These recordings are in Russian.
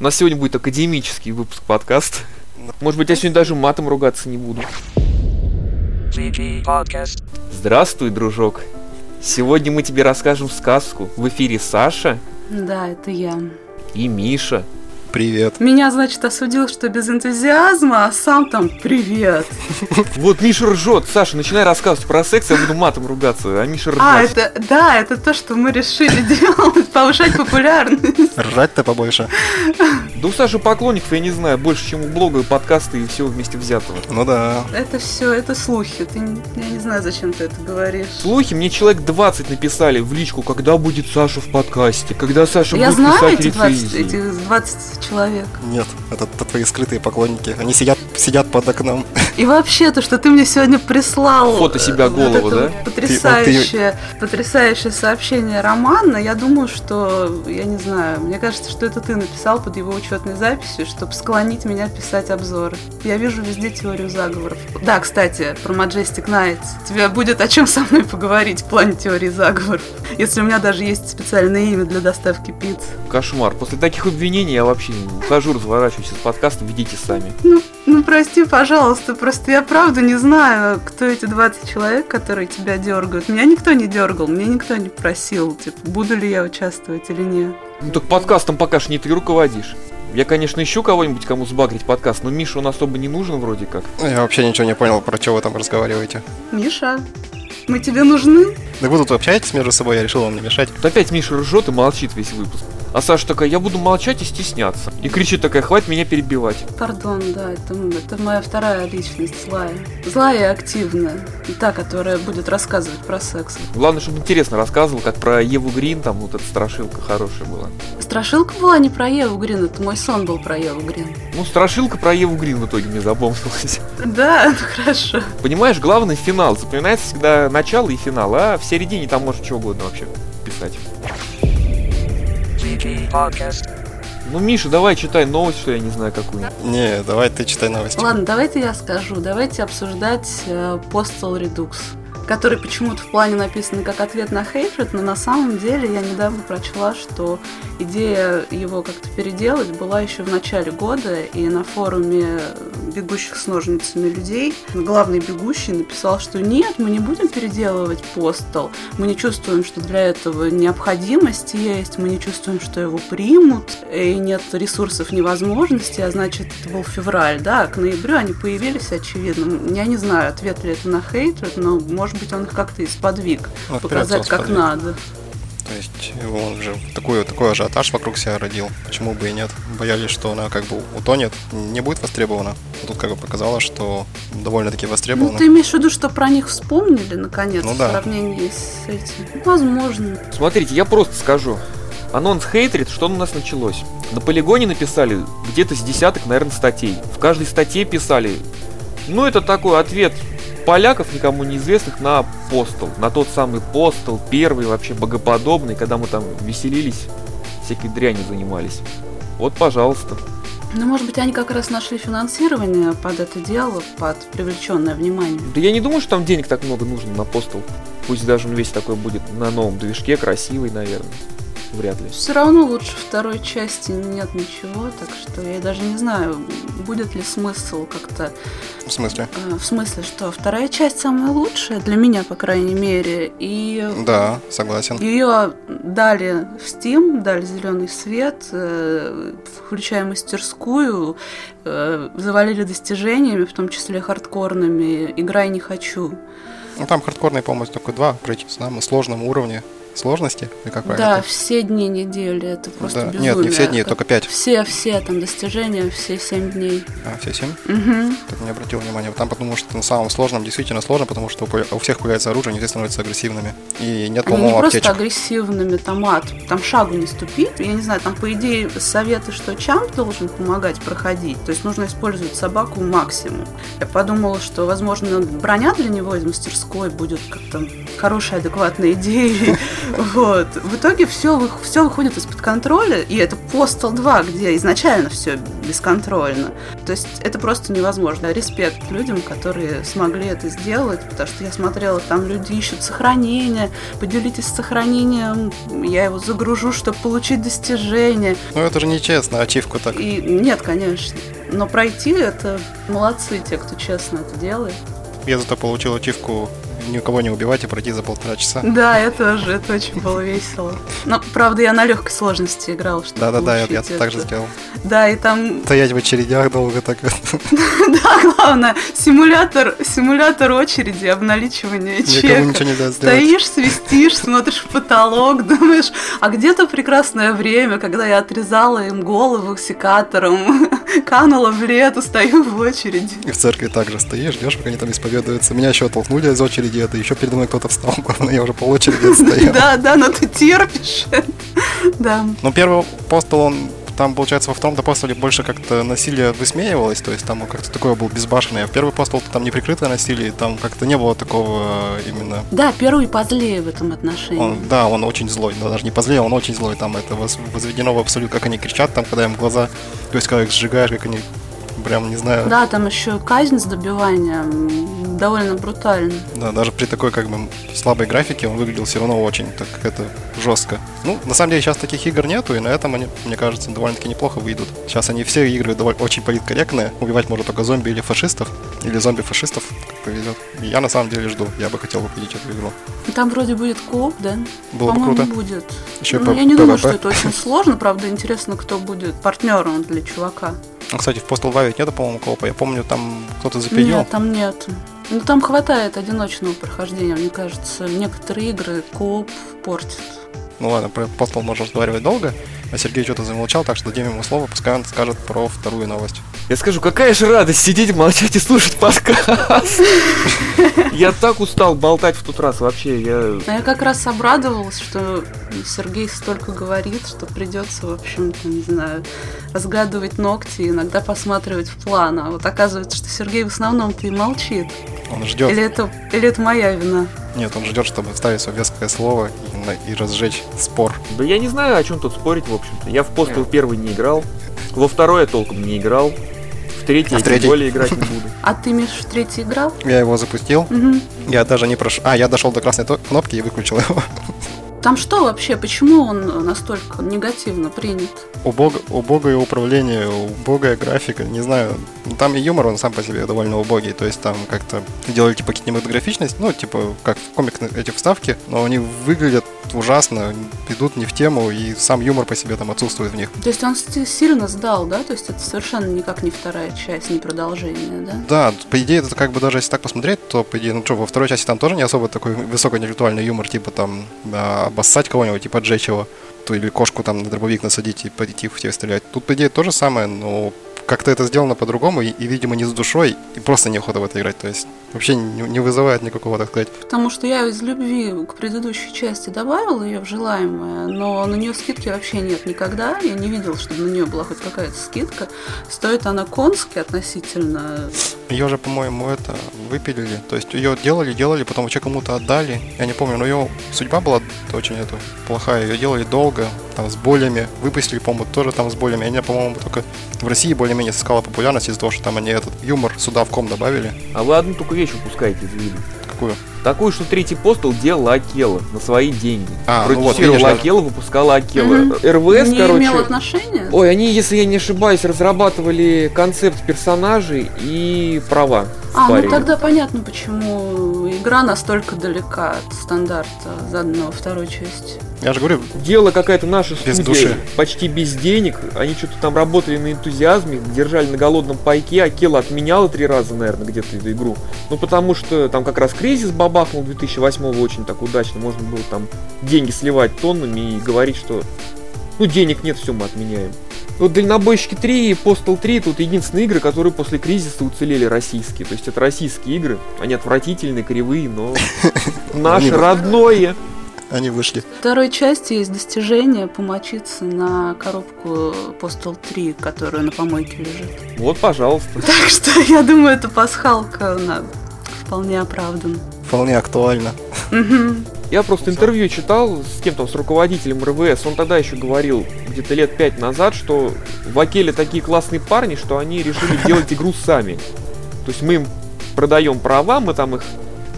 У нас сегодня будет академический выпуск подкаста. Может быть, я сегодня даже матом ругаться не буду. Здравствуй, дружок. Сегодня мы тебе расскажем сказку. В эфире Саша Да, это я. и Миша. Привет. Меня, значит, осудил, что без энтузиазма, а сам там привет. Вот Миша ржет. Саша, начинай рассказывать про секс, я буду матом ругаться, а Миша ржет. А, это, да, это то, что мы решили делать, повышать популярность. Ржать-то побольше. Да у Саши поклонников, я не знаю, больше, чем у блога, и подкаста и всего вместе взятого. Ну да. Это все, это слухи. Ты, я не знаю, зачем ты это говоришь. Слухи, мне человек 20 написали в личку, когда будет Саша в подкасте, когда Саша Я будет знаю писать эти 20, рецензии. эти 20 человек. Нет, это, это твои скрытые поклонники. Они сидят, сидят под окном. И вообще, то, что ты мне сегодня прислал... Фото себя э, вот голову, это да? Потрясающее, потрясающее сообщение Романа. Я думаю, что, я не знаю, мне кажется, что это ты написал под его учетной записью, чтобы склонить меня писать обзоры. Я вижу везде теорию заговоров. Да, кстати, про Majestic Nights. Тебе будет о чем со мной поговорить в плане теории заговоров. Если у меня даже есть специальное имя для доставки пиццы. Кошмар. После таких обвинений я вообще ухожу, разворачиваюсь из подкаста, ведите сами. Ну, ну прости, пожалуйста, просто я правда не знаю, кто эти 20 человек, которые тебя дергают. Меня никто не дергал, меня никто не просил, типа, буду ли я участвовать или нет. Ну так подкастом пока что не ты руководишь. Я, конечно, ищу кого-нибудь, кому сбагрить подкаст, но Миша он особо не нужен вроде как. Я вообще ничего не понял, про что вы там разговариваете. Миша, мы тебе нужны? Так вы тут общаетесь между собой, я решил вам не мешать. Вот опять Миша ржет и молчит весь выпуск. А Саша такая, я буду молчать и стесняться. И кричит такая, хватит меня перебивать. Пардон, да, это, это моя вторая личность, злая. Злая и активная. И та, которая будет рассказывать про секс. Главное, чтобы интересно рассказывал, как про Еву Грин, там вот эта страшилка хорошая была. Страшилка была не про Еву Грин, это мой сон был про Еву Грин. Ну, страшилка про Еву Грин в итоге мне запомнилась. Да, ну хорошо. Понимаешь, главный финал. Запоминается всегда начало и финал, а в середине там может что угодно вообще писать. Ну, Миша, давай читай новость, что я не знаю какую. Не, давай ты читай новости. Ладно, давайте я скажу. Давайте обсуждать э, Postal Redux, который почему-то в плане написан как ответ на Hatred, но на самом деле я недавно прочла, что идея его как-то переделать была еще в начале года, и на форуме бегущих с ножницами людей главный бегущий написал, что нет, мы не будем переделывать Postal, мы не чувствуем, что для этого необходимость есть, мы не чувствуем, что его примут, и нет ресурсов невозможности, а значит, это был февраль, да, а к ноябрю они появились, очевидно. Я не знаю, ответ ли это на хейтред, но, может быть, он их как-то исподвиг, Ну, вперед показать, как подвиг. надо. То есть он же такой, такой ажиотаж вокруг себя родил. Почему бы и нет? Боялись, что она как бы утонет, не будет востребована. А Тут как бы показалось, что довольно-таки Ну, востребована. ты имеешь в виду, что про них вспомнили, наконец, Ну в да. сравнении с этим? Возможно. Смотрите, я просто скажу. Анонс Хейтрит, что у нас началось? На полигоне написали где-то с десяток, наверное, статей. В каждой статье писали, ну это такой ответ поляков, никому неизвестных, на постол. На тот самый постол, первый вообще богоподобный, когда мы там веселились, всякой дрянью занимались. Вот, пожалуйста. Ну, может быть, они как раз нашли финансирование под это дело, под привлеченное внимание. Да я не думаю, что там денег так много нужно на постол. Пусть даже он весь такой будет на новом движке, красивый, наверное. Вряд ли. Все равно лучше второй части нет ничего, так что я даже не знаю, будет ли смысл как-то В смысле? Э, В смысле, что вторая часть самая лучшая, для меня, по крайней мере. И Да, согласен. ее дали в Steam, дали зеленый свет, э, включая мастерскую, э, завалили достижениями, в том числе хардкорными. Играй не хочу. Ну там хардкорный, по-моему, только два пройти на сложном уровне сложности, или как Да, правильно? все дни недели, это просто Да. безумие. Нет, не все дни, Как- только пять. Все, все там достижения, все семь дней. А, все семь? Мгм. Так не обратил внимания. Там потому что на самом сложном действительно сложно, потому что у всех появляется оружие, они все становятся агрессивными. И нет, Они не по-моему, просто аптечек. агрессивными, там ад, там шагу не ступить. Я не знаю, там по идее советы, что чамп должен помогать проходить. То есть нужно использовать собаку максимум. Я подумала, что, возможно, броня для него из мастерской будет как-то хорошей, адекватной идеей. Вот. В итоге все, все выходит из-под контроля, и это Postal 2, где изначально все бесконтрольно. То есть это просто невозможно. Респект людям, которые смогли это сделать, потому что я смотрела, там люди ищут сохранение, поделитесь сохранением, я его загружу, чтобы получить достижение. Ну это же нечестно, ачивку так. И нет, конечно. Но пройти это молодцы те, кто честно это делает. Я зато получил ачивку никого не убивать и пройти за полтора часа. Да, я тоже, это очень было весело. Но, правда, я на легкой сложности играл, чтобы Да-да-да, я, я так же сделал. Да, и там... Стоять в очередях долго так. Да, главное, симулятор, симулятор очереди, обналичивания чека. Стоишь, свистишь, смотришь в потолок, думаешь, а где-то прекрасное время, когда я отрезала им голову секатором, канула в лету, стою в очереди. И в церкви также стоишь, ждешь, пока они там исповедуются. Меня еще оттолкнули из очереди, это еще передо мной кто-то встал, главное, я уже по очереди стоял. Да, да, но ты терпишь. Да. Ну, первый постол, он там, получается, во втором постоле больше как-то насилие высмеивалось, то есть там как-то такое был безбашенный, а в первый постол там неприкрытое насилие, там как-то не было такого именно... Да, первый позлее в этом отношении. Он, да, он очень злой, но даже не позлее, он очень злой, там это возведено в абсолют, как они кричат там, когда им глаза, то есть когда их сжигаешь, как они прям, не знаю... Да, там еще казнь с добиванием довольно брутально. Да, даже при такой как бы слабой графике он выглядел все равно очень так это жестко. Ну, на самом деле сейчас таких игр нету, и на этом они, мне кажется, довольно-таки неплохо выйдут. Сейчас они все игры довольно, очень политкорректные. Убивать можно только зомби или фашистов, или зомби-фашистов, как повезет. Я на самом деле жду, я бы хотел увидеть эту игру. Там вроде будет коп, да? Было бы круто. будет. Еще ну, я не думаю, что это очень сложно, правда, интересно, кто будет партнером для чувака. Ну, кстати, в Postal 2 ведь нету, по-моему, коопа. Я помню, там кто-то запилил. Нет, там нет. Ну, там хватает одиночного прохождения, мне кажется. Некоторые игры кооп портят. Ну ладно, про Postal можно разговаривать долго, а Сергей что-то замолчал, так что дадим ему слово, пускай он скажет про вторую новость. Я скажу, какая же радость сидеть, молчать и слушать подкаст. Я так устал болтать в тот раз вообще. Я... А я как раз обрадовалась, что Сергей столько говорит, что придется, в общем-то, не знаю, разгадывать ногти, иногда посматривать в план. А вот оказывается, что Сергей в основном-то и молчит. Он ждет. Или это, или это моя вина? Нет, он ждет, чтобы вставить свое веское слово и, и разжечь спор. Да я не знаю, о чем тут спорить, в общем-то. Я в постел первый не играл, во второй я толком не играл, в третий а я тем более играть не буду. А ты, Миш, в третий играл? Я его запустил. Угу. Я даже не прошел. А, я дошел до красной кнопки и выключил его. Там что вообще? Почему он настолько негативно принят? Убог, убогое управление, убогая графика, не знаю. Там и юмор, он сам по себе довольно убогий. То есть там как-то делали типа кинематографичность, ну, типа, как в комик эти вставки, но они выглядят ужасно, идут не в тему, и сам юмор по себе там отсутствует в них. То есть он сильно сдал, да? То есть это совершенно никак не вторая часть, не продолжение, да? Да, по идее, это как бы даже если так посмотреть, то, по идее, ну что, во второй части там тоже не особо такой высокоинтеллектуальный юмор, типа там да, обоссать кого-нибудь, типа поджечь его, то или кошку там на дробовик насадить и пойти в тех стрелять. Тут, по идее, то же самое, но как-то это сделано по-другому, и, и, видимо, не с душой, и просто неохота в это играть. То есть вообще не, не вызывает никакого, так сказать. Потому что я из любви к предыдущей части добавила ее в желаемое, но на нее скидки вообще нет никогда. Я не видела, чтобы на нее была хоть какая-то скидка. Стоит она конски относительно. Ее же, по-моему, это выпилили. То есть ее делали, делали, потом вообще кому-то отдали. Я не помню, но ее судьба была очень это, плохая. Ее делали долго, там с болями. Выпустили, по-моему, тоже там с болями. Они, по-моему, только в России более-менее сыскала популярность из-за того, что там они этот юмор сюда в ком добавили. А вы одну только вещь упускаете из виду. Какую? Такую, что третий постол делала Акела на свои деньги. А, Продюсировала ну вот, Акела, выпускала Акела. Угу. РВС, не короче. имел отношения? Ой, они, если я не ошибаюсь, разрабатывали концепт персонажей и права. А, ну тогда понятно, почему игра настолько далека от стандарта заданного второй части. Я же говорю, дело какая-то наша без студия, души. почти без денег. Они что-то там работали на энтузиазме, держали на голодном пайке. Акела отменяла три раза, наверное, где-то эту игру. Ну, потому что там как раз кризис бабахнул 2008 очень так удачно. Можно было там деньги сливать тоннами и говорить, что ну, денег нет, все мы отменяем. Вот Дальнобойщики 3 и Postal 3 тут единственные игры, которые после кризиса уцелели российские. То есть это российские игры. Они отвратительные, кривые, но наше родное. Они вышли. В второй части есть достижение помочиться на коробку Postal 3, которая на помойке лежит. Вот, пожалуйста. Так что я думаю, эта пасхалка вполне оправдана. Вполне актуально. Угу. Я просто интервью читал с кем-то, с руководителем РВС. Он тогда еще говорил, где-то лет пять назад, что в Акеле такие классные парни, что они решили делать игру сами. То есть мы им продаем права, мы там их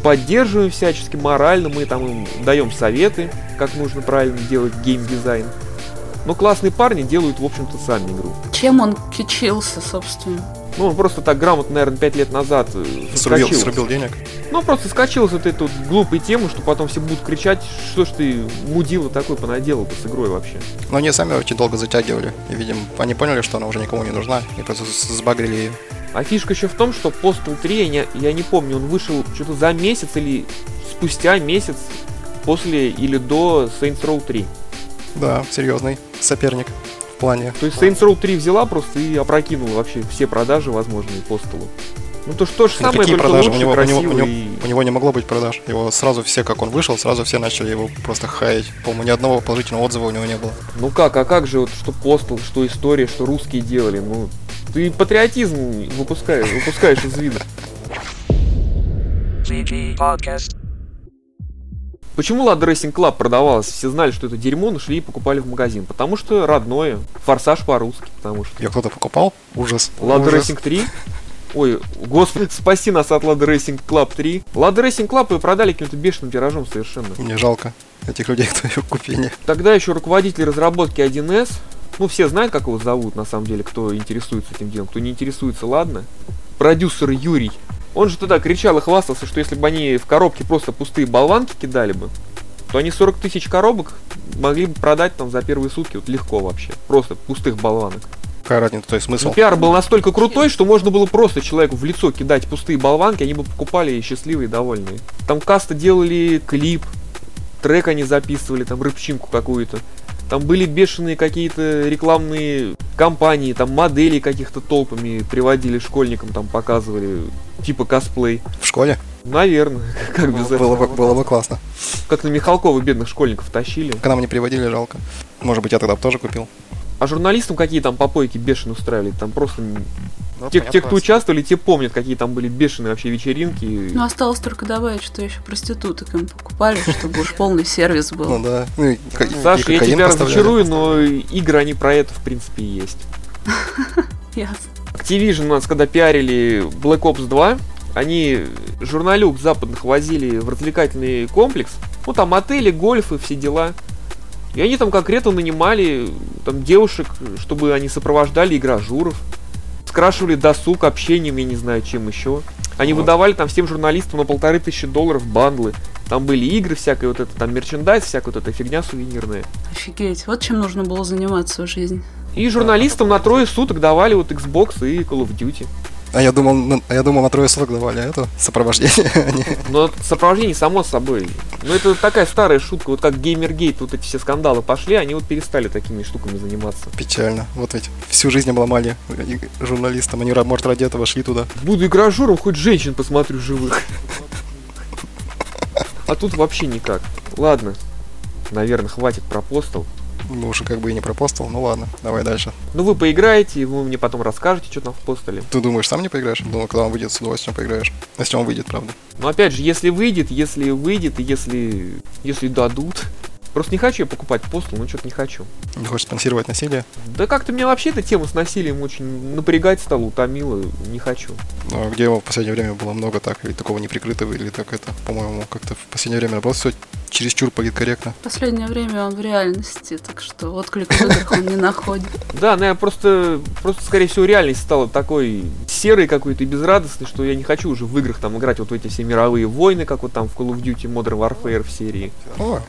поддерживаем всячески морально, мы там им даем советы, как нужно правильно делать геймдизайн. Но классные парни делают, в общем-то, сами игру. Чем он кичился, собственно? Ну, он просто так грамотно, наверное, пять лет назад э, Срубил, срубил денег. Ну, просто скачал с этой тут глупой темы, что потом все будут кричать, что ж ты мудила такой понаделал с игрой вообще. Но они сами очень долго затягивали. И, видимо, они поняли, что она уже никому не нужна. И просто сбагрили ее. А фишка еще в том, что Postal 3, я не, я не помню, он вышел что-то за месяц или спустя месяц после или до Saints Row 3. Да, серьезный соперник плане. То есть Saints Row 3 взяла просто и опрокинула вообще все продажи возможные Postal. Ну то, ж- то же Да самое, какие продажи? лучше, у, него, у, него, у, него, у него не могло быть продаж. Его сразу все, как он вышел, сразу все начали его просто хаять. По-моему, ни одного положительного отзыва у него не было. Ну как, а как же вот что Postal, что история, что русские делали, ну... Ты патриотизм выпускаешь, выпускаешь из вида. VG Podcast. Почему Lad Racing Club продавалась? Все знали, что это дерьмо, но шли и покупали в магазин. Потому что родное. Форсаж по-русски, потому что. Ее кто-то покупал? Ужас. Lad Ужас. Racing 3? Ой, господи, спаси нас от Lad Racing Club 3. Lad Racing Club ее продали каким-то бешеным тиражом совершенно. Мне жалко этих людей, кто ее купили. Тогда еще руководитель разработки 1С, ну все знают, как его зовут на самом деле, кто интересуется этим делом, кто не интересуется, ладно. Продюсер Юрий. Он же тогда кричал и хвастался, что если бы они в коробке просто пустые болванки кидали бы, то они 40 тысяч коробок могли бы продать там за первые сутки вот легко вообще. Просто пустых болванок. Какая разница, то есть смысл? Ну, пиар был настолько крутой, что можно было просто человеку в лицо кидать пустые болванки, они бы покупали и счастливые, и довольные. Там каста делали клип, трек они записывали, там рыбчинку какую-то. Там были бешеные какие-то рекламные кампании, там модели каких-то толпами приводили школьникам, там показывали, типа косплей. В школе? Наверное, как без Было бы, этого. было бы классно. Как на Михалкова бедных школьников тащили. К нам не приводили, жалко. Может быть, я тогда бы тоже купил. А журналистам какие там попойки бешеные устраивали, там просто... Ну, те, те, кто участвовали, те помнят, какие там были бешеные вообще вечеринки. Ну, осталось только добавить, что еще проституток им покупали, чтобы уж полный сервис Ну был. да. Ну, и, ко- и Саша, я тебя разочарую, но игры они про это в принципе и есть. Ясно. Activision у нас, когда пиарили Black Ops 2, они журналюк западных возили в развлекательный комплекс. Ну там отели, гольфы, все дела. И они там конкретно нанимали там девушек, чтобы они сопровождали игражуров. Скрашивали досуг общением, я не знаю, чем еще. Они Вот. выдавали там всем журналистам на полторы тысячи долларов бандлы. Там были игры всякая, вот это там мерчендайз, всякая вот эта фигня сувенирная. Офигеть, вот чем нужно было заниматься в жизни. И журналистам на трое суток давали вот Xbox и Call of Duty. А я думал, а я думал, на трое суток давали, а это сопровождение. а Но сопровождение само собой. Но это такая старая шутка, вот как Геймергейт, вот эти все скандалы пошли, они вот перестали такими штуками заниматься. Печально. Вот ведь всю жизнь обломали журналистам. Они, может, ради этого шли туда. Буду игражуром, хоть женщин посмотрю живых. А тут вообще никак. Ладно, наверное, хватит про постол. Ну, уже как бы и не пропостил. Ну ладно, давай дальше. Ну вы поиграете, вы мне потом расскажете, что там в постоле. Ты думаешь, сам не поиграешь? Думаю, когда он выйдет, с удовольствием поиграешь. Если он выйдет, правда. Но опять же, если выйдет, если выйдет, и если, если дадут. Просто не хочу я покупать постол, ну что-то не хочу. Не хочешь спонсировать насилие? Да как-то меня вообще эта тема с насилием очень напрягать стала, утомила, не хочу. Но где его в последнее время было много так, или такого неприкрытого, или так это, по-моему, как-то в последнее время было все чересчур политкорректно. В последнее время он в реальности, так что отклик в играх он не находит. Да, наверное, просто, просто, скорее всего, реальность стала такой серой какой-то и безрадостной, что я не хочу уже в играх там играть вот в эти все мировые войны, как вот там в Call of Duty Modern Warfare в серии. О,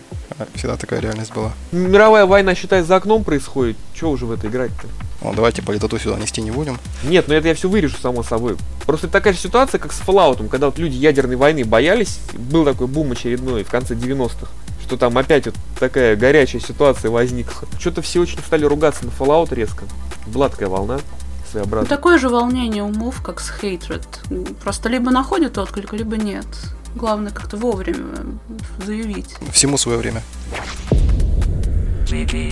всегда такая реальность была. Мировая война, считай, за окном происходит. Че уже в это играть-то? Ну, давайте политоту сюда нести не будем. Нет, ну это я все вырежу, само собой. Просто такая же ситуация, как с Fallout, когда вот люди ядерной войны боялись, был такой бум очередной в конце 90-х, что там опять вот такая горячая ситуация возникла. Что-то все очень стали ругаться на Fallout резко. Была такая волна Ну, своеобразная. такое же волнение умов, как с Hatred. Просто либо находит отклик, либо нет. Главное как-то вовремя заявить. Всему свое время.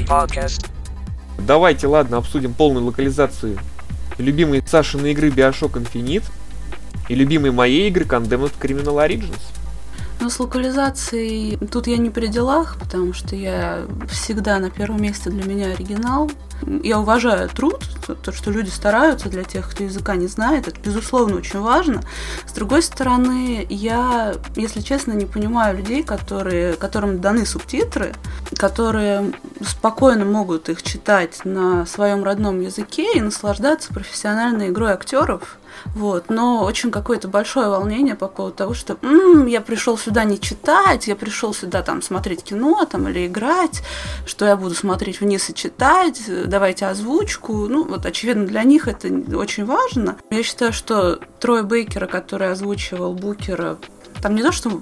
Podcast. Давайте, ладно, обсудим полную локализацию любимой Сашиной игры Bioshock Infinite и любимой моей игры Condemned Criminal Origins. Но с локализацией тут я не при делах, потому что я всегда на первом месте для меня оригинал. Я уважаю труд, то, что люди стараются для тех, кто языка не знает, это, безусловно, очень важно. С другой стороны, я, если честно, не понимаю людей, которые, которым даны субтитры, которые спокойно могут их читать на своем родном языке и наслаждаться профессиональной игрой актеров, вот, но очень какое-то большое волнение по поводу того, что м-м, я пришел сюда не читать, я пришел сюда там смотреть кино там или играть, что я буду смотреть вниз и читать, давайте озвучку. Ну, вот очевидно для них это очень важно. Я считаю, что Трой Бейкера, который озвучивал Букера, там не то, что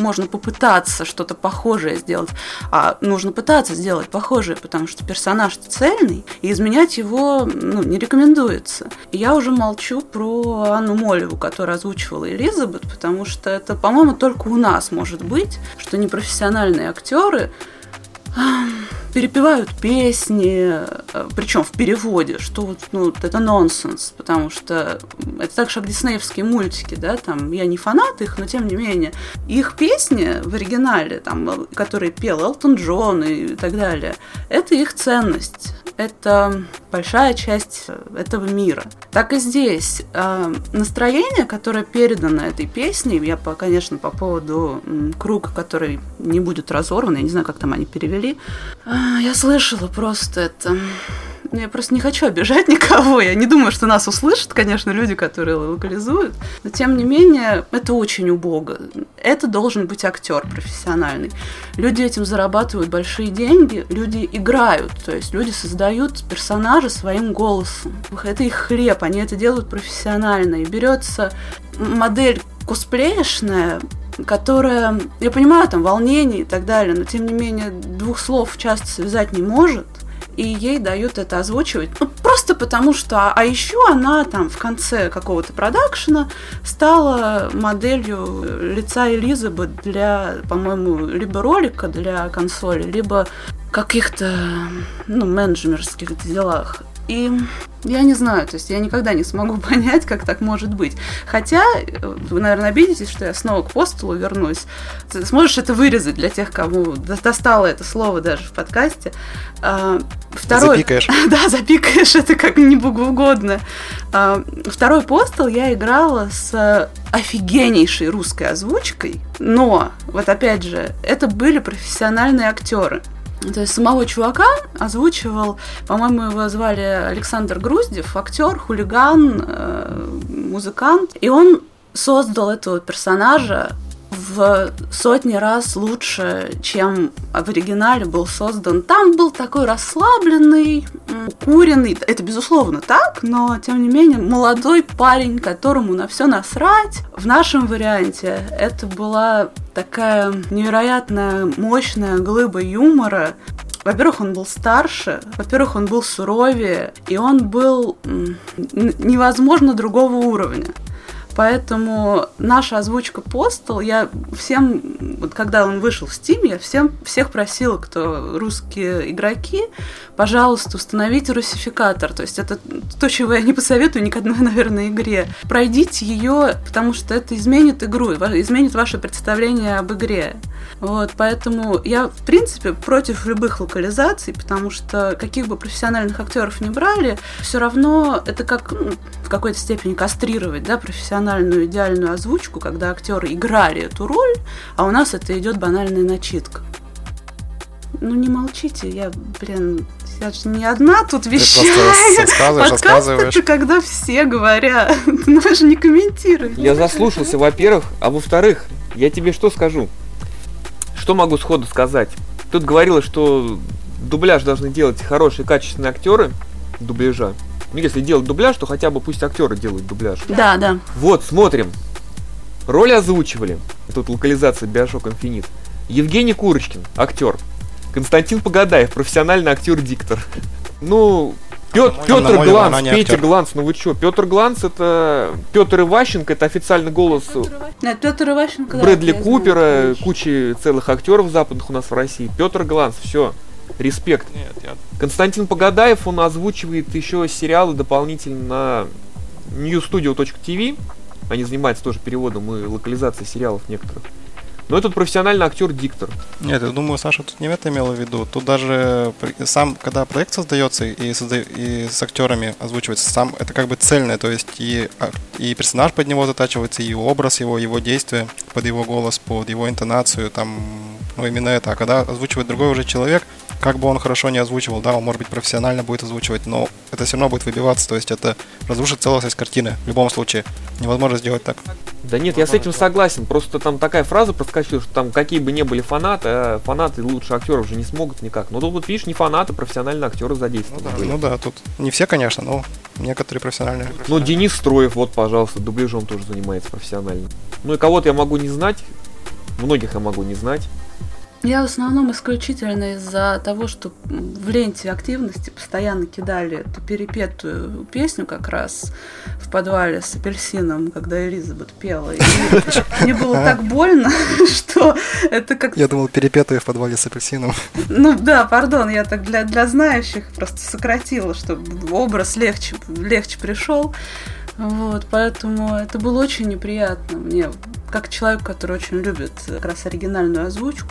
можно попытаться что-то похожее сделать, а нужно пытаться сделать похожее, потому что персонаж цельный, и изменять его ну, не рекомендуется. Я уже молчу про Анну Молеву, которая озвучивала Элизабет, потому что это, по-моему, только у нас может быть, что непрофессиональные актеры перепевают песни, э, причем в переводе, что вот, ну, это нонсенс, потому что это так же, как диснеевские мультики, да, там, я не фанат их, но тем не менее, их песни в оригинале, там, которые пел Элтон Джон и так далее, это их ценность, это большая часть этого мира. Так и здесь. Э, настроение, которое передано этой песней, я, по, конечно, по поводу круга, который не будет разорван, я не знаю, как там они перевели, э, я слышала просто это. Я просто не хочу обижать никого. Я не думаю, что нас услышат, конечно, люди, которые локализуют. Но тем не менее, это очень убого. Это должен быть актер профессиональный. Люди этим зарабатывают большие деньги, люди играют, то есть люди создают персонажа своим голосом. Это их хлеб, они это делают профессионально. И берется модель косплеешная, которая, я понимаю, там волнение и так далее, но тем не менее двух слов часто связать не может, и ей дают это озвучивать. Ну, просто потому что... А еще она там в конце какого-то продакшена стала моделью лица Элизабет для, по-моему, либо ролика для консоли, либо каких-то ну, менеджмерских делах. И я не знаю, то есть я никогда не смогу понять, как так может быть. Хотя, вы, наверное, обидитесь, что я снова к постулу вернусь. Ты сможешь это вырезать для тех, кому достало это слово даже в подкасте. А, второй... Запикаешь. да, запикаешь, это как не угодно. А, второй постул я играла с офигеннейшей русской озвучкой, но, вот опять же, это были профессиональные актеры. То есть самого чувака озвучивал, по-моему, его звали Александр Груздев, актер, хулиган, э, музыкант. И он создал этого персонажа в сотни раз лучше, чем в оригинале был создан. Там был такой расслабленный, укуренный, это безусловно так, но тем не менее молодой парень, которому на все насрать. В нашем варианте это была такая невероятно мощная глыба юмора, во-первых, он был старше, во-первых, он был суровее, и он был невозможно другого уровня. Поэтому наша озвучка Postal, я всем, вот когда он вышел в Steam, я всем, всех просила, кто русские игроки, пожалуйста, установите русификатор. То есть это то, чего я не посоветую ни к одной, наверное, игре. Пройдите ее, потому что это изменит игру, изменит ваше представление об игре. Вот, поэтому я, в принципе, против любых локализаций, потому что каких бы профессиональных актеров не брали, все равно это как ну, в какой-то степени кастрировать, да, профессиональную идеальную озвучку, когда актеры играли эту роль, а у нас это идет банальная начитка. Ну не молчите, я, блин, я же не одна тут вещаю. Ты рассказываешь, рассказываешь. это когда все говорят. Ну вы же не комментируете. Я заслушался, во-первых, а во-вторых, я тебе что скажу? Что могу сходу сказать? Тут говорилось, что дубляж должны делать хорошие, качественные актеры дубляжа. Ну, если делать дубляж, то хотя бы пусть актеры делают дубляж. Да, да. Вот, смотрим. Роли озвучивали. Это вот локализация Bioshock Infinite. Евгений Курочкин, актер. Константин Погадаев, профессиональный актер-диктор. Ну, Петр, Петр Гланс, Петя Гланс, ну вы что? Петр Гланс это Петр Иващенко, это официальный голос Нет, Петр Иващенко, Брэдли да, Купера, знаю, кучи целых актеров западных у нас в России. Петр Гланс, все. Респект. Нет, я... Константин Погадаев, он озвучивает еще сериалы дополнительно на newstudio.tv. Они занимаются тоже переводом и локализацией сериалов некоторых. Но этот профессиональный актер диктор. Нет, я думаю, Саша тут не это имела в виду. Тут даже сам, когда проект создается и, созда- и с актерами озвучивается, сам это как бы цельное, то есть и, и персонаж под него затачивается, и образ его, его действия под его голос, под его интонацию, там, ну именно это. А когда озвучивает другой уже человек, как бы он хорошо не озвучивал, да, он может быть профессионально будет озвучивать, но это все равно будет выбиваться, то есть это разрушит целостность картины в любом случае. Невозможно сделать так. Да нет, я с этим согласен. Просто там такая фраза проскочила, что там какие бы ни были фанаты, а фанаты лучше актеров же не смогут никак. Ну тут вот видишь, не фанаты, профессиональные актеры задействованы. были. Ну да, тут не все, конечно, но некоторые профессиональные. Ну, Денис Строев, вот, пожалуйста, дубляжом тоже занимается профессионально. Ну и кого-то я могу не знать, многих я могу не знать. Я в основном исключительно из-за того, что в ленте активности постоянно кидали эту перепетую песню как раз в подвале с апельсином, когда Элизабет пела. И мне было так больно, что это как... Я думал, перепетые в подвале с апельсином. Ну да, пардон, я так для, для знающих просто сократила, чтобы образ легче, легче пришел. Вот, поэтому это было очень неприятно мне, как человек, который очень любит как раз оригинальную озвучку.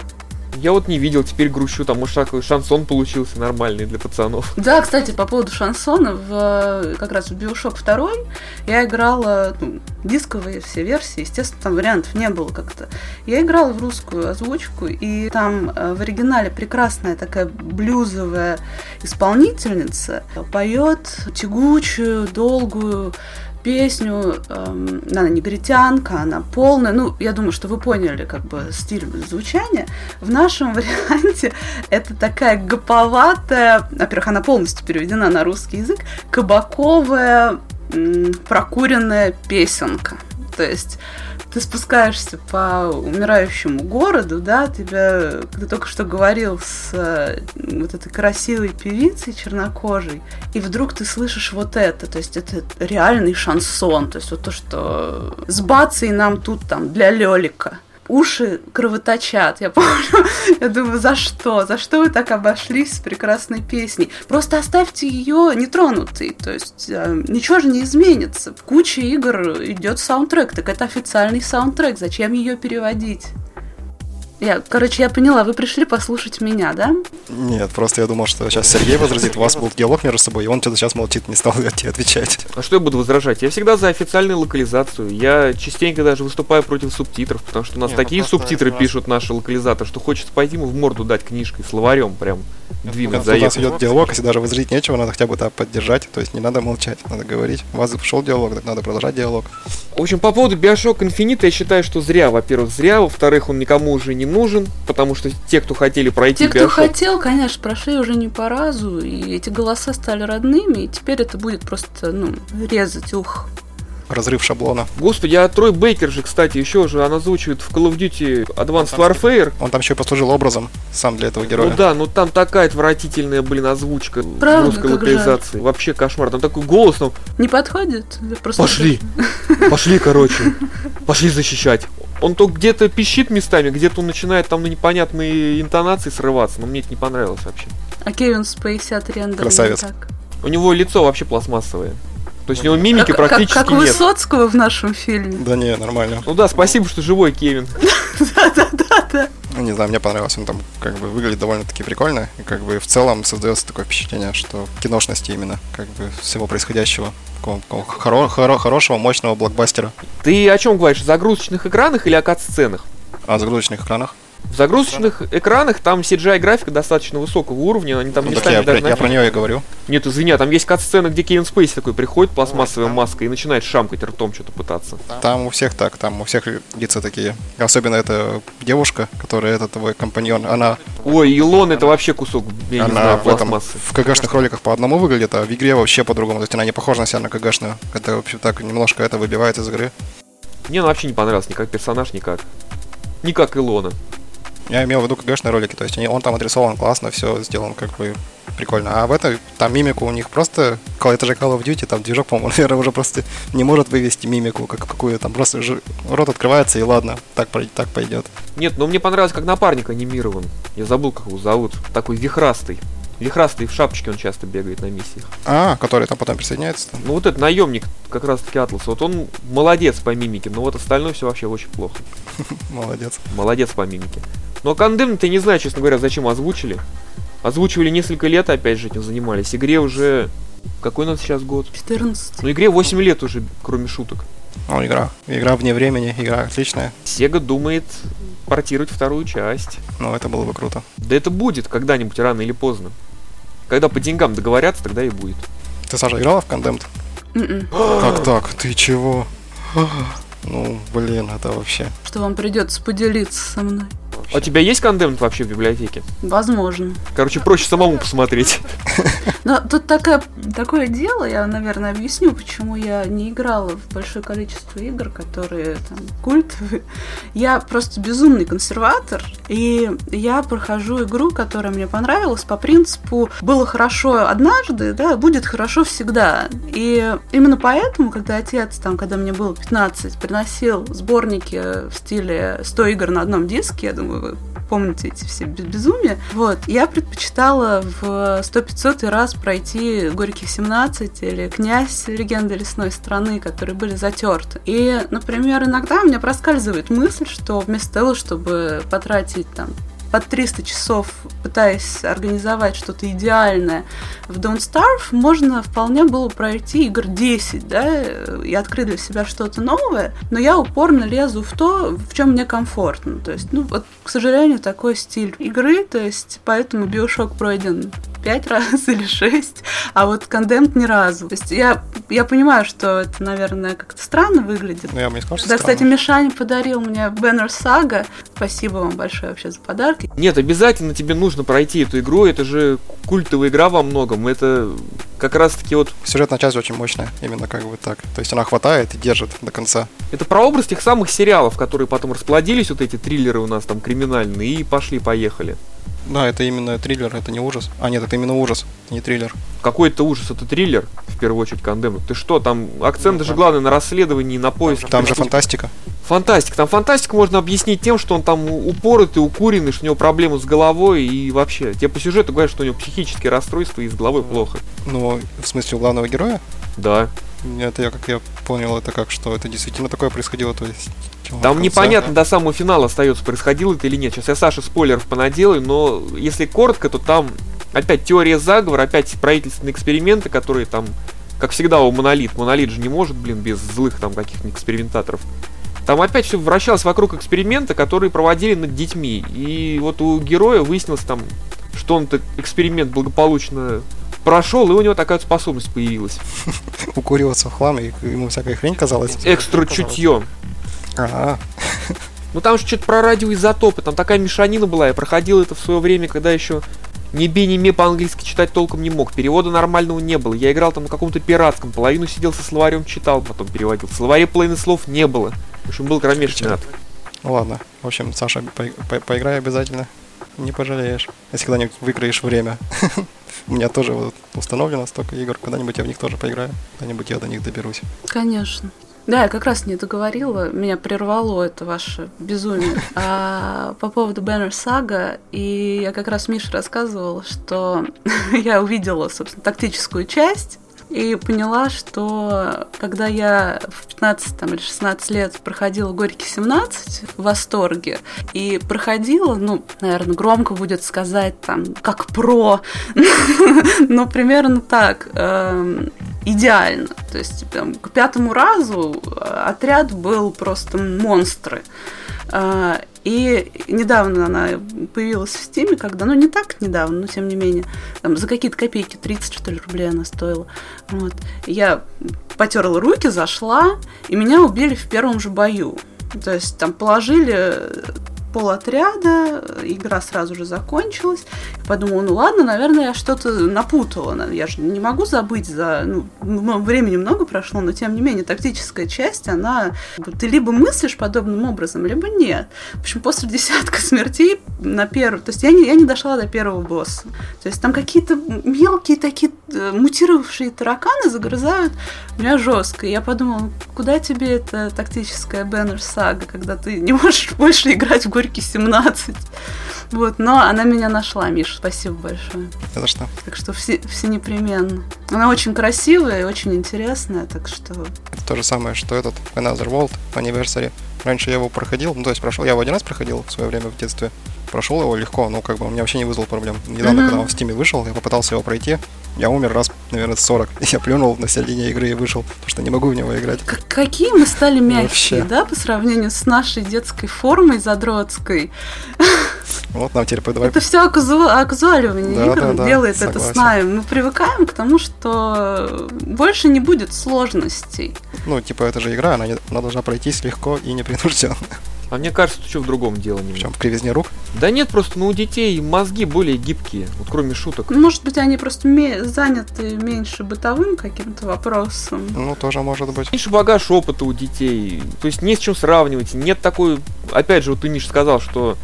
Я вот не видел, теперь грущу, там уж такой шансон получился нормальный для пацанов. Да, кстати, по поводу шансона, в, как раз в Bioshock 2 я играла ну, дисковые все версии, естественно, там вариантов не было как-то. Я играла в русскую озвучку, и там э, в оригинале прекрасная такая блюзовая исполнительница поет тягучую, долгую песню, эм, она негритянка, она полная, ну, я думаю, что вы поняли, как бы, стиль звучания. В нашем варианте это такая гоповатая, во-первых, она полностью переведена на русский язык, кабаковая, м, прокуренная песенка. То есть ты спускаешься по умирающему городу, да, тебя, ты только что говорил с э, вот этой красивой певицей чернокожей, и вдруг ты слышишь вот это, то есть это реальный шансон, то есть вот то, что с бацей нам тут там для лёлика. Уши кровоточат, я помню. Я думаю, за что? За что вы так обошлись с прекрасной песней? Просто оставьте ее нетронутой. То есть э, ничего же не изменится. В куче игр идет саундтрек, так это официальный саундтрек. Зачем ее переводить? Я, короче, я поняла, вы пришли послушать меня, да? Нет, просто я думал, что сейчас Сергей возразит, у вас был диалог между собой, и он что-то сейчас молчит, не стал тебе отвечать. А что я буду возражать? Я всегда за официальную локализацию. Я частенько даже выступаю против субтитров, потому что у нас Не, ну такие просто субтитры раз- пишут наши локализаторы, что хочется пойти ему в морду дать книжкой, словарем прям двинуть, Когда у нас идет диалог, если даже возразить нечего, надо хотя бы так поддержать, то есть не надо молчать, надо говорить. У вас шел диалог, так надо продолжать диалог. В общем, по поводу Bioshock Infinite я считаю, что зря. Во-первых, зря. Во-вторых, он никому уже не нужен, потому что те, кто хотели пройти Те, кто Bioshock... хотел, конечно, прошли уже не по разу, и эти голоса стали родными, и теперь это будет просто, ну, резать ух. Разрыв шаблона. Господи, а Трой Бейкер же, кстати, еще же, он озвучивает в Call of Duty Advanced Warfare. Он там еще и послужил образом сам для этого героя. Ну да, ну там такая отвратительная, блин, озвучка Правда, в русской как локализации. Вообще кошмар. Там такой голос, там, Не подходит? Просто пошли, пошли, короче, пошли защищать. Он то где-то пищит местами, где-то он начинает там на непонятные интонации срываться, но мне это не понравилось вообще. А Кевин Спейси от Рендера Красавец. так. У него лицо вообще пластмассовое. То есть у него мимики Как, как, практически как у нет. Высоцкого в нашем фильме. Да не, нормально. Ну да, спасибо, что живой, Кевин. Да-да-да. Ну, не знаю, мне понравился. Он там как бы выглядит довольно-таки прикольно. И как бы в целом создается такое впечатление, что киношности именно, как бы всего происходящего. Хоро- хоро- хорошего, мощного блокбастера. Ты о чем говоришь? Загрузочных экранах или о кат-сценах? На загрузочных экранах? В загрузочных экранах там CGI графика достаточно высокого уровня, они там Ну, местами я, даже я на- про нее и говорю. Нет, извини, а там есть кат-сцена, где Кевин Спейси такой приходит, пластмассовая маска, и начинает шамкать ртом что-то пытаться. Там у всех так, там у всех лица такие. Особенно эта девушка, которая это твой компаньон, она, Ой, Илон это вообще кусок, я не она знаю, в этом пластмассы. в КГшных роликах по одному выглядит, а в игре вообще по-другому. То есть она не похожа на себя на КГшную. Это вообще так немножко это выбивает из игры. Мне он вообще не понравился, ни как персонаж, никак. Не как Илона. Я имел в виду КГшные ролики, то есть они, он там отрисован классно, все сделан как бы прикольно. А в этой, там мимику у них просто, это же Call of Duty, там движок, по-моему, наверное, уже просто не может вывести мимику как какую там просто же рот открывается и ладно, так, так пойдет. Нет, но мне понравилось, как напарник анимирован. Я забыл, как его зовут. Такой вихрастый. Вихрастый в шапочке он часто бегает на миссиях. А, который там потом присоединяется. Ну вот этот наемник как раз таки Атлас, вот он молодец по мимике, но вот остальное все вообще очень плохо. Молодец. Молодец по мимике. Но Кандем, ты не знаю, честно говоря, зачем озвучили. Озвучивали несколько лет, опять же, этим занимались. Игре уже... Какой у нас сейчас год? 14. Ну, игре 8 лет уже, кроме шуток. Ну, игра. Игра вне времени, игра отличная. Сега думает портировать вторую часть. Ну, это было бы круто. Да это будет когда-нибудь, рано или поздно. Когда по деньгам договорятся, тогда и будет. Ты, Саша, играла в Condemned? М-м. Как так? Ты чего? Ну, блин, это вообще... Что вам придется поделиться со мной. А у тебя есть кондемнт вообще в библиотеке? Возможно. Короче, проще самому посмотреть. Но тут такое, такое дело, я, наверное, объясню, почему я не играла в большое количество игр, которые там культовые. Я просто безумный консерватор, и я прохожу игру, которая мне понравилась по принципу «было хорошо однажды, да, будет хорошо всегда». И именно поэтому, когда отец, там, когда мне было 15, приносил сборники в стиле 100 игр на одном диске, я думаю, помните эти все без- безумия. Вот, я предпочитала в 100-500 раз пройти Горьких 17 или Князь Легенды лесной страны, которые были затерты. И, например, иногда у меня проскальзывает мысль, что вместо того, чтобы потратить там под 300 часов, пытаясь организовать что-то идеальное в Don't Starve, можно вполне было пройти игр 10, да, и открыть для себя что-то новое, но я упорно лезу в то, в чем мне комфортно. То есть, ну, вот, к сожалению, такой стиль игры, то есть, поэтому Bioshock пройден пять раз или шесть, а вот Condemned ни разу. То есть я, я понимаю, что это, наверное, как-то странно выглядит. Ну, я бы не сказал, что Да, кстати, странно. Мишаня подарил мне Banner Saga. Спасибо вам большое вообще за подарки. Нет, обязательно тебе нужно пройти эту игру, это же культовая игра во многом, это как раз таки вот, Сюжетная часть очень мощная, именно как бы так. То есть она хватает и держит до конца. это прообраз тех самых сериалов, которые потом расплодились, вот эти триллеры у нас там криминальные, и пошли-поехали. Да, это именно триллер, это не ужас. А нет, это именно ужас, не триллер. Какой-то ужас, это триллер, в первую очередь, Кондемн. Ты что, там акцент же главный на расследовании, на поиске. Там же фантастика. Фантастика. Там фантастику можно объяснить тем, что он там упоротый, укуренный, что у него проблемы с головой и вообще. Тебе по сюжету говорят, что у него психические расстройства и с головой плохо. Ну, в смысле, у главного героя? Да. Это я, как я понял, это как, что это действительно такое происходило, то есть... Там конце? непонятно до самого финала остается, происходило это или нет. Сейчас я Саше спойлеров понаделаю, но если коротко, то там опять теория заговора, опять правительственные эксперименты, которые там, как всегда у Монолит. Монолит же не может, блин, без злых там каких-нибудь экспериментаторов. Там опять все вращалось вокруг эксперимента, которые проводили над детьми. И вот у героя выяснилось там, что он этот эксперимент благополучно прошел, и у него такая способность появилась. Укуриваться в хлам, и ему всякая хрень казалась. Экстра чутье. А, Ну там же что-то про радиоизотопы, там такая мешанина была, я проходил это в свое время, когда еще ни би, ни ме по-английски читать толком не мог, перевода нормального не было, я играл там на каком-то пиратском, половину сидел со словарем читал, потом переводил, в словаре половины слов не было, в общем был кромешный ад. ну ладно. В общем, Саша, по- по- поиграй обязательно. Не пожалеешь. Если когда-нибудь выиграешь время. У меня тоже вот установлено столько игр. Когда-нибудь я в них тоже поиграю. Когда-нибудь я до них доберусь. Конечно. Да, я как раз не договорила, меня прервало это ваше безумие. А, по поводу Banner Saga, и я как раз Мише рассказывала, что я увидела, собственно, тактическую часть, и поняла, что когда я в 15 там, или 16 лет проходила Горький 17 в восторге, и проходила, ну, наверное, громко будет сказать там, как про, ну, примерно так, эм, идеально. То есть там, к пятому разу э, отряд был просто монстры. И недавно она появилась в Стиме, когда, ну не так недавно, но тем не менее, там, за какие-то копейки, 30 что ли рублей она стоила. Вот. Я потерла руки, зашла, и меня убили в первом же бою. То есть там положили полотряда, игра сразу же закончилась. Я подумала, ну ладно, наверное, я что-то напутала. Я же не могу забыть за... Ну, времени много прошло, но тем не менее, тактическая часть, она... Ты либо мыслишь подобным образом, либо нет. В общем, после десятка смертей на первый... То есть я не, я не дошла до первого босса. То есть там какие-то мелкие такие э, мутировавшие тараканы загрызают меня жестко. И я подумала, «Ну, куда тебе эта тактическая Banner сага, когда ты не можешь больше играть в Горький 17? Вот, но она меня нашла, Миш, спасибо большое. Это что? Так что все, все непременно. Она очень красивая и очень интересная, так что... Это то же самое, что этот Another World Anniversary. Раньше я его проходил, ну то есть прошел, я его один раз проходил в свое время в детстве. Прошел его легко, ну как бы он мне вообще не вызвал проблем. Недавно, Мгм. когда он в Steam вышел, я попытался его пройти. Я умер раз, наверное, 40. Я плюнул на середине игры и вышел, потому что не могу в него играть. Как- какие мы стали мягкие, Вообще. да, по сравнению с нашей детской формой задротской. Вот нам теперь давай Это все оказуаливание Да, игр да, да, делает это согласен. с нами. Мы привыкаем к тому, что больше не будет сложностей. Ну, типа, это же игра, она, не- она должна пройтись легко и непринужденно. А мне кажется, что в другом дело В немного. чем в кривизне рук. Да нет, просто ну, у детей мозги более гибкие, вот кроме шуток. Может быть, они просто ме- заняты меньше бытовым каким-то вопросом. Ну, тоже может быть. Меньше багаж опыта у детей, то есть не с чем сравнивать, нет такой, опять же, вот ты, Миша, сказал, что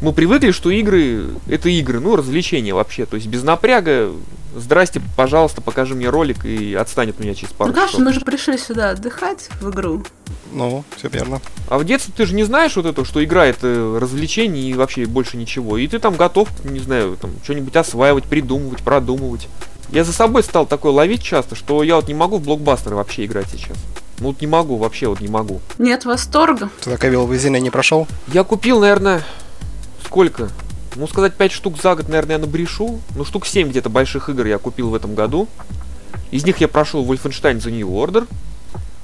мы привыкли, что игры это игры, ну, развлечения вообще, то есть без напряга, здрасте, пожалуйста, покажи мне ролик и отстанет от меня через пару Ну, конечно, часов. мы же пришли сюда отдыхать в игру. Ну, все верно. А в детстве ты же не знаешь вот это, что игра это развлечение и вообще больше ничего. И ты там готов, не знаю, там что-нибудь осваивать, придумывать, продумывать. Я за собой стал такое ловить часто, что я вот не могу в блокбастеры вообще играть сейчас. Ну вот не могу, вообще вот не могу. Нет восторга. Ты так Evil Within не прошел? Я купил, наверное, сколько? Ну, сказать 5 штук за год, наверное, я набрешу. Ну, штук 7 где-то больших игр я купил в этом году. Из них я прошел Wolfenstein The New Order.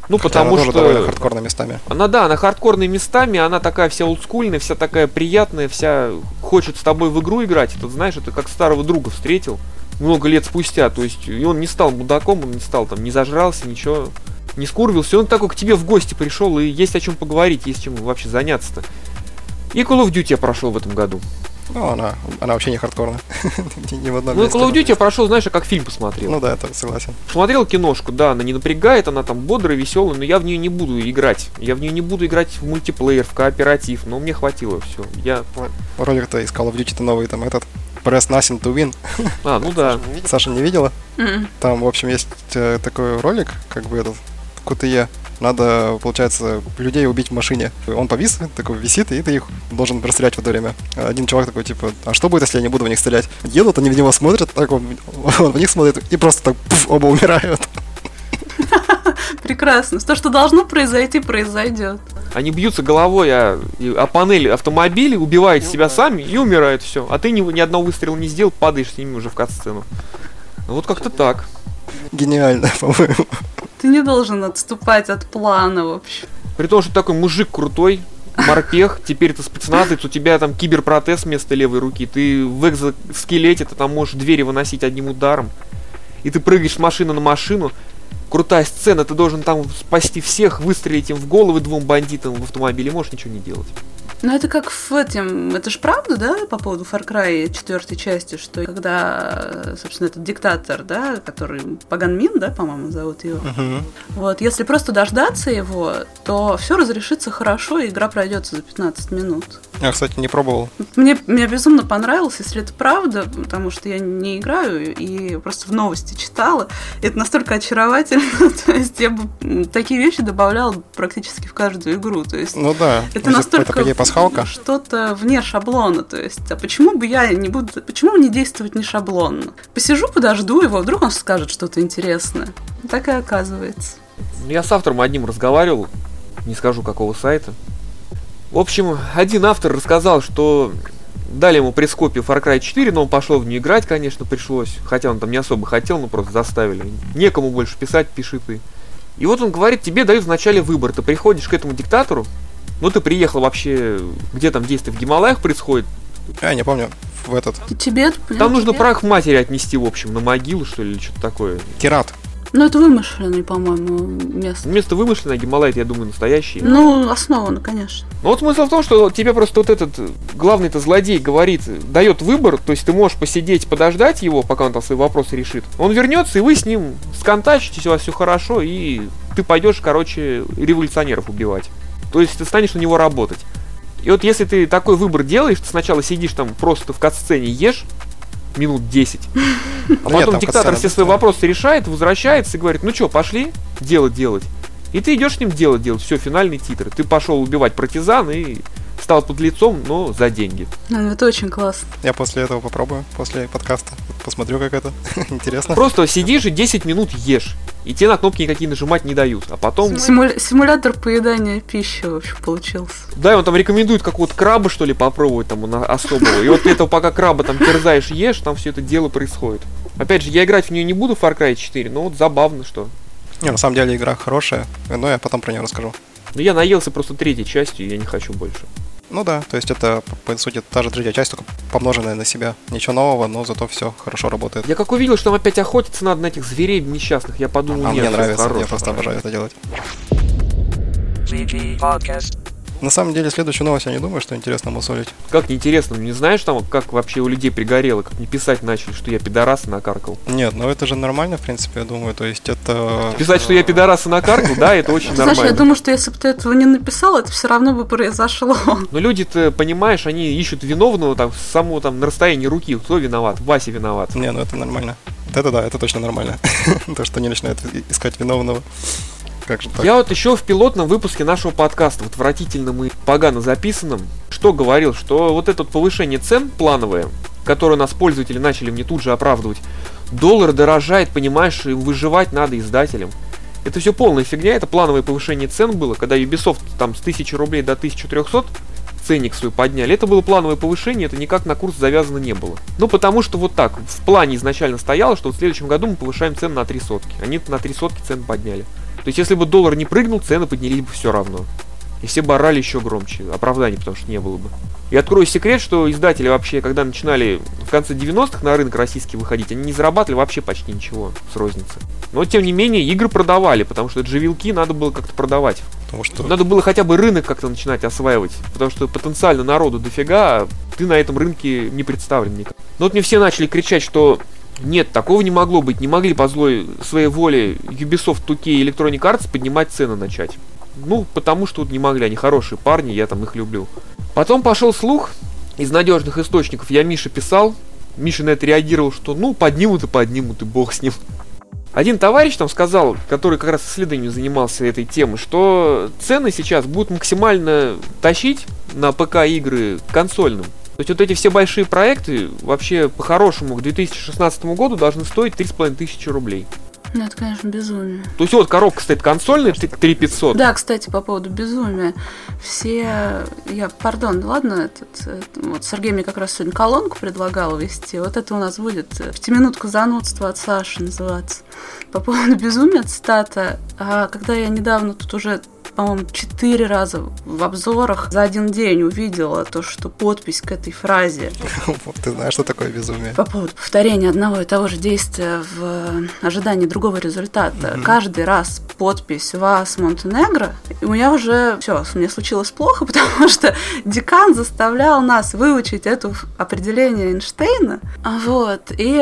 Ну, Хотя потому она что... хардкорно местами. Она, да, она хардкорной местами, она такая вся олдскульная, вся такая приятная, вся хочет с тобой в игру играть. Это, знаешь, это как старого друга встретил много лет спустя. То есть, и он не стал мудаком, он не стал там, не зажрался, ничего, не скурвился. Он такой к тебе в гости пришел, и есть о чем поговорить, есть чем вообще заняться-то. И Call of Duty я прошел в этом году. Ну, она, она вообще не хардкорна. Ни- Ни в одном Ну. Call of Duty я прошел, знаешь, я как фильм посмотрел. Ну да, это согласен. Смотрел киношку, да, она не напрягает, она там бодрая, веселая, но я в нее не буду играть. Я в нее не буду играть в мультиплеер, в кооператив, но мне хватило все. Я. Ролик-то из Call of Duty новый, там этот Press Nothing to Win. А, ну да. Саша не видела? М. Там, в общем, есть э, такой ролик, как бы этот, КТЕ. Надо, получается, людей убить в машине. Он повис, такой висит, и ты их должен расстрелять в это время. Один чувак такой, типа, а что будет, если я не буду в них стрелять? Едут, они в него смотрят, так он, он в них смотрит, и просто так пуф, оба умирают. Прекрасно. То, что должно произойти, произойдет. Они бьются головой о, и- о панель автомобиля, убивают себя сами и умирают все. А ты ни, ни одного выстрела не сделал, падаешь с ними уже в кат-сцену. Ну, Вот как-то так. Гениально, по-моему. Ты не должен отступать от плана вообще. При том, что ты такой мужик крутой, морпех, теперь ты спецназец, у тебя там киберпротез вместо левой руки, ты в экзоскелете, ты там можешь двери выносить одним ударом, и ты прыгаешь с машины на машину, крутая сцена, ты должен там спасти всех, выстрелить им в головы двум бандитам в автомобиле, можешь ничего не делать. Ну, это как в этим... Это ж правда, да, по поводу Far Cry четвертой части, что когда, собственно, этот диктатор, да, который Паган Мин, да, по-моему, зовут его, вот, если просто дождаться его, то все разрешится хорошо, и игра пройдется за 15 минут. Я, кстати, не пробовал. Мне, мне безумно понравилось, если это правда, потому что я не играю и просто в новости читала. Это настолько очаровательно, то есть я бы такие вещи добавляла практически в каждую игру. То есть Ну да, это настолько это, по пасхалка. что-то вне шаблона. То есть, а почему бы я не буду, почему не действовать не шаблонно? Посижу, подожду его, вдруг он скажет что-то интересное. Так и оказывается. Я с автором одним разговаривал, не скажу какого сайта. В общем, один автор рассказал, что дали ему пресс-копию Far Cry 4, но он пошел в нее играть, конечно, пришлось. Хотя он там не особо хотел, но просто заставили. Некому больше писать, пиши ты. И вот он говорит, тебе дают вначале выбор. Ты приходишь к этому диктатору, ну ты приехал вообще, где там действие в Гималаях происходит. Я не помню, в этот. Тибет, Там нужно прах матери отнести, в общем, на могилу, что ли, или что-то такое. Кират. Ну, это вымышленный, по-моему, место. Место вымышленное, Гималай, я думаю, настоящий. Ну, основано, конечно. Ну вот смысл в том, что тебе просто вот этот э, главный-то злодей говорит, дает выбор, то есть ты можешь посидеть, подождать его, пока он там свои вопросы решит. Он вернется, и вы с ним сконтачитесь, у вас все хорошо, и ты пойдешь, короче, революционеров убивать. То есть ты станешь на него работать. И вот если ты такой выбор делаешь, ты сначала сидишь там просто в катсцене ешь минут 10, а потом диктатор все свои вопросы решает, возвращается и говорит, ну что, пошли делать делать. И ты идешь с ним делать делать, все, финальный титр. Ты пошел убивать партизан и стал под лицом, но за деньги. Ну, это очень классно. Я после этого попробую, после подкаста. Посмотрю, как это. Интересно. Просто сидишь и 10 минут ешь. И тебе на кнопки никакие нажимать не дают. А потом... Симуля- симулятор поедания пищи, в общем, получился. Да, и он там рекомендует какого-то краба, что ли, попробовать там особого. И вот ты этого пока краба там терзаешь, ешь, там все это дело происходит. Опять же, я играть в нее не буду в Far Cry 4, но вот забавно, что. Не, на самом деле игра хорошая, но я потом про нее расскажу. Но я наелся просто третьей частью, и я не хочу больше. Ну да, то есть это, по сути, та же третья часть, только помноженная на себя. Ничего нового, но зато все хорошо работает. Я как увидел, что там опять охотиться надо на этих зверей несчастных, я подумал, А нет, мне нравится, хорош, я просто обожаю это делать. На самом деле, следующую новость я не думаю, что интересно мусолить. Как неинтересно, не знаешь там, как вообще у людей пригорело, как мне писать начали, что я пидораса накаркал. Нет, ну это же нормально, в принципе, я думаю. То есть это... Писать, что я пидораса накаркал, да, это очень Ты знаешь, я нормально. думаю, что если бы ты этого не написал, это все равно бы произошло. Но люди-то, понимаешь, они ищут виновного там самого там на расстоянии руки. Кто виноват? Вася виноват. Не, ну это нормально. Это да, это точно нормально. То, что они начинают искать виновного. Как же так? Я вот еще в пилотном выпуске нашего подкаста, в отвратительном и погано записанном, что говорил, что вот это вот повышение цен плановое, которое у нас пользователи начали мне тут же оправдывать, доллар дорожает, понимаешь, и выживать надо издателям. Это все полная фигня, это плановое повышение цен было, когда Ubisoft там с 1000 рублей до 1300 ценник свой подняли. Это было плановое повышение, это никак на курс завязано не было. Ну, потому что вот так, в плане изначально стояло, что в следующем году мы повышаем цены на три сотки. Они на три сотки цены подняли. То есть, если бы доллар не прыгнул, цены поднялись бы все равно. И все бы орали еще громче. Оправданий, потому что не было бы. И открою секрет, что издатели вообще, когда начинали в конце 90-х на рынок российский выходить, они не зарабатывали вообще почти ничего с розницы. Но, тем не менее, игры продавали, потому что это же вилки надо было как-то продавать. Потому что... Надо было хотя бы рынок как-то начинать осваивать, потому что потенциально народу дофига, а ты на этом рынке не представлен никак. Но вот мне все начали кричать, что нет, такого не могло быть, не могли по злой своей воле Ubisoft, 2K и Electronic Arts поднимать цены начать. Ну, потому что вот не могли, они хорошие парни, я там их люблю. Потом пошел слух из надежных источников, я Мише писал, Миша на это реагировал, что ну поднимут и поднимут, и бог с ним. Один товарищ там сказал, который как раз исследованием занимался этой темой, что цены сейчас будут максимально тащить на ПК игры консольным. То есть вот эти все большие проекты вообще по-хорошему к 2016 году должны стоить 3,5 тысячи рублей. Ну, это, конечно, безумие. То есть вот коробка стоит консольная 3500. Да, кстати, по поводу безумия. Все, я, пардон, ладно, этот, э, вот Сергей мне как раз сегодня колонку предлагал вести. Вот это у нас будет пятиминутка занудства от Саши называться. По поводу безумия, цитата. А когда я недавно тут уже по-моему, четыре раза в обзорах за один день увидела то, что подпись к этой фразе Ты знаешь, что такое безумие? по поводу повторения одного и того же действия в ожидании другого результата. Каждый раз подпись «Вас, Монтенегро», у меня уже все, мне случилось плохо, потому что декан заставлял нас выучить это определение Эйнштейна. А Вот. И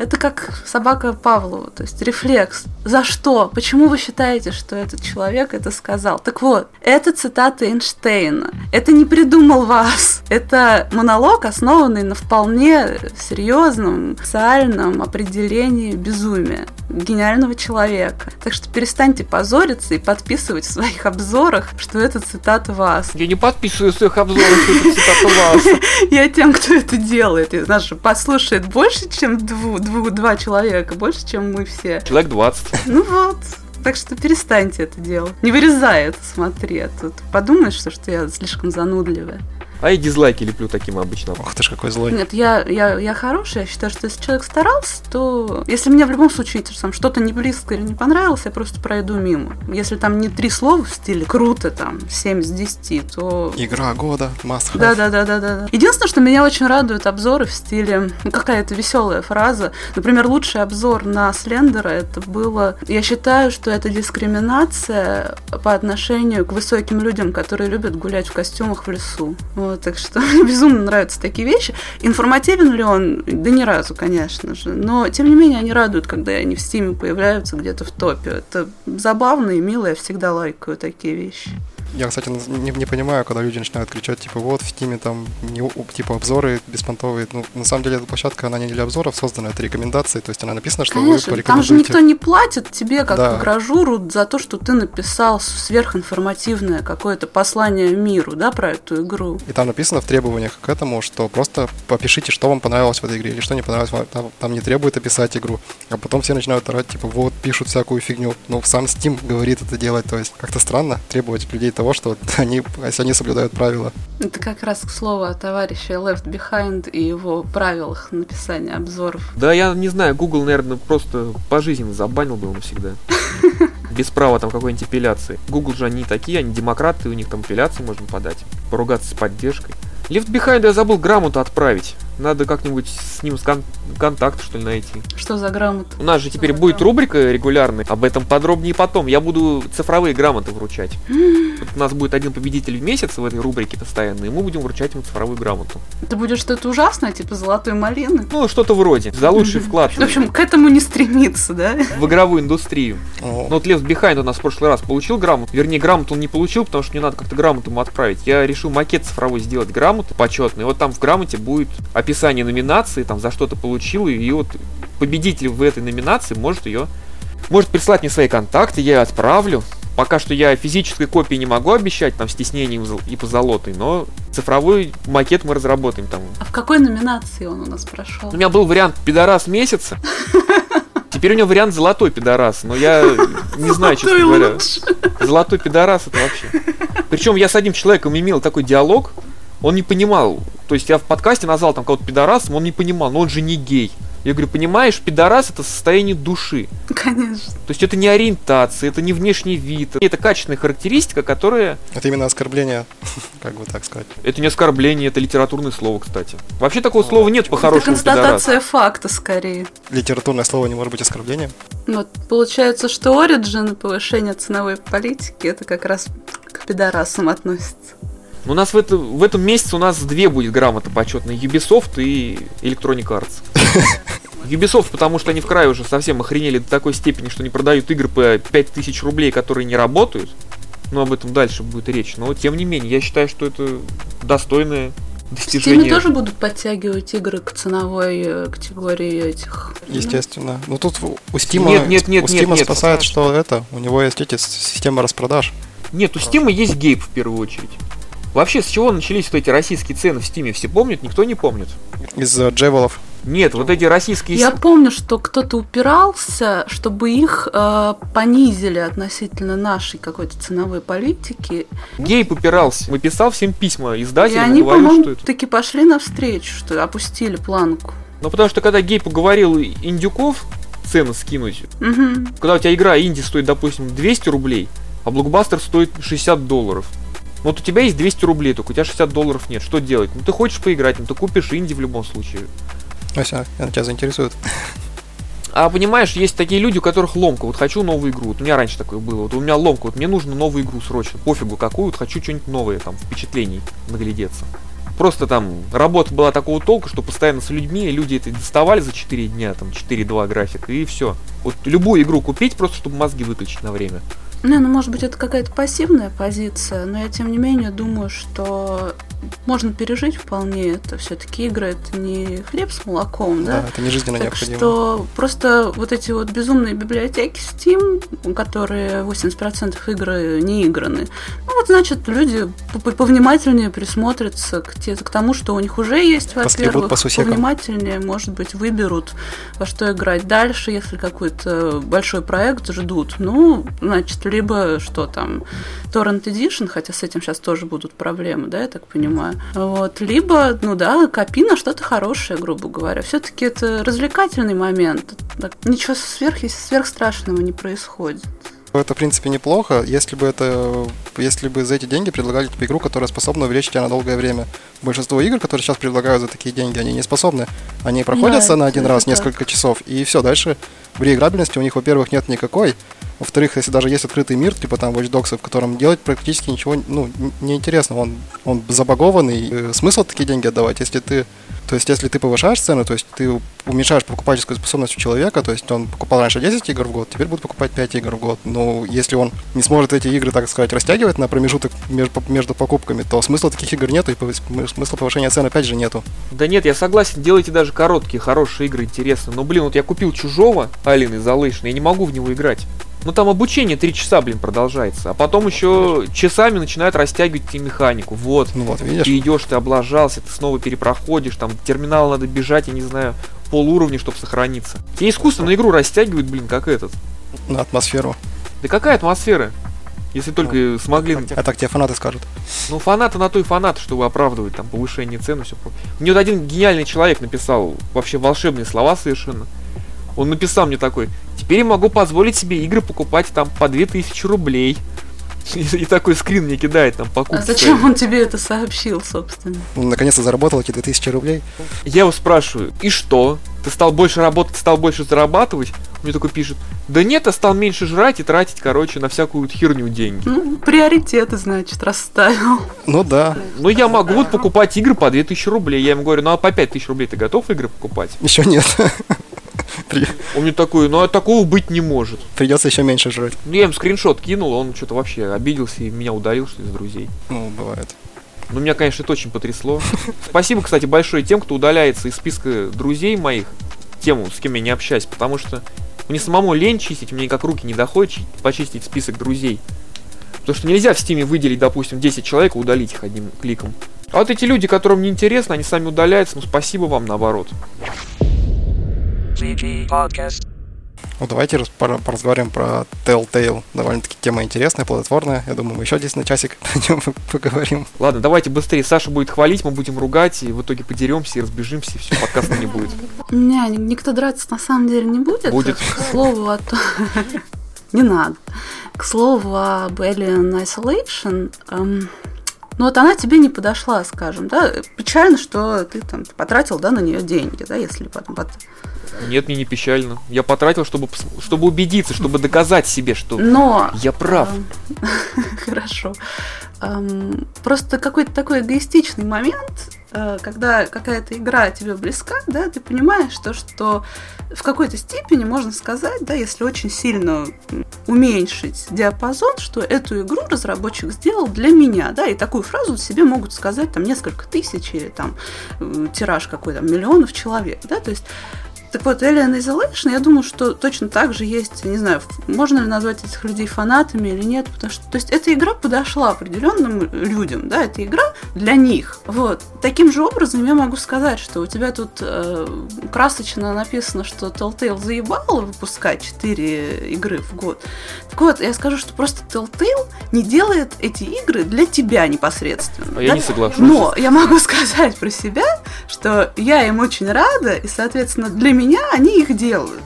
это как собака Павлова, то есть рефлекс. За что? Почему вы считаете, что этот человек это сказал? Так вот, это цитата Эйнштейна. Это не придумал вас. Это монолог, основанный на вполне серьезном социальном определении безумия гениального человека. Так что перестаньте позориться и подписывать в своих обзорах, что это цитата вас. Я не подписываю своих обзоров, что это цитата вас. Я тем, кто это делает. И, знаешь, послушает больше, чем два человека, больше, чем мы все. Человек 20. Ну вот. Так что перестаньте это делать. Не вырезай это, смотри. А тут подумаешь, что, я слишком занудливая. А я дизлайки леплю таким обычно. Ох ты ж какой злой. Нет, я, я, я хорошая. Я считаю, что если человек старался, то... Если мне в любом случае там, что-то не близко или не понравилось, я просто пройду мимо. Если там не три слова в стиле «круто», там, 7 из 10, то... Игра года, must have. Да, да, да, да, да. да. Единственное, что меня очень радуют обзоры в стиле ну, какая-то веселая фраза. Например, лучший обзор на Слендера это было. Я считаю, что это дискриминация по отношению к высоким людям, которые любят гулять в костюмах в лесу. Вот, так что безумно нравятся такие вещи. Информативен ли он? Да ни разу, конечно же. Но тем не менее они радуют, когда они в стиме появляются где-то в топе. Это забавно и мило, я всегда лайкаю такие вещи. Я, кстати, не, не понимаю, когда люди начинают кричать, типа, вот, в Стиме там, не, типа, обзоры беспонтовые. Ну, на самом деле, эта площадка, она не для обзоров создана, это рекомендации, то есть она написана, что Конечно, вы там же никто не платит тебе, как Да. гражуру, за то, что ты написал сверхинформативное какое-то послание миру, да, про эту игру. И там написано в требованиях к этому, что просто попишите, что вам понравилось в этой игре или что не понравилось. Там, там не требует описать игру. А потом все начинают орать, типа, вот, пишут всякую фигню. Ну, сам Steam говорит это делать. То есть как-то странно требовать людей того, что вот они, если они соблюдают правила. Это как раз к слову о товарище Left Behind и его правилах написания обзоров. Да я не знаю, Google, наверное, просто пожизненно забанил бы его навсегда. Без права там какой-нибудь апелляции. Google же они такие, они демократы, у них там апелляцию можно подать. Поругаться с поддержкой. Left Behind я забыл грамоту отправить. Надо как-нибудь с ним с кон- контакт, что ли, найти. Что за грамота? У нас же теперь будет рубрика регулярная, об этом подробнее потом. Я буду цифровые грамоты вручать. Вот у нас будет один победитель в месяц в этой рубрике постоянно, и мы будем вручать ему цифровую грамоту. Это будет что-то ужасное, типа золотой малины? Ну, что-то вроде. За лучший вклад В общем, к этому не стремиться, да? в игровую индустрию. Ну, Ну вот Left Behind у нас в прошлый раз получил грамоту. Вернее, грамоту он не получил, потому что мне надо как-то грамоту ему отправить. Я решил макет цифровой сделать грамоту почетный. Вот там в грамоте будет описание номинации, там за что ты получил, и, и вот победитель в этой номинации может ее может прислать мне свои контакты, я ее отправлю. Пока что я физической копии не могу обещать, там, стеснением и позолотой, но цифровой макет мы разработаем там. А в какой номинации он у нас прошел? У меня был вариант пидорас месяца. Теперь у него вариант золотой пидорас, но я не знаю, честно говоря. Золотой пидорас это вообще. Причем я с одним человеком имел такой диалог, он не понимал. То есть я в подкасте назвал там кого-то пидорасом, он не понимал, но он же не гей. Я говорю, понимаешь, пидорас это состояние души. Конечно. То есть это не ориентация, это не внешний вид. Это качественная характеристика, которая... это именно оскорбление, как бы так сказать. Это не оскорбление, это литературное слово, кстати. Вообще такого слова нет Это по-хорошему пидорас. констатация факта скорее. Литературное слово не может быть оскорблением. Вот получается, что Origin и повышение ценовой политики это как раз к пидорасам относится. У нас в, это, в этом месяце у нас две будет грамоты почетные. Ubisoft и Electronic Arts. Ubisoft, потому что они в крае уже совсем охренели до такой степени, что не продают игры по 5000 рублей, которые не работают. Но об этом дальше будет речь. Но тем не менее, я считаю, что это достойное В Steam достижение. тоже будут подтягивать игры к ценовой э, категории этих. Естественно. Ну тут у Steam, Нет, нет, нет, у нет, Steam нет. спасает, что это, у него есть эти с- система распродаж. Нет, у Steam есть гейп в первую очередь. Вообще, с чего начались вот эти российские цены в Steam? Все помнят? Никто не помнит. Из э, джевелов. Нет, вот эти российские... Я помню, что кто-то упирался, чтобы их э, понизили относительно нашей какой-то ценовой политики. Гейп упирался. Мы писал всем письма и издателям, они, говорил, по-моему, что это... таки пошли навстречу, что опустили планку. Ну потому что когда Гейп уговорил индюков цены скинуть, Мгм. когда у тебя игра инди стоит, допустим, 200 рублей, а блокбастер стоит 60 долларов. Вот у тебя есть 200 рублей, только у тебя 60 долларов нет. Что делать? Ну ты хочешь поиграть, ну ты купишь инди в любом случае. Ася, это тебя заинтересует. А понимаешь, есть такие люди, у которых ломка. Вот хочу новую игру. Вот у меня раньше такое было. Вот у меня ломка. Вот мне нужно новую игру срочно. Пофигу какую. Вот хочу что-нибудь новое, там, впечатлений наглядеться. Просто там работа была такого толка, что постоянно с людьми, люди это доставали за 4 дня, там 4-2 график, и все. Вот любую игру купить, просто чтобы мозги выключить на время. Не, ну может быть это какая-то пассивная позиция, но я тем не менее думаю, что можно пережить вполне это. Все-таки игры это не хлеб с молоком, Да, да? это не жизненно Так необходимо. что просто вот эти вот безумные библиотеки Steam, которые 80% игры не играны, ну вот значит люди по- повнимательнее присмотрятся к, те- к тому, что у них уже есть, во-первых, по повнимательнее, может быть, выберут, во что играть дальше, если какой-то большой проект ждут. Ну, значит, либо что там, Torrent Edition, хотя с этим сейчас тоже будут проблемы, да, я так понимаю. Вот, либо, ну да, копи на что-то хорошее, грубо говоря. Все-таки это развлекательный момент. Ничего сверх, сверхстрашного не происходит. Это, в принципе, неплохо, если бы это, если бы за эти деньги предлагали тебе игру, которая способна увлечь тебя на долгое время. Большинство игр, которые сейчас предлагают за такие деньги, они не способны. Они проходятся Да, на один раз так. несколько часов, и все, дальше в реиграбельности у них, во-первых, нет никакой, Во-вторых, если даже есть открытый мир, типа там Watch Dogs, в котором делать практически ничего, ну, н- неинтересно, он, он забагованный, э, смысл такие деньги отдавать, если ты то есть, если ты повышаешь цену, то есть ты уменьшаешь покупательскую способность у человека, то есть он покупал раньше 10 игр в год, теперь будет покупать 5 игр в год. Но если он не сможет эти игры, так сказать, растягивать на промежуток между, покупками, то смысла таких игр нету, и смысла повышения цен опять же нету. Да нет, я согласен, делайте даже короткие, хорошие игры, интересно. Но, блин, вот я купил чужого Alien Isolation, я не могу в него играть. Ну там обучение 3 часа, блин, продолжается. А потом еще часами начинают растягивать тебе механику. Вот. Ну вот, видишь? Ты идешь, ты облажался, ты снова перепроходишь, там терминал надо бежать, я не знаю, пол уровня, чтобы сохраниться. Тебе искусственно игру растягивают, блин, как этот. На атмосферу. Да какая атмосфера? Если только смогли... А так тебе фанаты скажут. Ну, фанаты на то и фанаты, чтобы оправдывать там повышение цены, все Мне вот один гениальный человек написал вообще волшебные слова совершенно. Он написал мне такой, теперь я могу позволить себе игры покупать там по 2000 рублей. И, и такой скрин мне кидает там покупки. А зачем он тебе это сообщил, собственно? Ну, Наконец-то заработал эти 2000 рублей. Я его спрашиваю, и что? Ты стал больше работать, стал больше зарабатывать? Он мне такой пишет, да нет, я стал меньше жрать и тратить, короче, на всякую херню деньги. Ну, приоритеты, значит, расставил. Ну да, Ну я могу вот покупать игры по 2000 рублей. Я ему говорю, ну а по 5000 рублей ты готов игры покупать? еще нет. Он мне такой, ну а такого быть не может. Придется еще меньше жрать. Ну, я ему скриншот кинул, он что-то вообще обиделся и меня удалил, что из друзей. Ну, бывает. Ну, меня, конечно, это очень потрясло. Спасибо, кстати, большое тем, кто удаляется из списка друзей моих, тему, с кем я не общаюсь, потому что мне самому лень чистить, мне никак руки не доходят чи- почистить список друзей. Потому что нельзя в стиме выделить, допустим, 10 человек и удалить их одним кликом. А вот эти люди, которым не интересно, они сами удаляются, ну спасибо вам наоборот. VG Podcast. Ну, давайте поразговариваем про Telltale. Довольно-таки тема интересная, плодотворная. Я думаю, мы еще здесь на часик о нем поговорим. Ладно, давайте быстрее. Саша будет хвалить, мы будем ругать, и в итоге подеремся и разбежимся, и все, подкаста не будет. Не, ни- никто драться на самом деле не будет. Будет. К слову о том... Не надо. К слову об Alien Isolation, эм, ну вот она тебе не подошла, скажем, да? Печально, что ты там потратил, да, на нее деньги, да, если потом... пот- Нет, мне не печально. Я потратил, чтобы, чтобы убедиться, чтобы доказать себе, что Но... я прав. эм, Хорошо. Эм, Просто какой-то такой эгоистичный момент, когда какая-то игра тебе близка, да, ты понимаешь, то, что в какой-то степени можно сказать, да, если очень сильно уменьшить диапазон, что эту игру разработчик сделал для меня, да, и такую фразу себе могут сказать там несколько тысяч или там э, тираж какой-то миллионов человек, да, то есть так вот, Alien Isolation, я думаю, что точно так же есть, не знаю, можно ли назвать этих людей фанатами или нет, потому что, то есть, эта игра подошла определенным людям, да, эта игра для них. Вот. Таким же образом я могу сказать, что у тебя тут э, красочно написано, что Telltale заебало выпускать 4 игры в год. Так вот, я скажу, что просто Telltale не делает эти игры для тебя непосредственно. А я да? не соглашусь. Но я могу сказать про себя, что я им очень рада, и, соответственно, для меня они их делают.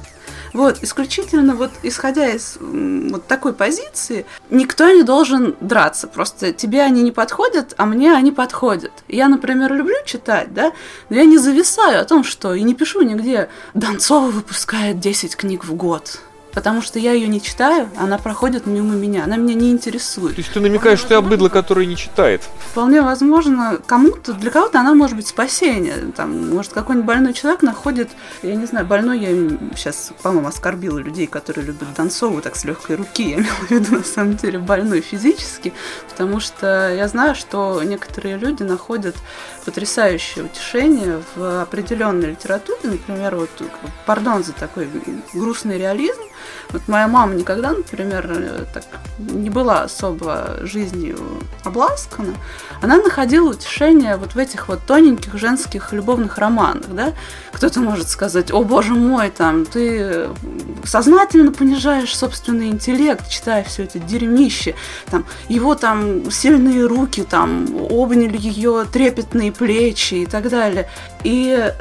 Вот, исключительно вот исходя из вот такой позиции, никто не должен драться. Просто тебе они не подходят, а мне они подходят. Я, например, люблю читать, да, но я не зависаю о том, что и не пишу нигде Донцова выпускает 10 книг в год. Потому что я ее не читаю, она проходит мимо меня, она меня не интересует. То есть ты намекаешь, что я быдло, которое не читает. Вполне возможно, кому-то, для кого-то она может быть спасение. Там, может, какой-нибудь больной человек находит, я не знаю, больной, я сейчас, по-моему, оскорбила людей, которые любят Донцову так с легкой руки. Я имела в виду, на самом деле, больной физически, потому что я знаю, что некоторые люди находят потрясающее утешение в определенной литературе. Например, вот, пардон за такой грустный реализм, вот моя мама никогда, например, так не была особо жизнью обласкана. Она находила утешение вот в этих вот тоненьких женских любовных романах, да. Кто-то может сказать, о боже мой, там, ты сознательно понижаешь собственный интеллект, читая все это дерьмище, там, его там сильные руки, там, обняли ее трепетные плечи и так далее. И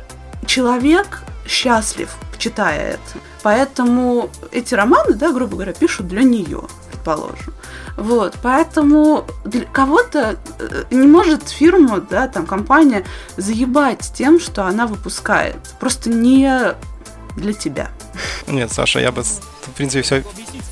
человек счастлив, читая это. Поэтому эти романы, да, грубо говоря, пишут для нее, предположим. Вот, поэтому для кого-то э, не может фирма, да, там компания заебать тем, что она выпускает. Просто не для тебя. Нет, Саша, я бы принципе, все,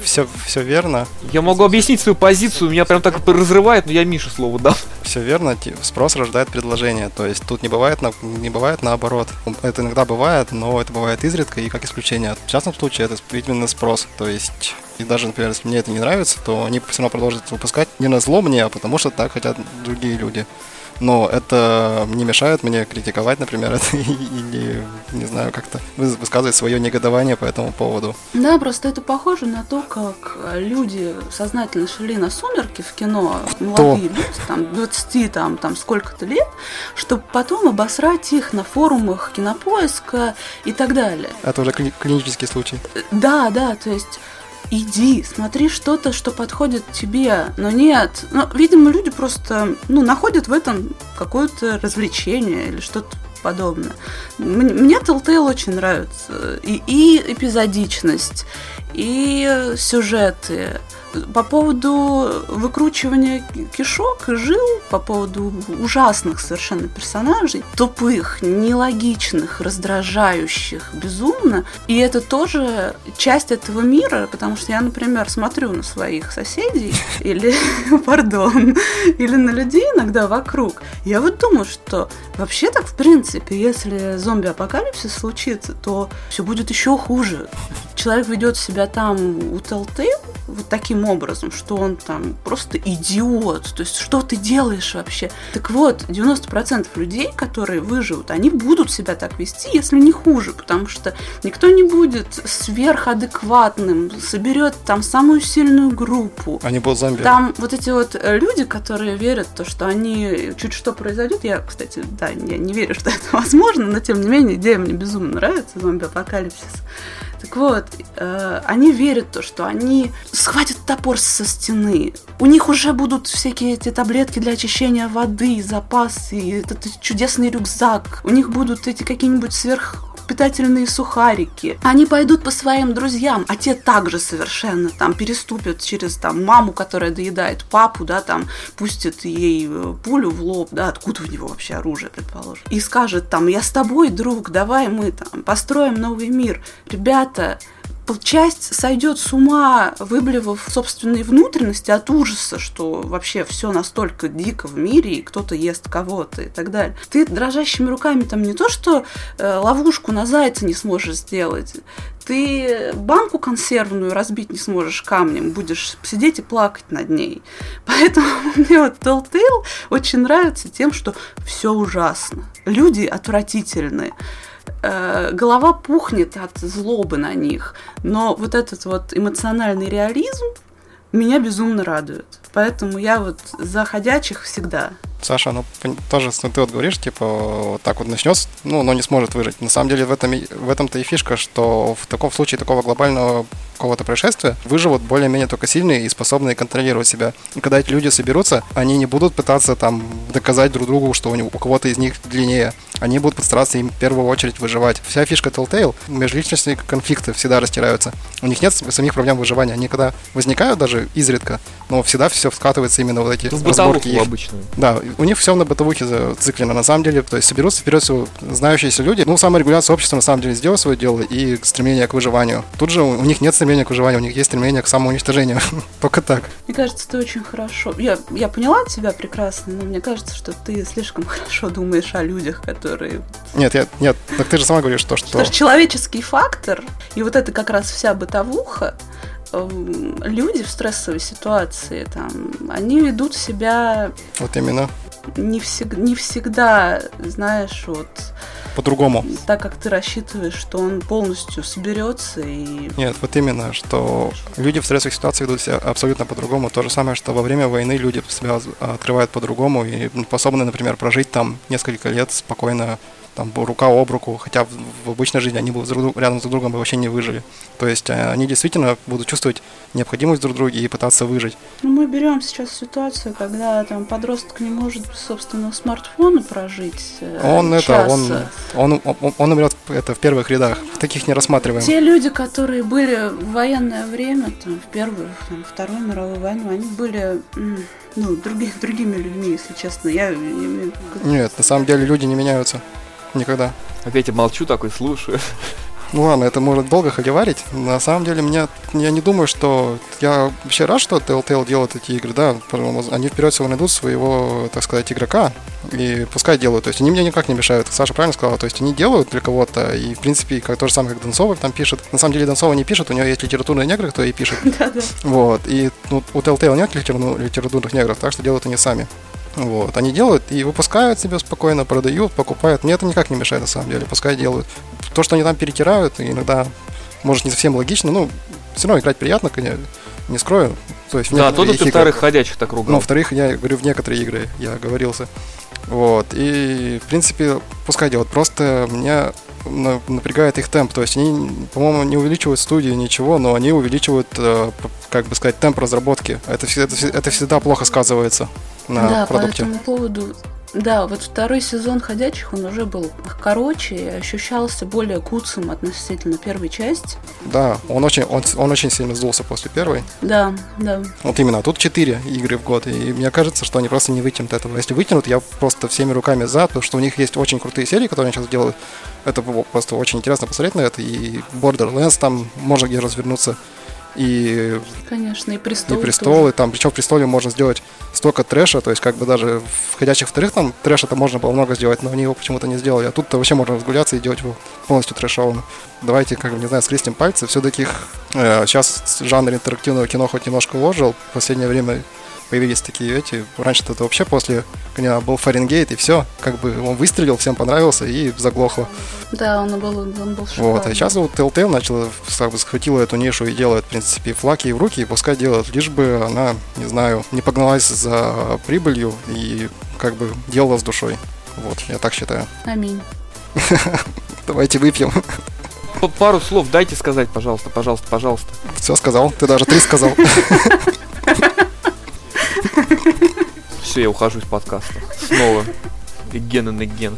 все, все верно. Я могу объяснить свою позицию, меня прям так разрывает, но я Мише слово дам. Все верно, спрос рождает предложение. То есть тут не бывает, не бывает наоборот. Это иногда бывает, но это бывает изредка и как исключение. В частном случае это именно спрос. То есть, и даже, например, если мне это не нравится, то они все равно продолжат выпускать не на зло мне, а потому что так хотят другие люди. Но это не мешает мне критиковать, например, это или, не знаю, как-то выс- высказывать свое негодование по этому поводу. Да, просто это похоже на то, как люди сознательно шли на сумерки в кино, молодые люди, там, 20, там, там сколько-то лет, чтобы потом обосрать их на форумах кинопоиска и так далее. Это уже кли- клинический случай. Да, да, то есть иди, смотри что-то, что подходит тебе. Но нет, ну, видимо, люди просто, ну, находят в этом какое-то развлечение или что-то подобное. Мне, Telltale очень нравится. И, и эпизодичность, и сюжеты. По поводу выкручивания кишок и жил, по поводу ужасных совершенно персонажей, тупых, нелогичных, раздражающих, безумно. И это тоже часть этого мира, потому что я, например, смотрю на своих соседей или, пардон, или на людей иногда вокруг. Я вот думаю, что вообще так, в принципе, если зомби-апокалипсис случится, то все будет еще хуже. Человек ведет себя там у Telltale вот таким образом, что он там просто идиот. То есть, что ты делаешь вообще? Так вот, 90% людей, которые выживут, они будут себя так вести, если не хуже, потому что никто не будет сверхадекватным, соберет там самую сильную группу. Они будут зомби. Там вот эти вот э, люди, которые верят в то, что они чуть что произойдет, я, кстати, да, я не верю, что это возможно, но тем не менее идея мне безумно нравится, зомби-апокалипсис. Так вот, э, они верят в то, что они схватят топор со стены. У них уже будут всякие эти таблетки для очищения воды, запасы, этот чудесный рюкзак. У них будут эти какие-нибудь сверх питательные сухарики. Они пойдут по своим друзьям, а те также совершенно там переступят через там маму, которая доедает папу, да, там пустит ей э, пулю в лоб, да, откуда у него вообще оружие, предположим, и скажет там, я с тобой, друг, давай мы там построим новый мир. Ребята, часть сойдет с ума, выблевав собственные внутренности от ужаса, что вообще все настолько дико в мире, и кто-то ест кого-то и так далее. Ты дрожащими руками там не то, что э, ловушку на зайца не сможешь сделать, ты банку консервную разбить не сможешь камнем, будешь сидеть и плакать над ней. Поэтому мне вот Telltale очень нравится тем, что все ужасно. Люди отвратительные э, голова пухнет от злобы на них. Но вот этот вот эмоциональный реализм меня безумно радует. Поэтому я вот за ходячих всегда. Саша, ну тоже ну, ты вот говоришь, типа, вот так вот начнется, ну, но не сможет выжить. На самом деле в этом, в этом-то и фишка, что в таком случае такого глобального какого-то происшествия выживут более-менее только сильные и способные контролировать себя. И когда эти люди соберутся, они не будут пытаться там доказать друг другу, что у, него, у кого-то из них длиннее. Они будут постараться им в первую очередь выживать. Вся фишка Telltale, межличностные конфликты всегда растираются. У них нет самих проблем выживания. Они когда возникают даже изредка, но всегда все скатывается именно вот эти Ну, в разборки их. обычную. Да, у них все на бытовухе зациклено. На самом деле, то есть соберутся вперед знающиеся люди. Ну, саморегуляция общества на самом деле сделала свое дело и стремление к выживанию. Тут же у у них нет стремления к выживанию, у них есть стремление к самоуничтожению. Только так. Мне кажется, ты очень хорошо. Я, я поняла тебя прекрасно, но мне кажется, что ты слишком хорошо думаешь о людях, которые. Нет, я, нет, так ты же сама говоришь то, что... Потому что человеческий фактор и вот это как раз вся бытовуха. эм, Люди в стрессовой ситуации, там, они ведут себя Вот именно. Не, всег- не всегда, знаешь, вот По-другому. так, как ты рассчитываешь, что он полностью соберется и Нет, вот именно, что люди в стрессовых ситуациях ведут себя абсолютно по-другому. То же самое, что во время войны люди себя открывают по-другому и способны, например, прожить там несколько лет спокойно, там, рука об руку, хотя в, в обычной жизни они бы друг друг- рядом с друг другом бы вообще не выжили. То есть э, они действительно будут чувствовать необходимость друг в друге и пытаться выжить. Ну, мы берем сейчас ситуацию, когда там подросток не может без собственного смартфона прожить. э, Он это, часа. он, он, он, он умрет это в первых рядах. Таких не рассматриваем. Те люди, которые были в военное время, там, в Первую, там, Вторую мировую войну, они были ну, други- другими людьми, если честно. Я Нет, на самом деле люди не меняются. Никогда. Опять я молчу такой, слушаю. Ну ладно, это может долго холиварить. На самом деле, меня, я не думаю, что... Я вообще рад, что Telltale делает эти игры, да. потому Они вперед всего найдут своего, так сказать, игрока. И пускай делают. То есть они мне никак не мешают. Саша правильно сказала. То есть они делают для кого-то. И, в принципе, как то же самое, как Донцова там пишет. На самом деле Донцова не пишет, у него есть литературные негры, кто и пишет. Вот. И ну, у Telltale нет литературных негров, так что делают они сами. Вот. Они делают и выпускают себе спокойно, продают, покупают. Мне это никак не мешает, на самом деле. Пускай делают. То, что они там перетирают, иногда, может, не совсем логично, ну, все равно играть приятно, конечно, не скрою. То есть Да, некоторые тут ты вторых ходячих так ругал. ну, во-вторых, я говорю, в некоторые игры я оговорился. Вот. И, в принципе, пускай делают. Просто меня на- напрягает их темп. То есть они, по-моему, не увеличивают студию, ничего, но они увеличивают, э, как бы сказать, темп разработки. Это, это, это всегда плохо сказывается на да, по продукте. этому поводу. Да, вот второй сезон ходячих, он уже был короче и ощущался более куцым относительно первой части. Да, он очень, он, он очень сильно сдулся после первой. Да, да. Вот именно, тут 4 игры в год, и мне кажется, что они просто не вытянут этого. Если вытянут, я просто всеми руками за, потому что у них есть очень крутые серии, которые они сейчас делают. Это было просто очень интересно посмотреть на это, и Borderlands там можно где развернуться, и, Конечно, и и престол. престолы, там, причем в престоле можно сделать столько трэша, то есть как бы даже в ходячих вторых там трэша-то можно было много сделать, но они его почему-то не сделали, а тут-то вообще можно разгуляться и делать его полностью трэшовым. Давайте, как бы, не знаю, скрестим пальцы, все-таки сейчас жанр интерактивного кино хоть немножко уложил, в последнее время появились такие эти. Раньше-то это вообще после когда был Фаренгейт и все, как бы он выстрелил, всем понравился и заглохло. Да, он был, он был шикарный. Вот, а сейчас вот Telltale начала, как бы схватила эту нишу и делает, в принципе, флаки в руки, и пускай делает, лишь бы она, не знаю, не погналась за прибылью и как бы делала с душой. Вот, я так считаю. Аминь. Давайте выпьем. Пару слов дайте сказать, пожалуйста, пожалуйста, пожалуйста. Все сказал, ты даже три сказал. Все, я ухожу из подкаста. Снова. Again and again.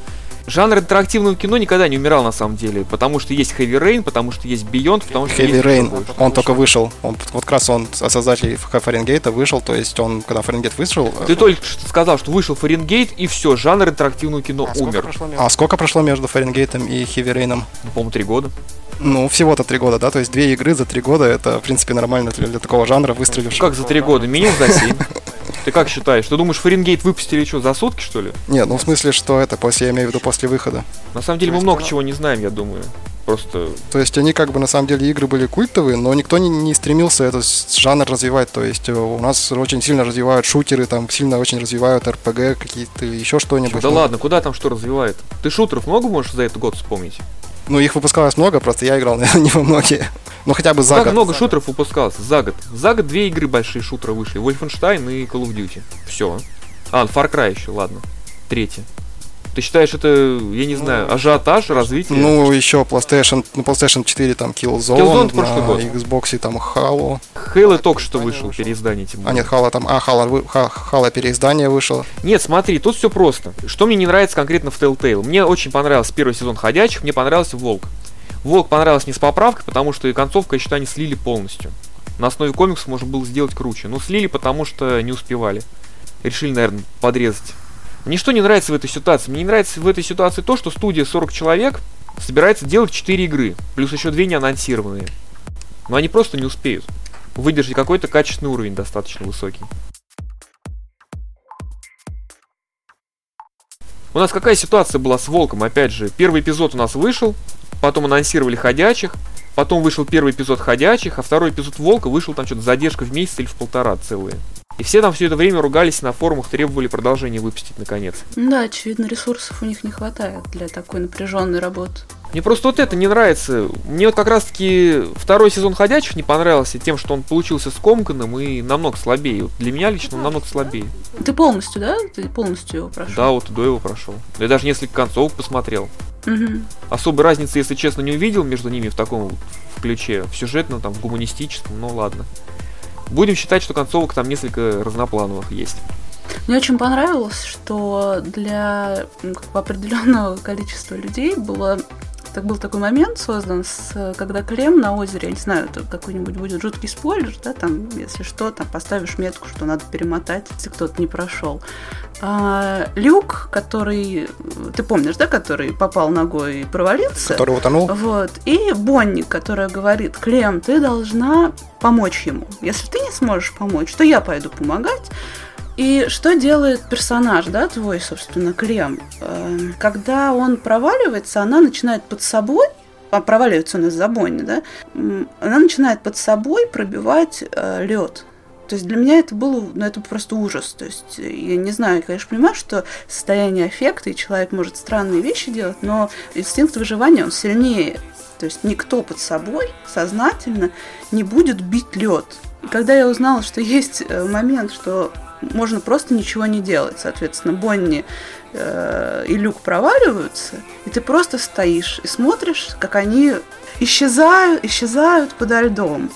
Жанр интерактивного кино никогда не умирал на самом деле, потому что есть Heavy Rain, потому что есть Beyond, потому что Heavy есть Rain, он только вышел. Он, вот как раз он от создателей Фаренгейта вышел, то есть он, когда Фаренгейт вышел... Ты только что сказал, что вышел Фаренгейт, и все, жанр интерактивного кино умер. А сколько прошло между Фаренгейтом и Heavy Rain? Ну, по-моему, три года. Ну, всего-то три года, да? То есть две игры за три года, это, в принципе, нормально для, для такого жанра выстрелившего. Как за три года? Минимум за семь. Ты как считаешь? Ты думаешь, Фаренгейт выпустили что, за сутки, что ли? Нет, ну в смысле, что это, после, я имею в виду после выхода. На самом деле мы много чего не знаем, я думаю. Просто То есть они как бы на самом деле игры были культовые, но никто не, не стремился этот жанр развивать. То есть э, у нас очень сильно развивают шутеры, там сильно очень развивают РПГ, какие-то еще что-нибудь. Да Ну, ладно, куда там что развивает? Ты шутеров много можешь за этот год вспомнить? Ну, их выпускалось много, просто я играл, наверное, не во многие. Ну, хотя бы за как год. много шутеров выпускалось за год? За год две игры большие шутера вышли. Wolfenstein и Call of Duty. Все. А, Far Cry еще, ладно. Третье. Ты считаешь это, я не знаю, ажиотаж, развитие? Ну, еще PlayStation, ну, PlayStation 4 там Killzone, Killzone прошлый год. Xbox там Halo. Halo только что вышел, переиздание тем А более. нет, Halo там, а, Halo, Halo переиздание вышло. Нет, смотри, тут все просто. Что мне не нравится конкретно в Telltale? Мне очень понравился первый сезон Ходячих, мне понравился Волк. Волк понравился не с поправкой, потому что и концовка, я считаю, они слили полностью. На основе комиксов можно было сделать круче. Но слили, потому что не успевали. Решили, наверное, подрезать. Мне что не нравится в этой ситуации? Мне не нравится в этой ситуации то, что студия 40 человек собирается делать 4 игры, плюс еще 2 не анонсированные. Но они просто не успеют выдержать какой-то качественный уровень достаточно высокий. У нас какая ситуация была с Волком? Опять же, первый эпизод у нас вышел, потом анонсировали Ходячих, потом вышел первый эпизод Ходячих, а второй эпизод Волка вышел там что-то задержка в месяц или в полтора целые. И все там все это время ругались на форумах, требовали продолжения выпустить наконец. Да, очевидно, ресурсов у них не хватает для такой напряженной работы. Мне просто вот это не нравится. Мне вот как раз таки второй сезон Ходячих не понравился тем, что он получился скомканным и намного слабее. Вот для меня лично он намного слабее. Ты полностью, да? Ты полностью его прошел? Да, вот до его прошел. Я даже несколько концов посмотрел. Мгм. Особой разницы, если честно, не увидел между ними в таком ключе. В сюжетном, там, в гуманистическом, ну ладно. Будем считать, что концовок там несколько разноплановых есть. Мне очень понравилось, что для определенного количества людей было так был такой момент создан, с, когда Клем на озере, я не знаю, это какой-нибудь будет жуткий спойлер, да, там, если что, там поставишь метку, что надо перемотать, если кто-то не прошел. А, Люк, который, ты помнишь, да, который попал ногой и провалился. Который утонул. Вот. И Бонни, которая говорит, Клем, ты должна помочь ему. Если ты не сможешь помочь, то я пойду помогать. И что делает персонаж, да, твой, собственно, Клем? Эм, Когда он проваливается, она начинает под собой, а проваливается он из-за Бонни, да, она начинает под собой пробивать лед. То есть для меня это было, ну, это просто ужас. То есть я не знаю, я, конечно, понимаю, что состояние аффекта, и человек может странные вещи делать, но инстинкт выживания, он сильнее. То есть никто под собой сознательно не будет бить лед. И когда я узнала, что есть э, момент, что можно просто ничего не делать, соответственно, Бонни э, и Люк проваливаются, и ты просто стоишь и смотришь, как они исчезают, исчезают подо льдом.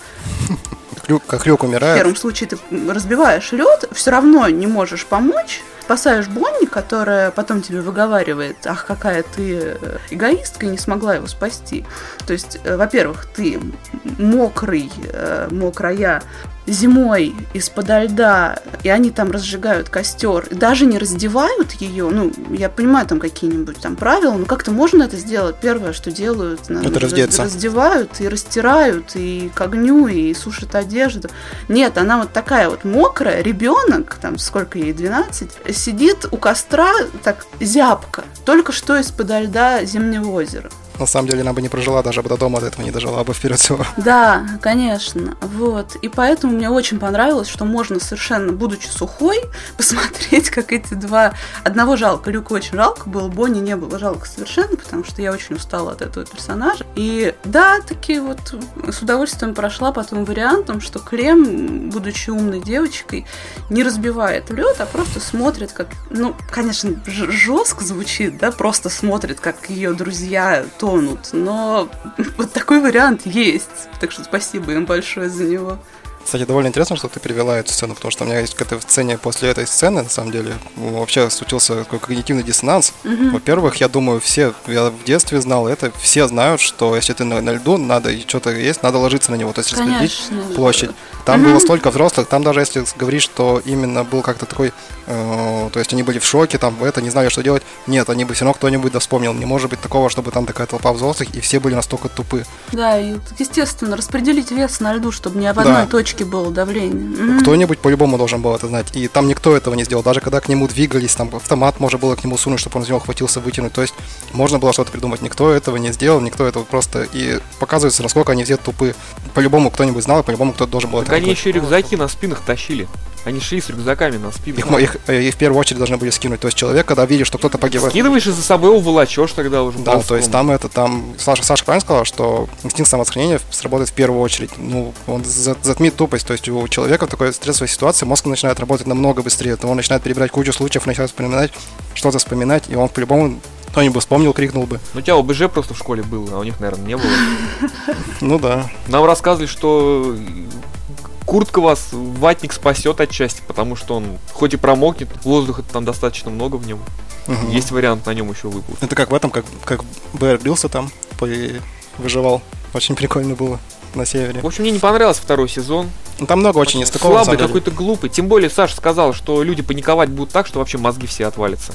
Как Люк, как Люк В умирает. первом случае ты разбиваешь лед, все равно не можешь помочь, спасаешь Бонни, которая потом тебе выговаривает, ах, какая ты э, эгоистка, и не смогла его спасти. То есть, э, во-первых, ты мокрый, э, мокрая, зимой из-под льда, и они там разжигают костер, и даже не раздевают ее, ну, я понимаю, там какие-нибудь там правила, но как-то можно это сделать. Первое, что делают, наверное, Это раздеться. раз- раздевают и растирают, и к огню, и сушат одежду. Нет, она вот такая вот мокрая, ребенок, там сколько ей, 12, сидит у костра так зябко, только что из-под льда Зимнего озера. На самом деле она бы не прожила, даже бы до дома до этого не дожила бы вперед всего. Да, конечно, вот. И поэтому мне очень понравилось, что можно совершенно, будучи сухой, посмотреть, как эти два... Одного жалко, Люку очень жалко было, Бонни не было жалко совершенно, потому что я очень устала от этого персонажа. И да, таки вот с удовольствием прошла по тому вариантам, что Клем, будучи умной девочкой, не разбивает лед, а просто смотрит, как... Ну, конечно, жестко звучит, да, просто смотрит, как ее друзья тонут, но вот такой вариант есть. Так что спасибо им большое за него. Кстати, довольно интересно, что ты привела эту сцену, потому что у меня есть к этой сцене после этой сцены, на самом деле, вообще случился такой когнитивный диссонанс. Во-первых, я думаю, все, я в детстве знал это, все знают, что если ты на, на льду, надо и что-то есть, надо ложиться на него, то есть распределить площадь. Там Мгм. было столько взрослых, там даже если говоришь, что именно был как-то такой, э, то есть они были в шоке, там это, не знали, что делать, нет, они бы все равно кто-нибудь да вспомнил. Не может быть такого, чтобы там такая толпа взрослых, и все были настолько тупы. Да, и естественно, распределить вес на льду, чтобы ни в одной Да. точке было давление. Кто-нибудь по-любому должен был это знать. И там никто этого не сделал. Даже когда к нему двигались, там автомат можно было к нему сунуть, чтобы он из него хватился, вытянуть. То есть можно было что-то придумать. Никто этого не сделал, никто этого просто... И показывается, насколько они все тупы. По-любому кто-нибудь знал, и по-любому кто-то должен был Так это они делать. еще рюкзаки на спинах тащили. Они шли с рюкзаками на Их, спинах. мо- их, э, их в первую очередь должны были скинуть. То есть человек, когда видит, что кто-то погибает... Скидываешь и за собой его волочешь тогда уже. Да, то есть там это там Саша, Саша правильно сказала, что инстинкт самосохранения сработает в первую очередь. Ну, он за- затмит тупость. То есть у человека в такой стрессовой ситуации мозг начинает работать намного быстрее. То он начинает перебирать кучу случаев, начинает вспоминать, что-то вспоминать, и он по-любому кто-нибудь вспомнил, крикнул бы. Ну, у тебя ОБЖ просто в школе было, а у них, наверное, не было. Ну да. Нам рассказывали, что куртка вас ватник спасет отчасти, потому что он хоть и промокнет, воздуха там достаточно много в нем. Мгм. Есть вариант на нем еще выплыть. Это как в этом, как, как Бэр Гриллса там по- выживал. Очень прикольно было на севере. В общем, мне не понравился второй сезон. Ну, там много очень нестыковок, на Слабый, какой-то глупый. Тем более Саша сказал, что люди паниковать будут так, что вообще мозги все отвалятся.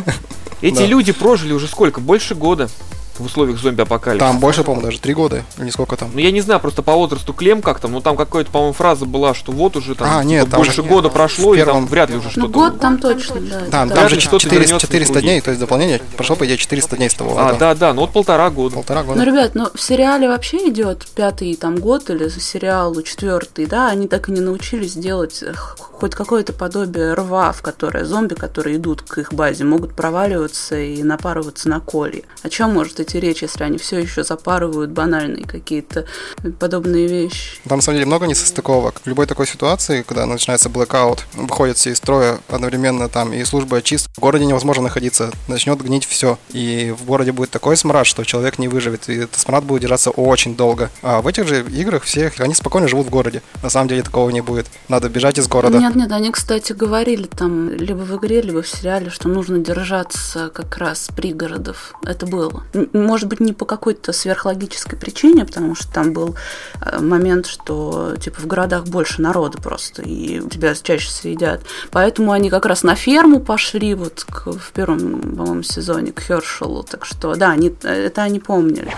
Эти люди прожили уже сколько? Больше года в условиях зомби-апокалипсиса. Там больше, по-моему, даже три года, или сколько там. Ну, я не знаю просто по возрасту Клем как там, но там какая-то, по-моему, фраза была, что вот уже там А, типа, нет, там больше же- года в прошло, и первом- там вряд ли уже Ну, что-то... год там точно, да. Там, да. там же ли что-то 400, вернется 400 в другие. дней, то есть дополнение прошло, по идее, 400 дней с того. А, года. да, да, ну вот полтора года. Полтора года. Ну, ребят, ну в сериале вообще идет пятый там год или за сериалу четвертый, да, они так и не научились делать э, хоть какое-то подобие рва, в которое зомби, которые идут к их базе, могут проваливаться и напарываться на колье. О чем может идти речь, если они все еще запарывают банальные какие-то подобные вещи? Там, на самом деле, много несостыковок. В любой такой ситуации, когда начинается блэкаут, выходят все из строя одновременно там, и служба очистки, в городе невозможно находиться, начнет гнить все. И в городе будет такой смрад, что человек не выживет, и этот смрад будет держаться очень долго. А в этих же играх все, они спокойно живут в городе. На самом деле такого не будет. Надо бежать из города. Нет, нет, они, кстати, говорили там либо в игре, либо в сериале, что нужно держаться как раз пригородов. Это было. Может быть, не по какой-то сверхлогической причине, потому что там был э, момент, что типа в городах больше народа просто, и тебя чаще съедят. Поэтому они как раз на ферму пошли вот к- в первом, по-моему, сезоне к Хершелу. Так что да, они, это они помнили.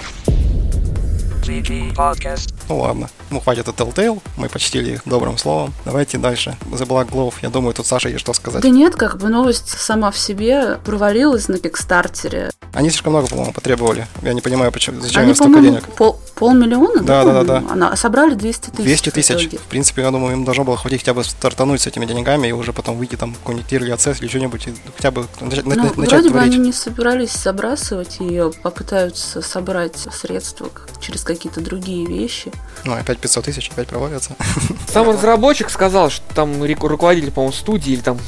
Podcast. Ну ладно, ну хватит от Telltale, мы почтили их добрым словом. Давайте дальше. The Black Glove, я думаю, тут Саша есть что сказать. Да нет, как бы новость сама в себе провалилась на Кикстартере. Они слишком много, по-моему, потребовали. Я не понимаю, почему, зачем Они, им столько денег. пол, полмиллиона, Да, да, да, да. Она, собрали 200 тысяч. 200 в тысяч. итоге. В принципе, я думаю, им должно было хватить хотя бы стартануть с этими деньгами и уже потом выйти там в какой-нибудь Early Access или что-нибудь, и хотя бы начать, Ну, начать вроде бы творить. они не собирались забрасывать ее, попытаются собрать средства через какие-то другие вещи. Ну, опять 500 тысяч, опять провалятся. Сам разработчик сказал, что там руководитель, по-моему, студии или там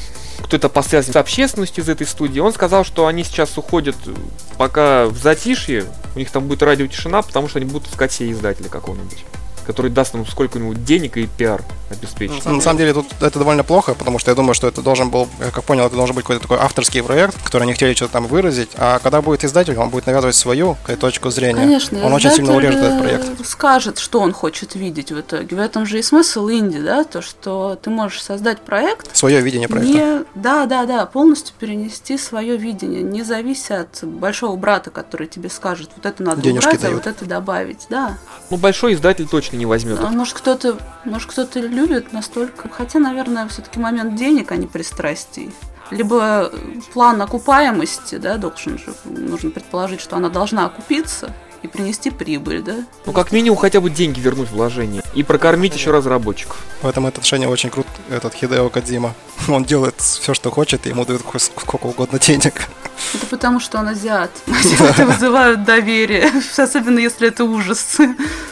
кто-то по связям с общественностью из этой студии, он сказал, что они сейчас уходят э, пока в затишье, у них там будет радиотишина, потому что они будут искать себе издателя какого-нибудь, который даст им сколько-нибудь денег и пиар обеспечит. На самом деле тут это довольно плохо, потому что я думаю, что это должен был, я как понял, это должен быть какой-то такой авторский проект, который они хотели что-то там выразить, а когда будет издатель, он будет навязывать свою точку зрения. Конечно, он очень сильно издатель, урежет этот э, проект. скажет, что он хочет видеть в итоге. В этом же и смысл инди, да, то, что ты можешь создать проект, Свое видение проекта. не, да, да, да, полностью перенести свое видение, не завися от большого брата, который тебе скажет, вот это надо Денежки убрать, а дают. вот это добавить, да. Ну, большой издатель точно не возьмет. А может кто-то, может кто-то любит настолько, хотя, наверное, все-таки момент денег, а не пристрастий. Либо план окупаемости, да, должен же, нужно предположить, что она должна окупиться и принести прибыль, да. Ну, как минимум, хотя бы деньги вернуть вложение. И прокормить еще разработчиков. В этом отношении очень крут этот Хидео Кадзима. Он делает все, что хочет, и ему дают сколько угодно денег. Это потому, что он азиат. Азиаты вызывают доверие, особенно если это ужас.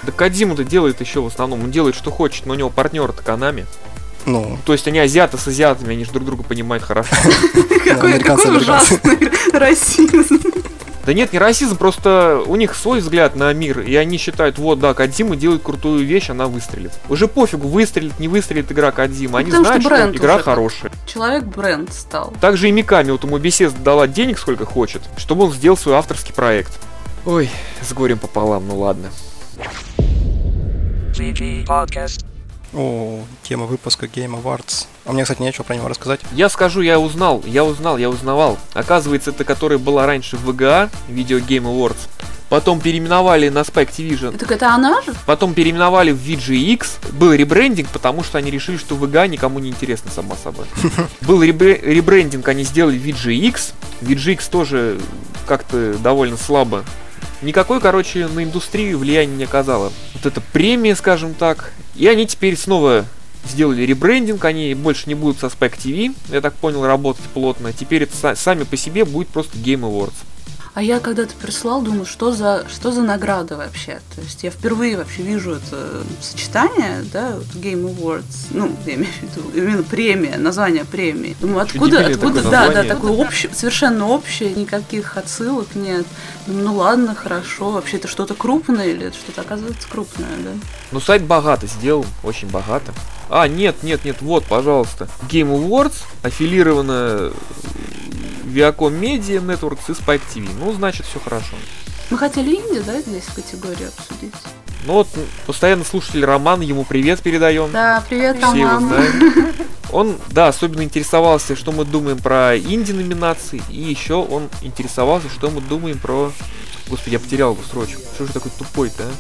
Да Кадзиму-то делает еще в основном, он делает что хочет, но у него партнер-то Канами. Ну, То есть они азиаты с азиатами, они же друг друга понимают хорошо. Какой, ужасный расизм. Да нет, не расизм, просто у них свой взгляд на мир, и они считают, вот, да, Кадзима делает крутую вещь, она выстрелит. Уже пофигу, выстрелит, не выстрелит игра Кадзима, они Потому что знают, что, бренд игра уже. хорошая. Человек бренд стал. Также и Миками, вот ему Bethesda дала денег сколько хочет, чтобы он сделал свой авторский проект. Ой, с горем пополам, ну ладно. VG Podcast. О, тема выпуска Game Awards. А мне, кстати, нечего про него рассказать. Я скажу, я узнал, я узнал, я узнавал. Оказывается, это которая была раньше в VGA, Video Game Awards. Потом переименовали на Spike Division. Так это она же? Потом переименовали в VGX. Был ребрендинг, потому что они решили, что VGA никому не интересно, само собой. Был ребре- ребрендинг, они сделали VGX. VGX тоже как-то довольно слабо. Никакой, короче, на индустрию влияния не оказало. Вот эта премия, скажем так. И они теперь снова сделали ребрендинг, они больше не будут со Spec TV, я так понял, работать плотно. Теперь это са- сами по себе будет просто Game Awards. А я когда-то прислал, думаю, что за, что за награда вообще? То есть я впервые вообще вижу это сочетание, да, вот Game Awards, ну, я имею в виду именно премия, название премии. Думаю, откуда, откуда, такое да, да, название. такое общее, совершенно общее, никаких отсылок нет. Думаю, ну ладно, хорошо, вообще это что-то крупное или это что-то оказывается крупное, да? Ну, сайт богато сделал, очень богато. А, нет, нет, нет, вот, пожалуйста. Game Awards аффилирована Viacom Media Networks и Spike TV. Ну, значит, все хорошо. Мы хотели инди, да, здесь в категории обсудить? Ну вот, постоянно слушатель Роман, ему привет передаем. Да, привет, Все его Роман. знаем. Он, да, особенно интересовался, что мы думаем про инди-номинации, и еще он интересовался, что мы думаем про... Господи, я потерял эту строчку. Что же такой тупой-то, а?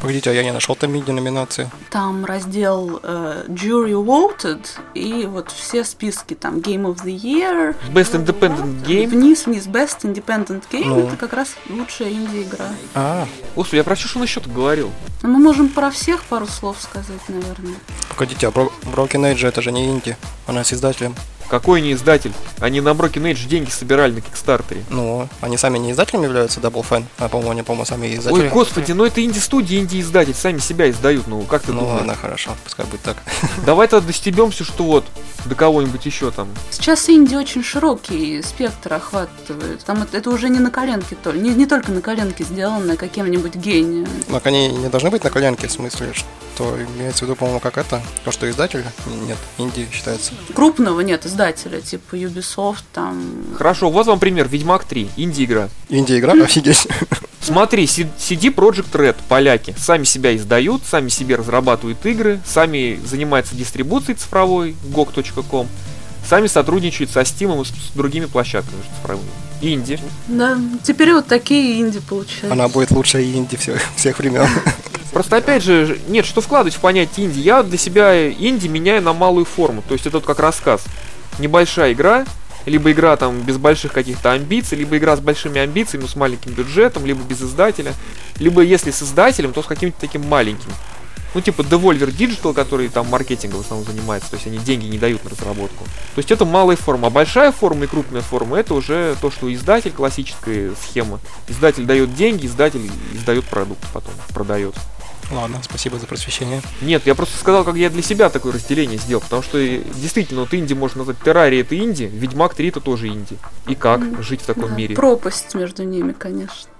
Погодите, а я не нашел там миди-номинации. Там раздел э, Jury Voted и вот все списки там Game of the Year. Best Independent Game. Вниз, вниз, Best Independent Game. Ну. Это как раз лучшая инди-игра. А, Господи, я про что он еще-то говорил? Но мы можем про всех пару слов сказать, наверное. погодите, а Broken Age это же не инди. Она с издателем. Какой не издатель? Они на Broken Age деньги собирали на Кикстартере. Ну, они сами не издателями являются, Double Fan. А, по-моему, они, по-моему, сами издатели. Ой, господи, ну это инди-студия, инди-издатель, сами себя издают, ну как ты Ну думаешь? ладно, хорошо, пускай будет так. Давай тогда достебемся, что вот до кого-нибудь еще там. Сейчас инди очень широкий спектр охватывает. Там это, это уже не на коленке только, не, не только на коленке сделано каким-нибудь гением. Но они не должны быть на коленке, в смысле, что имеется в виду, по-моему, как это? То, что издатель? Нет, инди считается. Крупного нет издателя, типа Ubisoft, там... Хорошо, вот вам пример. Ведьмак 3, инди-игра. Инди-игра? Офигеть. Смотри, CD Project Red, поляки, сами себя издают, сами себе разрабатывают игры, сами занимаются дистрибуцией цифровой, gog.com, сами сотрудничают со Steam и с другими площадками цифровыми. Инди. Да, теперь вот такие инди получаются. Она будет лучшей инди всех, всех времен. Просто опять же, нет, что вкладывать в понятие инди. Я для себя инди меняю на малую форму. То есть это вот как рассказ. Небольшая игра, либо игра там без больших каких-то амбиций, либо игра с большими амбициями, но с маленьким бюджетом, либо без издателя, либо если с издателем, то с каким-то таким маленьким. Ну, типа Devolver Digital, который там маркетингом в основном занимается, то есть они деньги не дают на разработку. То есть это малая форма. А большая форма и крупная форма это уже то, что издатель, классическая схема. Издатель дает деньги, издатель издает продукт потом, продает. Ладно, спасибо за просвещение. Нет, я просто сказал, как я для себя такое разделение сделал, потому что э, действительно, вот инди можно назвать, Террария это инди, Ведьмак 3 это тоже инди. И как М, жить в таком Да, мире? Пропасть между ними, конечно.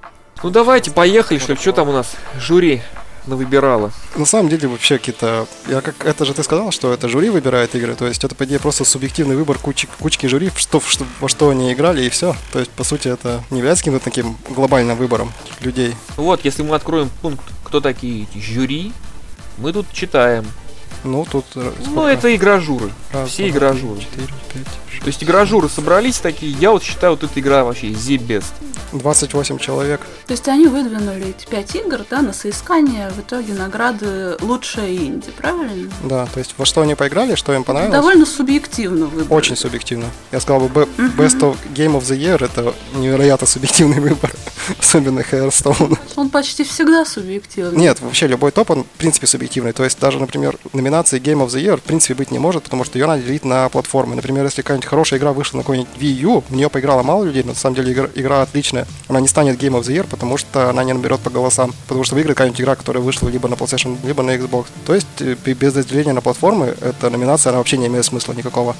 Ну давайте, поехали, что что там у нас жюри навыбирало. На самом деле вообще какие-то... Я как... Это же ты сказал, что это жюри выбирает игры, то есть это, по идее, просто субъективный выбор кучи... кучки жюри, что, что- во что они играли, и все. То есть, по сути, это не является каким-то таким глобальным выбором людей. Вот, если мы откроем пункт, кто такие эти жюри, мы тут читаем. Ну, тут... э, Ну, это игражуры. Раз, все два, игражуры. То есть игражуры собрались такие, я вот считаю, вот эта игра вообще the best. 28 человек. То есть они выдвинули эти пять игр, да, на соискание в итоге награды лучшая инди, правильно? Да, то есть во что они поиграли, что им понравилось. Довольно субъективно выбор. Очень субъективно. Я сказал бы. Best of Game of the Year это невероятно субъективный выбор. Особенно Hearthstone. Он почти всегда субъективный. Нет, вообще любой топ, он в принципе субъективный. То есть даже, например, номинации Game of the Year в принципе быть не может, потому что ее надо делить на платформы. Например, если какая-нибудь хорошая игра вышла на какой-нибудь Wii U, в нее поиграло мало людей, но на самом деле игра, игра отличная, она не станет Game of the Year, потому что она не наберет по голосам. Потому что выиграет какая-нибудь игра, которая вышла либо на PlayStation, либо на Xbox. То есть э, без разделения на платформы эта номинация, она вообще не имеет смысла никакого.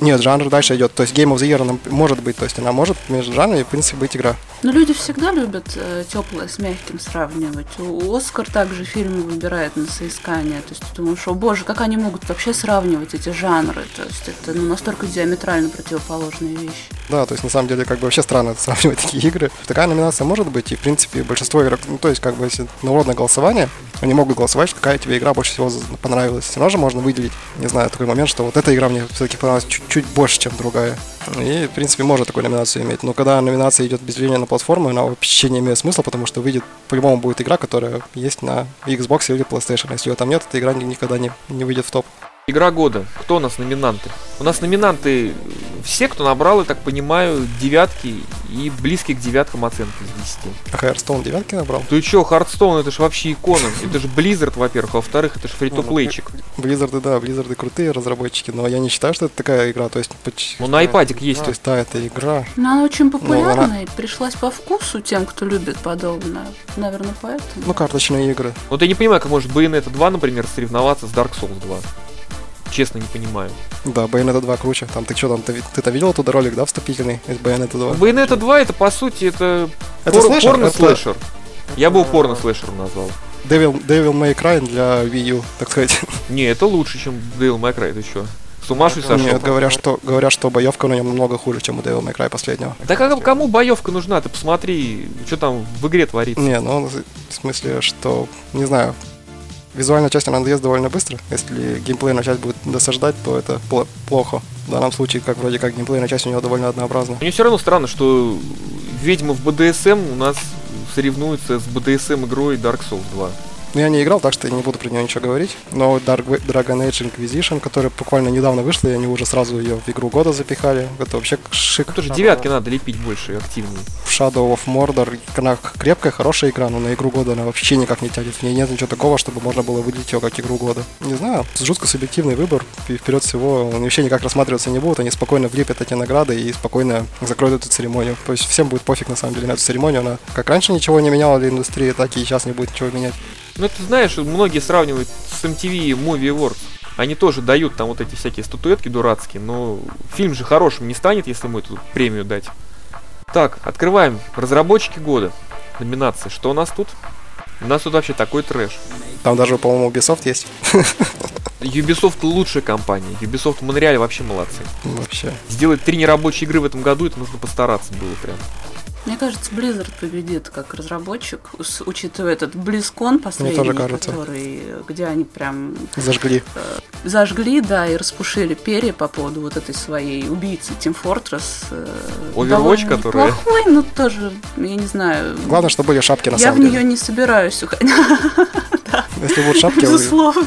Нет, жанр дальше идет. То есть Game of the Year она может быть, то есть она может между жанрами, в принципе, быть игра. Но люди всегда любят теплое с мягким сравнивать. У Оскар также фильмы выбирает на соискание. То есть ты думаешь, о боже, как они могут вообще сравнивать эти жанры? То есть это ну, настолько диаметрально противоположные вещи. Да, то есть на самом деле как бы вообще странно сравнивать такие игры. Такая номинация может быть, и в принципе большинство игроков, ну то есть как бы если народное голосование, они могут голосовать, какая тебе игра больше всего понравилась. Все равно же можно выделить, не знаю, такой момент, что вот эта игра мне все-таки понравилась чуть-чуть больше, чем другая. И, в принципе, может такую номинацию иметь. Но когда номинация идет без деления на платформу, она вообще не имеет смысла, потому что выйдет, по-любому будет игра, которая есть на Xbox или PlayStation. Если ее там нет, эта игра ни- никогда не, не выйдет в топ. Игра года. Кто у нас номинанты? У нас номинанты все, кто набрал, я так понимаю, девятки и близкие к девяткам оценки из 10. А Hearthstone девятки набрал? Ты чё, Hearthstone, это же вообще икона. Это же Blizzard, во-первых, а во-вторых, это же free-to-play чик. Blizzard ы, да, Blizzard ы крутые разработчики, но я не считаю, что это такая игра. То есть, поч- Ну, на айпадик есть. То есть, да, это игра. Но она очень Ну, популярна и пришлась по вкусу тем, кто любит подобное. Наверное, поэтому. Ну, карточные игры. Вот я не понимаю, как может Bayonetta 2, например, соревноваться с Dark Souls 2. Честно, не понимаю. Да, Bayonetta 2 круче. Там ты что там, ты, ты-то видел туда ролик, да, вступительный из Bayonetta 2? Bayonetta 2 это, по сути, это, Это пор- слэшер? порно-слэшер. Я бы его порно-слэшером назвал. Devil, Devil May Cry для Wii U, так сказать. Не, это лучше, чем Devil May Cry, ты чё? С ума сошел? Нет, говорят, что, говорят, что боевка на нем намного хуже, чем у Devil May Cry последнего. Да как, кому боевка нужна? Ты посмотри, что там в игре творится. Не, ну, в смысле, что, не знаю, визуальная часть она надоест довольно быстро. Если геймплейная часть будет досаждать, то это пло- плохо. В данном случае, как вроде как геймплейная часть у него довольно однообразна. Мне все равно странно, что ведьмы в BDSM у нас соревнуются с BDSM игрой Dark Souls 2. Ну, я не играл, так что я не буду про нее ничего говорить. Но Dark, Dragon Age Inquisition, которая буквально недавно вышла, и они уже сразу ее в игру года запихали. Это вообще шик. Ну, тоже девятки надо лепить больше активнее. Shadow of Mordor, она крепкая, хорошая игра, но на игру года она вообще никак не тянет. В ней нет ничего такого, чтобы можно было выделить ее как игру года. Не знаю, жутко субъективный выбор. И вперед всего он вообще никак рассматриваться не будет. Они спокойно влепят эти награды и спокойно закроют эту церемонию. То есть всем будет пофиг на самом деле на эту церемонию. Она как раньше ничего не меняла для индустрии, так и сейчас не будет ничего менять. Ну, ты знаешь, многие сравнивают с MTV Movie Awards. Они тоже дают там вот эти всякие статуэтки дурацкие, но фильм же хорошим не станет, если ему эту премию дать. Так, открываем. Разработчики года. Номинация. Что у нас тут? У нас тут вообще такой трэш. Там даже, по-моему, Ubisoft есть. Ubisoft лучшая компания. Ubisoft в Монреале вообще молодцы. Вообще. Сделать три нерабочие игры в этом году, это нужно постараться было прям. Мне кажется, Blizzard победит как разработчик, с- учитывая этот BlizzCon последний, тоже кажется. который, где они прям Зажгли. зажгли, да, и распушили перья по поводу вот этой своей убийцы Team Fortress. э, Overwatch, которая- Плохой, ну тоже, я не знаю. Главное, что были шапки на я в самом нее деле. не собираюсь уходить. Если будут шапки, Безусловно.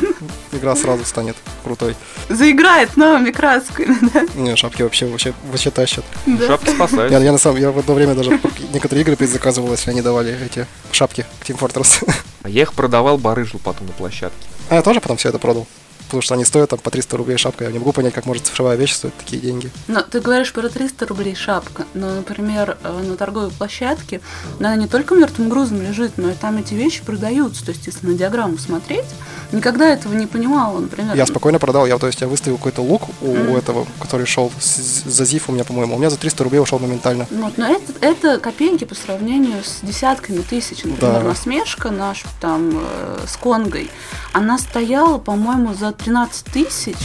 игра сразу станет крутой. Заиграет новыми красками, да? Не, шапки вообще, вообще, вообще тащат. Да. Шапки спасают. Я, я на самом я в одно время даже некоторые игры предзаказывал, если они давали эти шапки к Team Fortress. А я их продавал, барыжил потом на площадке. А я тоже потом все это продал. Потому что они стоят там по 300 рублей шапка. Я не могу понять, как может цифровая вещь стоить такие деньги. Но ты говоришь про 300 рублей шапка, но, например, э, на торговой площадке она не только мертвым грузом лежит, но и там эти вещи продаются. То есть, если на диаграмму смотреть, никогда этого не понимала, например. Я спокойно продал, я, то есть я выставил какой-то лук у, Мгм. у этого, который шел за ЗИФ у меня, по-моему. У меня за 300 рублей ушел моментально. Вот, но это, это копейки по сравнению с десятками тысяч. Например, Да. насмешка наша там э, с Конгой, она стояла, по-моему, за 13 тысяч.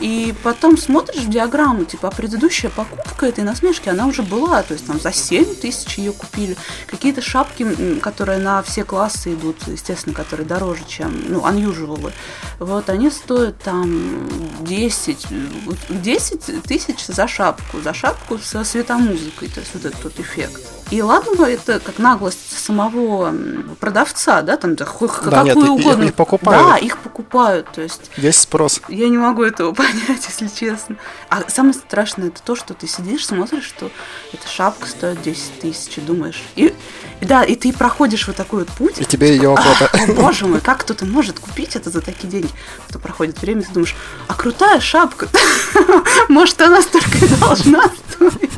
И потом смотришь в диаграмму, типа, а предыдущая покупка этой насмешки, она уже была. То есть там за 7 тысяч ее купили. Какие-то шапки, которые на все классы идут, естественно, которые дороже, чем, ну, unusual. Вот они стоят там 10, э, вот 10 тысяч за шапку, за шапку со светомузыкой, то есть вот этот вот эффект. И ладно бы это как наглость самого продавца, да, там да, хоть Да, нет, какую и- угодно. их покупают. Да, их покупают, то есть Есть спрос. я не могу этого понять, если честно. А самое страшное это то, что ты сидишь, смотришь, что эта шапка стоит 10 тысяч, и думаешь. И, да, и ты проходишь вот такой вот путь. И тебе ее охота. О, боже мой, как кто-то может купить это за такие деньги? Потом проходит время, ты думаешь, а крутая шапка, может, она столько и должна стоить?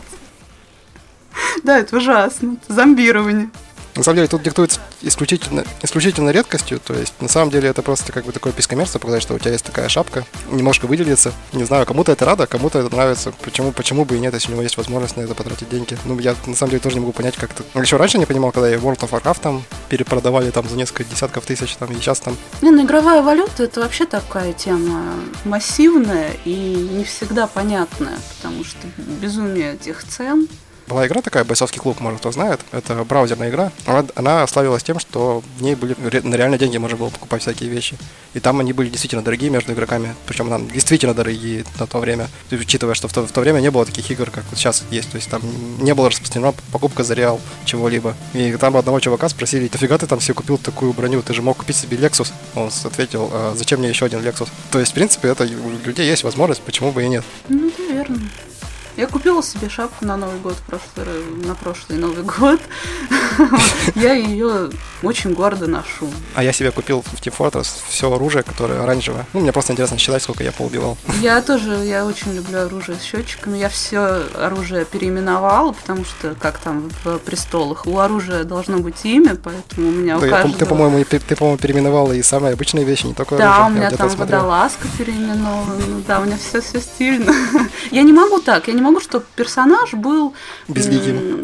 Да, это ужасно, зомбирование. На самом деле тут диктуется исключительно, исключительно редкостью, то есть на самом деле это просто как бы такое пискомерство, показать, что у тебя есть такая шапка, немножко выделиться. Не знаю, кому-то это рада, кому-то это нравится. Почему, почему бы и нет, если у него есть возможность на это потратить деньги. Ну, я на самом деле тоже не могу понять, как это. Ну, еще раньше не понимал, когда я World of Warcraft там перепродавали там за несколько десятков тысяч, там, и сейчас там Не, ну игровая валюта это вообще такая тема массивная и не всегда понятная, потому что безумие этих цен. Была игра такая, бойцовский клуб, может кто знает. Это браузерная игра. Она, она славилась тем, что в ней были на реальные деньги можно было покупать всякие вещи. И там они были действительно дорогие между игроками. Причем там действительно дорогие на то время. Учитывая, что в то, в то время не было таких игр, как вот сейчас есть. То есть там не было распространена покупка за реал чего-либо. И там одного чувака спросили, нафига ты там себе купил такую броню? Ты же мог купить себе Lexus. Он ответил, «А зачем мне еще один Lexus? То есть, в принципе, это у людей есть возможность, почему бы и нет. Ну, это верно. Я купила себе шапку на Новый год, прошлый, на прошлый Новый год. Я ее очень гордо ношу. А я себе купил в Team Fortress все оружие, которое оранжевое. Ну, мне просто интересно считать, сколько я поубивал. Я тоже, я очень люблю оружие с счетчиками. Я все оружие переименовала, потому что, как там в престолах, у оружия должно быть имя, поэтому у меня у Да, каждого... ты, по-моему, ты, по-моему, переименовала и самые обычные вещи, не только Да, оружие. у меня Я где-то там водолазка переименована. Ну Да, у меня все все стильно. Я не могу так. Я не могу, чтобы персонаж был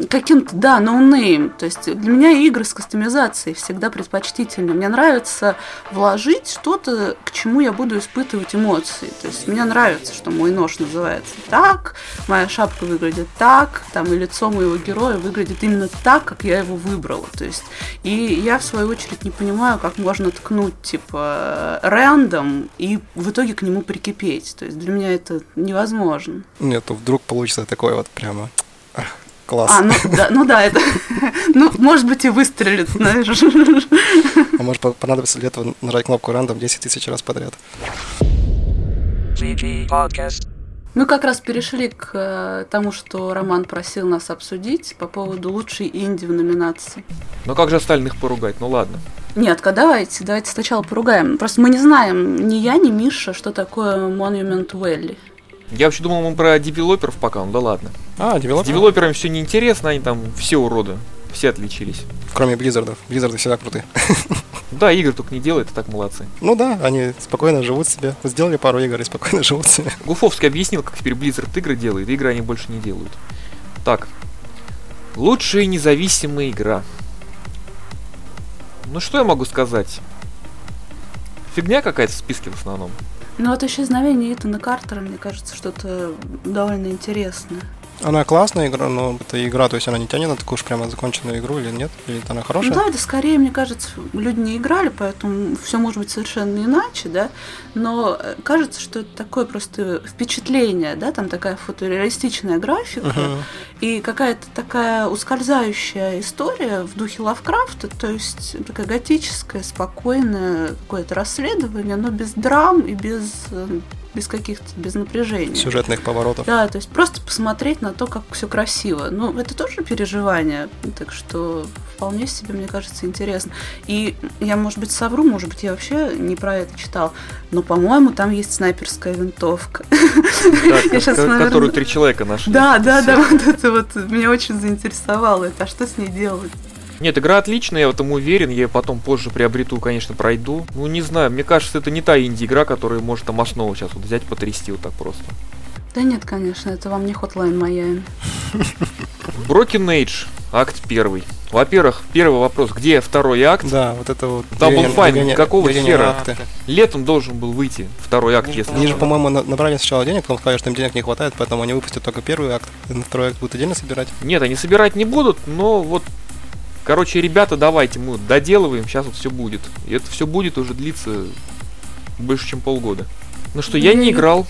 каким-то, да, no name. То есть для меня игры с кастомизацией всегда предпочтительны. Мне нравится вложить что-то, к чему я буду испытывать эмоции. То есть мне нравится, что мой нож называется так, моя шапка выглядит так, там и лицо моего героя выглядит именно так, как я его выбрала. То есть и я, в свою очередь, не понимаю, как можно ткнуть, типа, random и в итоге к нему прикипеть. То есть для меня это невозможно. Нет, то вдруг получится такое вот прямо... класс. А, ну да, ну да, это, ну, может быть, и выстрелит, знаешь. А может по- понадобится для этого нажать кнопку рандом 10 тысяч раз подряд. Мы как раз перешли к э, тому, что Роман просил нас обсудить по поводу лучшей инди в номинации. Ну как же остальных поругать? Ну ладно. Нет, давайте, давайте сначала поругаем. Просто мы не знаем, ни я, ни Миша, что такое Monument Valley. Я вообще думал, мы про девелоперов пока, ну да ладно. А, С девелопер? девелоперами все неинтересно, они там все уроды. Все отличились. Кроме Blizzard ов. Blizzard ы всегда крутые. Да, игры только не делают, и так молодцы. Ну да, они спокойно живут себе. Сделали пару игр и спокойно живут себе. Гуфовский объяснил, как теперь Blizzard игры делает, игры они больше не делают. Так. Лучшая независимая игра. Ну что я могу сказать? Фигня какая-то в списке в основном. Ну вот исчезновение Итана Картера, мне кажется, что-то довольно интересное. Она классная игра, но эта игра, то есть она не тянет на такую уж прямо законченную игру или нет? Или она хорошая? да, это скорее, мне кажется, люди не играли, поэтому все может быть совершенно иначе, да. Но э, кажется, что это такое просто впечатление, да, там такая фотореалистичная графика Мгм. и какая-то такая ускользающая история в духе Лавкрафта, то есть такая готическая, спокойное какое-то расследование, но без драм и без, э, без каких-то, без напряжения. Сюжетных поворотов. Да, то есть просто посмотреть на то, как все красиво. Ну, это тоже переживание, так что вполне себе, мне кажется, интересно. И я, может быть, совру, может быть, я вообще не про это читал, но, по-моему, там есть снайперская винтовка. Которую три человека нашли. Да, да, да, вот это вот меня очень заинтересовало. Это, а что с ней делать? Нет, игра отличная, я в этом уверен. Я её потом позже приобрету, конечно, пройду. Ну, не знаю, мне кажется, это не та инди-игра, которая может там основу сейчас вот взять, потрясти вот так просто. Да нет, конечно, это вам не Hotline Miami. Broken Age, акт первый. Во-первых, первый вопрос, где второй акт? Да, вот это вот... Double Fine, какого деление хера? акты. Летом должен был выйти второй акт, если Они же, по-моему, на- набрали сначала денег, потом сказали, что им денег не хватает, поэтому они выпустят только первый акт. И на второй акт будут отдельно собирать. Нет, они собирать не будут, но вот... Короче, ребята, давайте, мы доделываем, сейчас вот все будет. И это все будет уже длиться больше, чем полгода. Ну что, я не играл.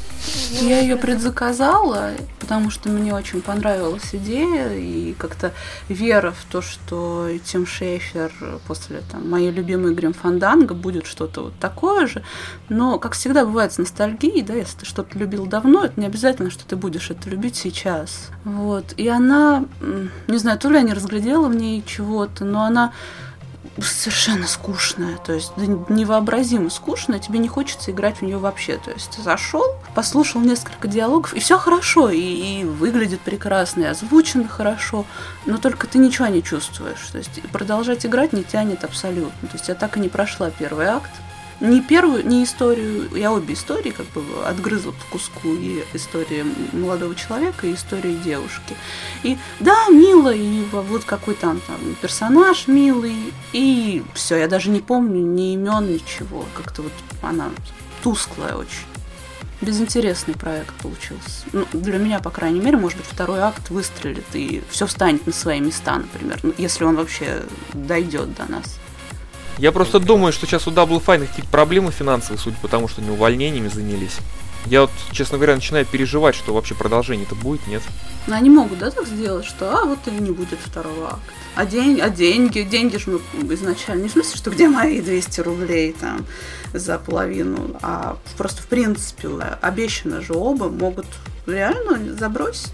Я ее предзаказала, потому что мне очень понравилась идея и как-то вера в то, что Тим Шейфер после там, моей любимой Грим Фанданга будет что-то вот такое же. Но, как всегда бывает с ностальгией, да, если ты что-то любил давно, это не обязательно, что ты будешь это любить сейчас. Вот. И она, не знаю, то ли я не разглядела в ней чего-то, но она совершенно скучная, то есть да невообразимо скучная, тебе не хочется играть в нее вообще. То есть ты зашел, послушал несколько диалогов, и все хорошо, и, и выглядит прекрасно, и озвучено хорошо, но только ты ничего не чувствуешь. То есть продолжать играть не тянет абсолютно. То есть я так и не прошла первый акт. Не первую, не историю, я обе истории как бы отгрызла по куску, и история молодого человека, и история девушки. И да, мило, и вот какой там, там персонаж милый, и все, я даже не помню ни имен, ничего. Как-то вот она тусклая очень. Безинтересный проект получился. Ну, для меня, по крайней мере, может быть, второй акт выстрелит, и все встанет на свои места, например, ну, если он вообще дойдет до нас. Я просто думаю, что сейчас у Double Fine какие-то проблемы финансовые, судя по тому, что они увольнениями занялись. Я вот, честно говоря, начинаю переживать, что вообще продолжение-то будет, нет? Но они могут, да, так сделать, что а вот и не будет второго акта. А, день, а деньги, деньги же мы изначально, не в смысле, что где мои 200 рублей там за половину, а просто в принципе обещано же оба могут реально забросить.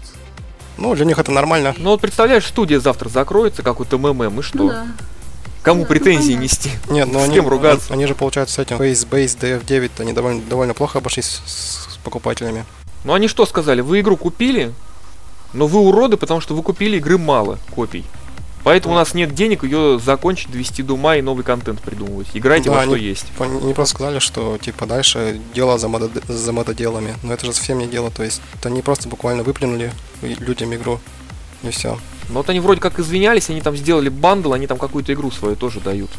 Ну, для них это нормально. Ну вот представляешь, студия завтра закроется, как вот МММ, и что? Ну да. Кому претензии понятно. Нет, нести? но С ну, они, кем ругаться? они же, получается, с этим Face-Base DF9 они довольно, довольно плохо обошлись с, с покупателями. Ну они что сказали? Вы игру купили, но вы уроды, потому что вы купили игры мало копий. Поэтому у нас нет денег ее закончить, довести до ума и новый контент придумывать. Играйте Да, во что они- есть. Они просто сказали, что типа дальше дело за, модод- за мододелами. Но это же совсем не дело. То есть они просто буквально выплюнули людям игру. И все. Но вот они вроде как извинялись, они там сделали бандл, они там какую-то игру свою тоже дают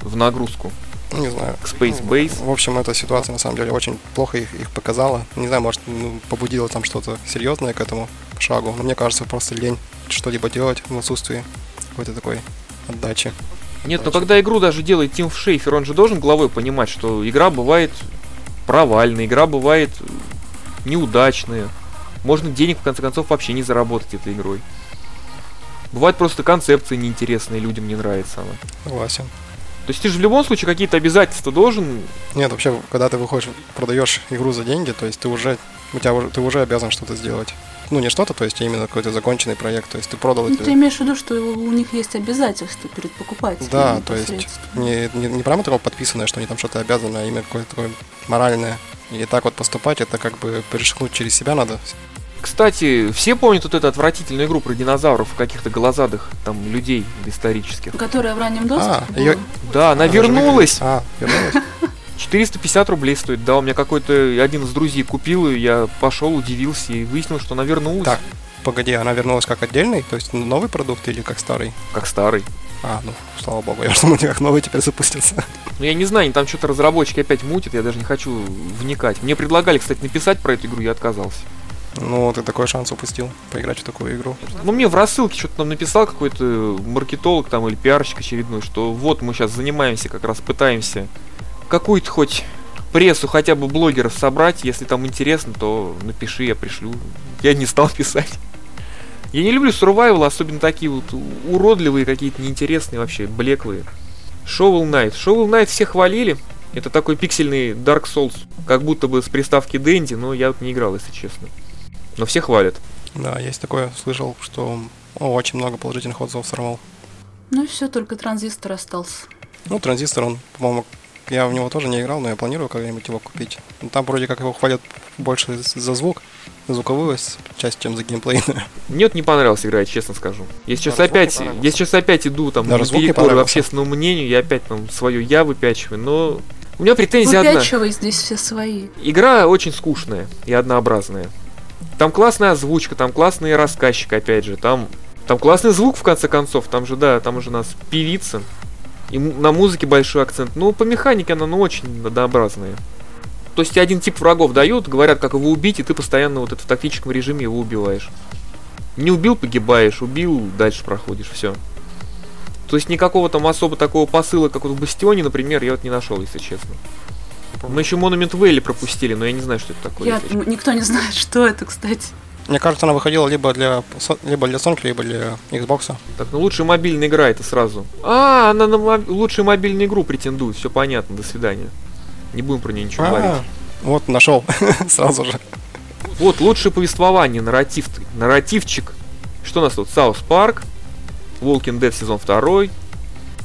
в нагрузку Ну, не знаю. к Space Base. В общем, эта ситуация на самом деле очень плохо их, их показала. Не знаю, может, ну, побудило там что-то серьезное к этому шагу. Но мне кажется, просто лень что-либо делать в отсутствии какой-то такой отдачи. Нет, но когда игру даже делает Тим Шейфер, он же должен головой понимать, что игра бывает провальная, игра бывает неудачная. Можно денег, в конце концов, вообще не заработать этой игрой. Бывает просто концепция неинтересная, людям не нравится она. Согласен. То есть ты же в любом случае какие-то обязательства должен... Нет, вообще, когда ты выходишь, продаешь игру за деньги, то есть ты уже, у тебя ты уже обязан что-то сделать. Ну, не что-то, то есть а именно какой-то законченный проект. То есть ты продал Ну, это. ты имеешь в виду, что у них есть обязательства перед покупателем. Да, то есть не, не, не прямо такое подписанное, что они там что-то обязаны, а именно какое-то такое моральное. И так вот поступать, это как бы перешагнуть через себя надо. Кстати, все помнят вот эту отвратительную игру про динозавров, каких-то голозадых там людей исторических. Которая в раннем доступе А, была. её- Да, она Она же вернулась. А, вернулась? 450 рублей стоит. Да, у меня какой-то один из друзей купил ее, я пошел, удивился и выяснил, что она вернулась. Так. Погоди, она вернулась как отдельный, то есть новый продукт или как старый? Как старый. А, ну, слава богу, я думал, как новый теперь запустится. Ну, я не знаю, там что-то разработчики опять мутят, я даже не хочу вникать. Мне предлагали, кстати, написать про эту игру, я отказался. Ну, ты такой шанс упустил, поиграть в такую игру. Ну, мне в рассылке что-то там написал какой-то маркетолог там или пиарщик очередной, что вот мы сейчас занимаемся, как раз пытаемся какую-то хоть прессу хотя бы блогеров собрать, если там интересно, то напиши, я пришлю. Я не стал писать. Я не люблю survival, особенно такие вот уродливые, какие-то неинтересные вообще, блеклые. Shovel Knight. Shovel Knight все хвалили. Это такой пиксельный Dark Souls, как будто бы с приставки Дэнди, но я вот не играл, если честно. Но все хвалят. Да, есть такое, слышал, что о, очень много положительных отзывов сорвал. Ну и все, только транзистор остался. Ну, транзистор, он, по-моему, я в него тоже не играл, но я планирую когда-нибудь его купить. Ну, Там вроде как его хвалят больше за звук, за звуковую часть, чем за геймплейную. Мне вот не понравилась игра, я честно скажу. Я сейчас Даже опять, я сейчас опять иду там Даже наперекор понравился. общественному мнению, я опять там свое я выпячиваю, но у меня претензия одна. Выпячивай здесь все свои. Игра очень скучная и однообразная. Там классная озвучка, там классный рассказчик, опять же, там, там классный звук, в конце концов, там же, да, там уже у нас певица. И на музыке большой акцент. Ну, по механике она, ну, очень однообразная. То есть один тип врагов дают, говорят, как его убить, и ты постоянно вот это в тактическом режиме его убиваешь. Не убил, погибаешь, убил, дальше проходишь, все. То есть никакого там особо такого посыла, как вот в Бастионе, например, я вот не нашел, если честно. Мы еще Монумент Вэлли пропустили, но я не знаю, что это такое. Я, никто не знает, что это, кстати. Мне кажется, она выходила либо для, либо для Sony, либо для Xbox. Так, ну лучшая мобильная игра это сразу. А, она на мо- лучшую мобильную игру претендует, все понятно, до свидания. Не будем про нее ничего говорить. А, вот, нашел сразу же. Вот, лучшее повествование, нарратив, нарративчик. Что у нас тут? South Park, Walking Dead сезон 2, The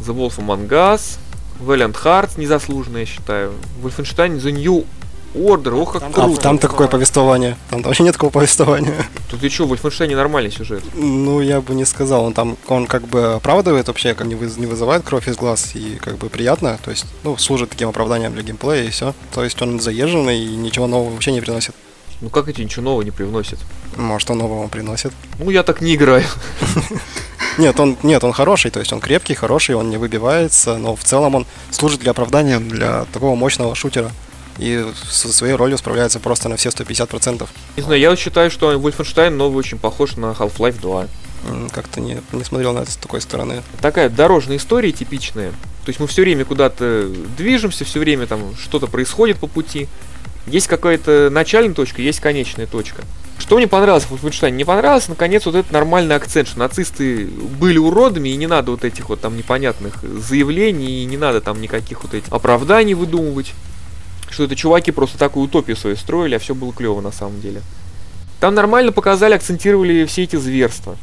Wolf Among Us, Valiant Hearts, незаслуженно, я считаю. Wolfenstein The New Order, ох, как А круто. там такое повествование. Там вообще нет такого повествования. Тут и что, в Wolfenstein нормальный сюжет. Ну, я бы не сказал. Он там, он как бы оправдывает вообще, как не, выз- не вызывает кровь из глаз и как бы приятно. То есть, ну, служит таким оправданием для геймплея и все. То есть он заезженный и ничего нового вообще не приносит. Ну как эти ничего нового не привносят? Может, он нового приносит. Ну я так не играю. Нет, он, нет, он хороший, то есть он крепкий, хороший, он не выбивается, но в целом он служит для оправдания для такого мощного шутера. И со своей ролью справляется просто на все 150%. Не знаю, я считаю, что Wolfenstein новый очень похож на Half-Life 2. М, Как-то не, не смотрел на это с такой стороны. Такая дорожная история типичная. То есть мы все время куда-то движемся, все время там что-то происходит по пути. Есть какая-то начальная точка, есть конечная точка. Что мне понравилось в Wolfenstein? Не понравилось, наконец, вот этот нормальный акцент, что нацисты были уродами, и не надо вот этих вот там непонятных заявлений, и не надо там никаких вот этих оправданий выдумывать. Что это чуваки просто такую утопию свою строили, а все было клево на самом деле. Там нормально показали, акцентировали все эти зверства.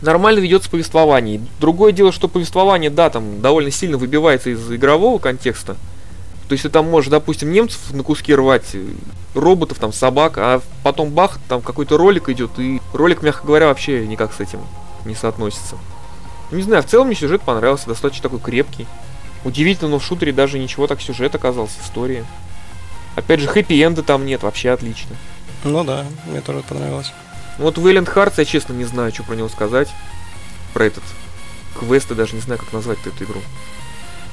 Нормально ведется повествование. Другое дело, что повествование, да, там довольно сильно выбивается из игрового контекста. То есть ты там можешь, допустим, немцев на куски рвать, роботов, там, собак, а потом бах, там какой-то ролик идет, и ролик, мягко говоря, вообще никак с этим не соотносится. Не знаю, в целом мне сюжет понравился, достаточно такой крепкий. Удивительно, но в шутере даже ничего так сюжет оказался, история. Опять же, хэппи-энда там нет, вообще отлично. Ну да, мне тоже понравилось. Ну Вот Вэлент Hearts, я честно не знаю, что про него сказать. Про этот квест, я даже не знаю, как назвать эту игру.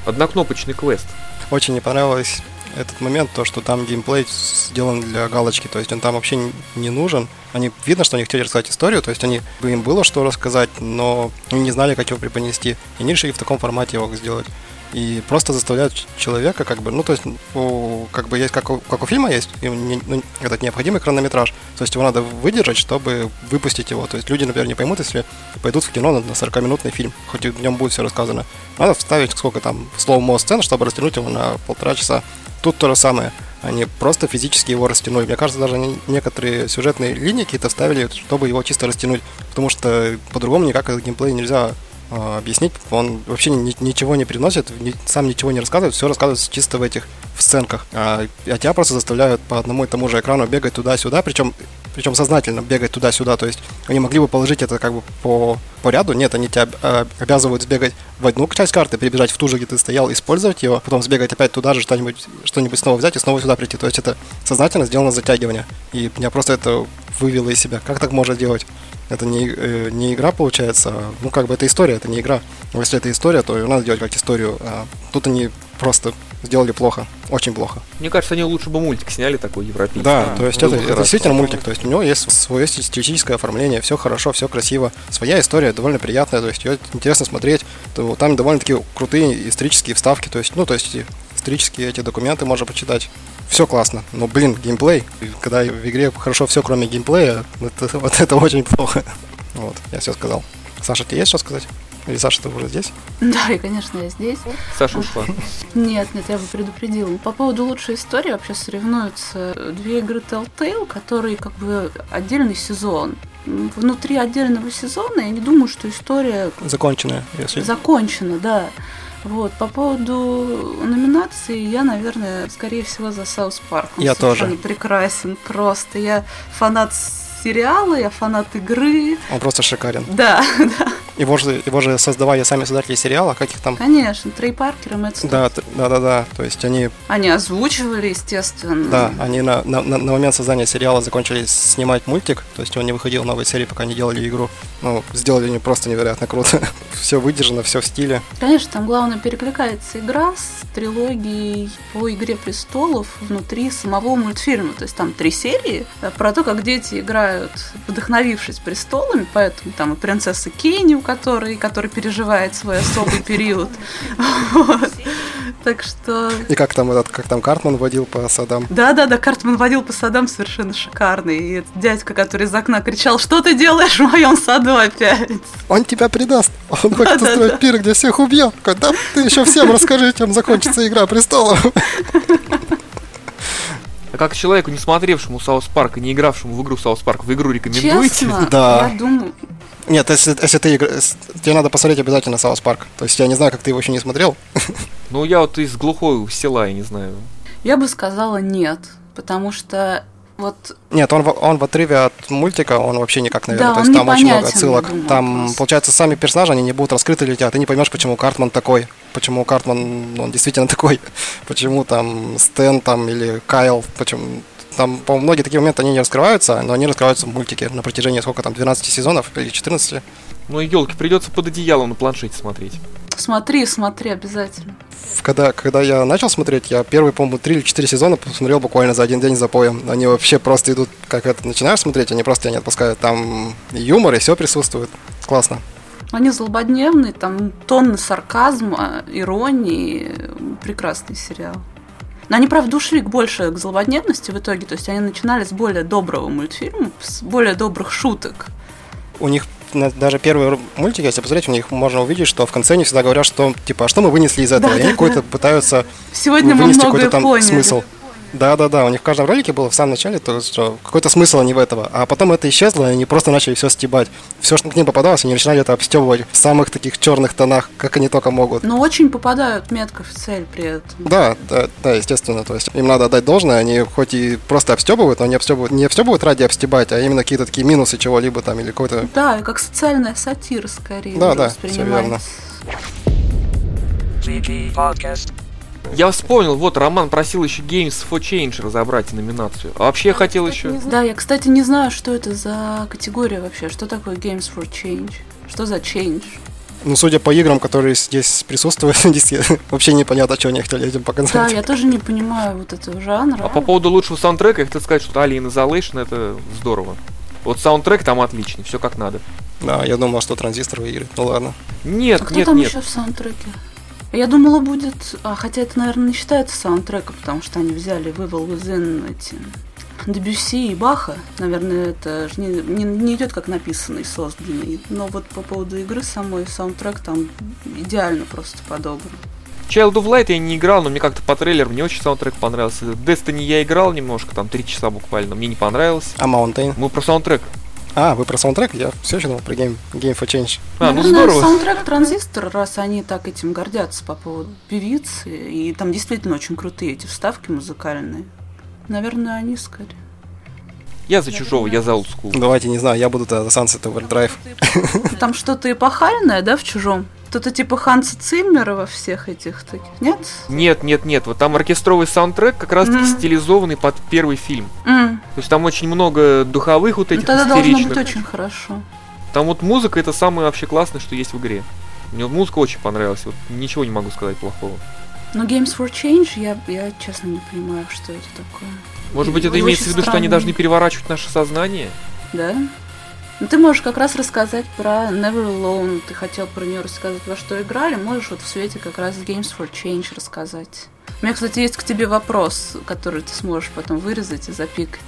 Однокнопочный квест. Очень не понравилось этот момент, то, что там геймплей сделан для галочки, то есть он там вообще не нужен. Они видно, что они хотели рассказать историю, то есть они им было что рассказать, но не знали, как его преподнести. И они решили в таком формате его сделать. И просто заставляют человека, как бы, ну, то есть, у, как бы есть, как у, как у фильма есть, не- ну, этот необходимый хронометраж, то есть его надо выдержать, чтобы выпустить его. То есть люди, например, не поймут, если пойдут в кино на на 40-минутный фильм, хоть в нем будет все рассказано. Надо вставить сколько там слоу-мо сцен, чтобы растянуть его на полтора часа. Тут то же самое. Они просто физически его растянули. Мне кажется, даже некоторые сюжетные линии какие-то вставили, чтобы его чисто растянуть. Потому что по-другому никак этот геймплей нельзя объяснить. Он вообще ни- ничего не приносит, ни- сам ничего не рассказывает, все рассказывается чисто в этих в сценках. А, а тебя просто заставляют по одному и тому же экрану бегать туда-сюда, причем причем сознательно бегать туда-сюда. То есть они могли бы положить это как бы по, по ряду. Нет, они тебя э, обязывают сбегать в одну часть карты, перебежать в ту же, где ты стоял, использовать его, потом сбегать опять туда же, что-нибудь что-нибудь снова взять и снова сюда прийти. То есть это сознательно сделано затягивание. И меня просто это вывело из себя. Как так можно делать? Это не, э, не игра получается, а, ну как бы это история, это не игра. Но если это история, то ее надо делать как историю. А тут они просто сделали плохо, очень плохо. Мне кажется, они лучше бы мультик сняли такой европейский. Да, то есть это, это действительно мультик, то есть у него есть свое стилистическое оформление, все хорошо, все красиво, своя история довольно приятная, то есть ее интересно смотреть, то там довольно-таки крутые исторические вставки, то есть, ну, то есть эти исторические эти документы можно почитать. Все классно, но, блин, геймплей, когда в игре хорошо все, кроме геймплея, это, вот это очень плохо. Вот, я все сказал. Саша, тебе есть что сказать? Или Саша, ты уже здесь? Да, и, конечно, я здесь. Саша ушла. Нет, нет, я бы предупредила. По поводу лучшей истории вообще соревнуются две игры Telltale, которые как бы отдельный сезон. Внутри отдельного сезона я не думаю, что история Законченная, если... закончена, да. Вот, по поводу номинации, я, наверное, скорее всего, за South Park. Он Я тоже. прекрасен, просто. Я фанат сериала, я фанат игры. Он просто шикарен. Да, да, Его же, его же создавали сами создатели сериала, как их там... конечно. Трей Паркер и Мэтт Стоун. Да, да, да, да. То есть они, Они озвучивали, естественно. да, они на, на, на- на момент создания сериала закончили снимать мультик, то есть он не выходил новой серии, пока не делали игру. Ну, сделали они просто невероятно круто. все выдержано, все в стиле. Конечно, там главное перекликается игра с трилогией по «Игре престолов» внутри самого мультфильма. То есть там три серии э, про то, как дети играют, вдохновившись престолами, поэтому там и принцесса Кенни, у которой, который переживает свой особый период. Так что... И как там этот, как там Картман водил по садам. Да-да-да, Картман водил по садам совершенно шикарный. И этот дядька, который из окна кричал, что ты делаешь в моем саду опять? Он тебя предаст. Он хочет устроить пир, где всех убьет. Да ты еще всем расскажи, чем закончится игра престолов. А как человеку, не смотревшему South Park и не игравшему в игру South Park, в игру рекомендуете? Честно, Да. я думаю... Нет, если, если ты Тебе надо посмотреть обязательно South Park. То есть я не знаю, как ты его еще не смотрел. Ну, я вот из глухого села, я не знаю. Я бы сказала нет, потому что вот Нет, он, в- он в отрыве от мультика, он вообще никак, наверное. Да, То он есть там очень много отсылок. думаю, там, просто. получается, сами персонажи, они не будут раскрыты тебя. Ты не поймешь, почему Картман такой. Почему Картман, он действительно такой. Почему там Стэн там или Кайл. Почему... Там, по многие такие моменты, они не раскрываются, но они раскрываются в мультике на протяжении, сколько там, 12 сезонов или 14. Ну, елки, придется под одеялом на планшете смотреть. Смотри, смотри обязательно. Когда, когда я начал смотреть, я первые, по-моему, 3 или 4 сезона посмотрел буквально за один день за поем. Они вообще просто идут, как это, начинаешь смотреть, они просто тебя не отпускают. Там и юмор, и все присутствует. Классно. Они злободневные, там тонны сарказма, иронии, прекрасный сериал. Но они, правда, ушли больше к злободневности в итоге, то есть они начинали с более доброго мультфильма, с более добрых шуток. у них даже первые мультики, если посмотреть, у них можно увидеть, что в конце они всегда говорят, что типа, а что мы вынесли из этого? и они Да-да-да. какой-то пытаются Сегодня вынести какой-то там поняли. смысл. Да, да, да. У них в каждом ролике было в самом начале, то, что какой-то смысл они в этого. А потом это исчезло, и они просто начали все стебать. Все, что к ним попадалось, они начинали это обстебывать в самых таких черных тонах, как они только могут. Но очень попадают метко в цель при этом. Да, да, да, естественно. То есть им надо отдать должное, они хоть и просто обстебывают, но они обстебывают, не обстебывают ради обстебать, а именно какие-то такие минусы чего-либо там или какой-то. Да, и как социальная сатира скорее Да, да, всё верно. Podcast. Я вспомнил, вот Роман просил еще Games for Change разобрать номинацию. А вообще я хотел еще... Да, я, кстати, не знаю, что это за категория вообще. Что такое Games for Change? Что за change? Ну, судя по играм, которые здесь присутствуют, здесь вообще непонятно, что они хотели этим Да, показать. я тоже не понимаю вот этого жанра. А по поводу лучшего саундтрека, я хотел сказать, что Alien Isolation это здорово. Вот саундтрек там отличный, все как надо. Да, я думал, что транзистор выиграет. Ну ладно. Нет, А кто нет, там нет. еще в саундтреке? Я думала, будет... А, хотя это, наверное, не считается саундтреком, потому что они взяли Вывел Within эти... Дебюсси и Баха, наверное, это же не, не, не идет как написанный, созданный. Но вот по поводу игры самой саундтрек там идеально просто подобран. Child of Light я не играл, но мне как-то по трейлеру мне очень саундтрек понравился. Destiny я играл немножко, там три часа буквально, мне не понравилось. А Mountain? Мы про саундтрек. А, вы про саундтрек? Я все еще думал про Game, Game for Change. А, ну Наверное, здорово. саундтрек Транзистор, раз они так этим гордятся по поводу певицы, и там действительно очень крутые эти вставки музыкальные. Наверное, они скорее. Я за чужого, я за олдскул. Давайте, не знаю, я буду за Sunset Overdrive. Там что-то эпохальное, да, в чужом? Кто-то типа Ханса Циммера во всех этих таких, нет? Нет, нет, нет. Вот там оркестровый саундтрек как раз таки Мгм. стилизованный под первый фильм. М, То есть там очень много духовых вот Ну этих тогда должно быть очень хорошо. Там вот музыка это самое вообще классное, что есть в игре. Мне вот музыка очень понравилась. Вот ничего не могу сказать плохого. Но Games for Change, я, я честно не понимаю, что это такое. Может быть, это Очень имеется в виду, что они должны переворачивать наше сознание? Да? Ну, ты можешь как раз рассказать про Never Alone. Ты хотел про нее рассказать, во что играли. Можешь вот в свете как раз Games for Change рассказать. У меня, кстати, есть к тебе вопрос, который ты сможешь потом вырезать и запикать.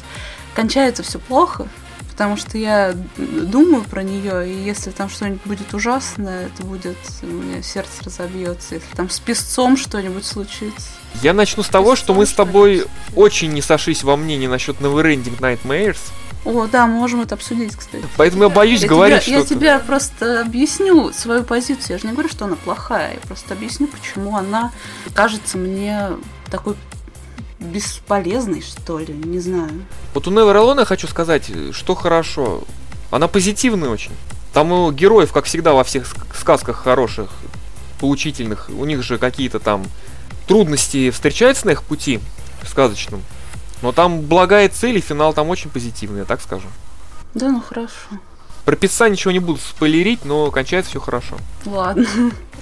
Кончается все плохо, потому что я думаю про нее, и если там что-нибудь будет ужасное, это будет, у меня сердце разобьется. Если там с песцом что-нибудь случится. Я начну с того, что мы с тобой очень не сошлись во мнении насчет Neverending Nightmares. О, да, мы можем это обсудить, кстати. Поэтому я боюсь Я говорить тебе, я что-то. тебе просто объясню свою позицию. Я же не говорю, что она плохая. Я просто объясню, почему она кажется мне такой бесполезной, что ли. Не знаю. Вот у Never Alone я хочу сказать, что хорошо. Она позитивная очень. Там у героев, как всегда во всех ск- сказках хороших, поучительных, у них же какие-то там трудности встречаются на их пути сказочном. Но там благая цель и финал там очень позитивный, я так скажу. Да, ну хорошо. Про пицца ничего не буду спойлерить, но кончается все хорошо. Ладно.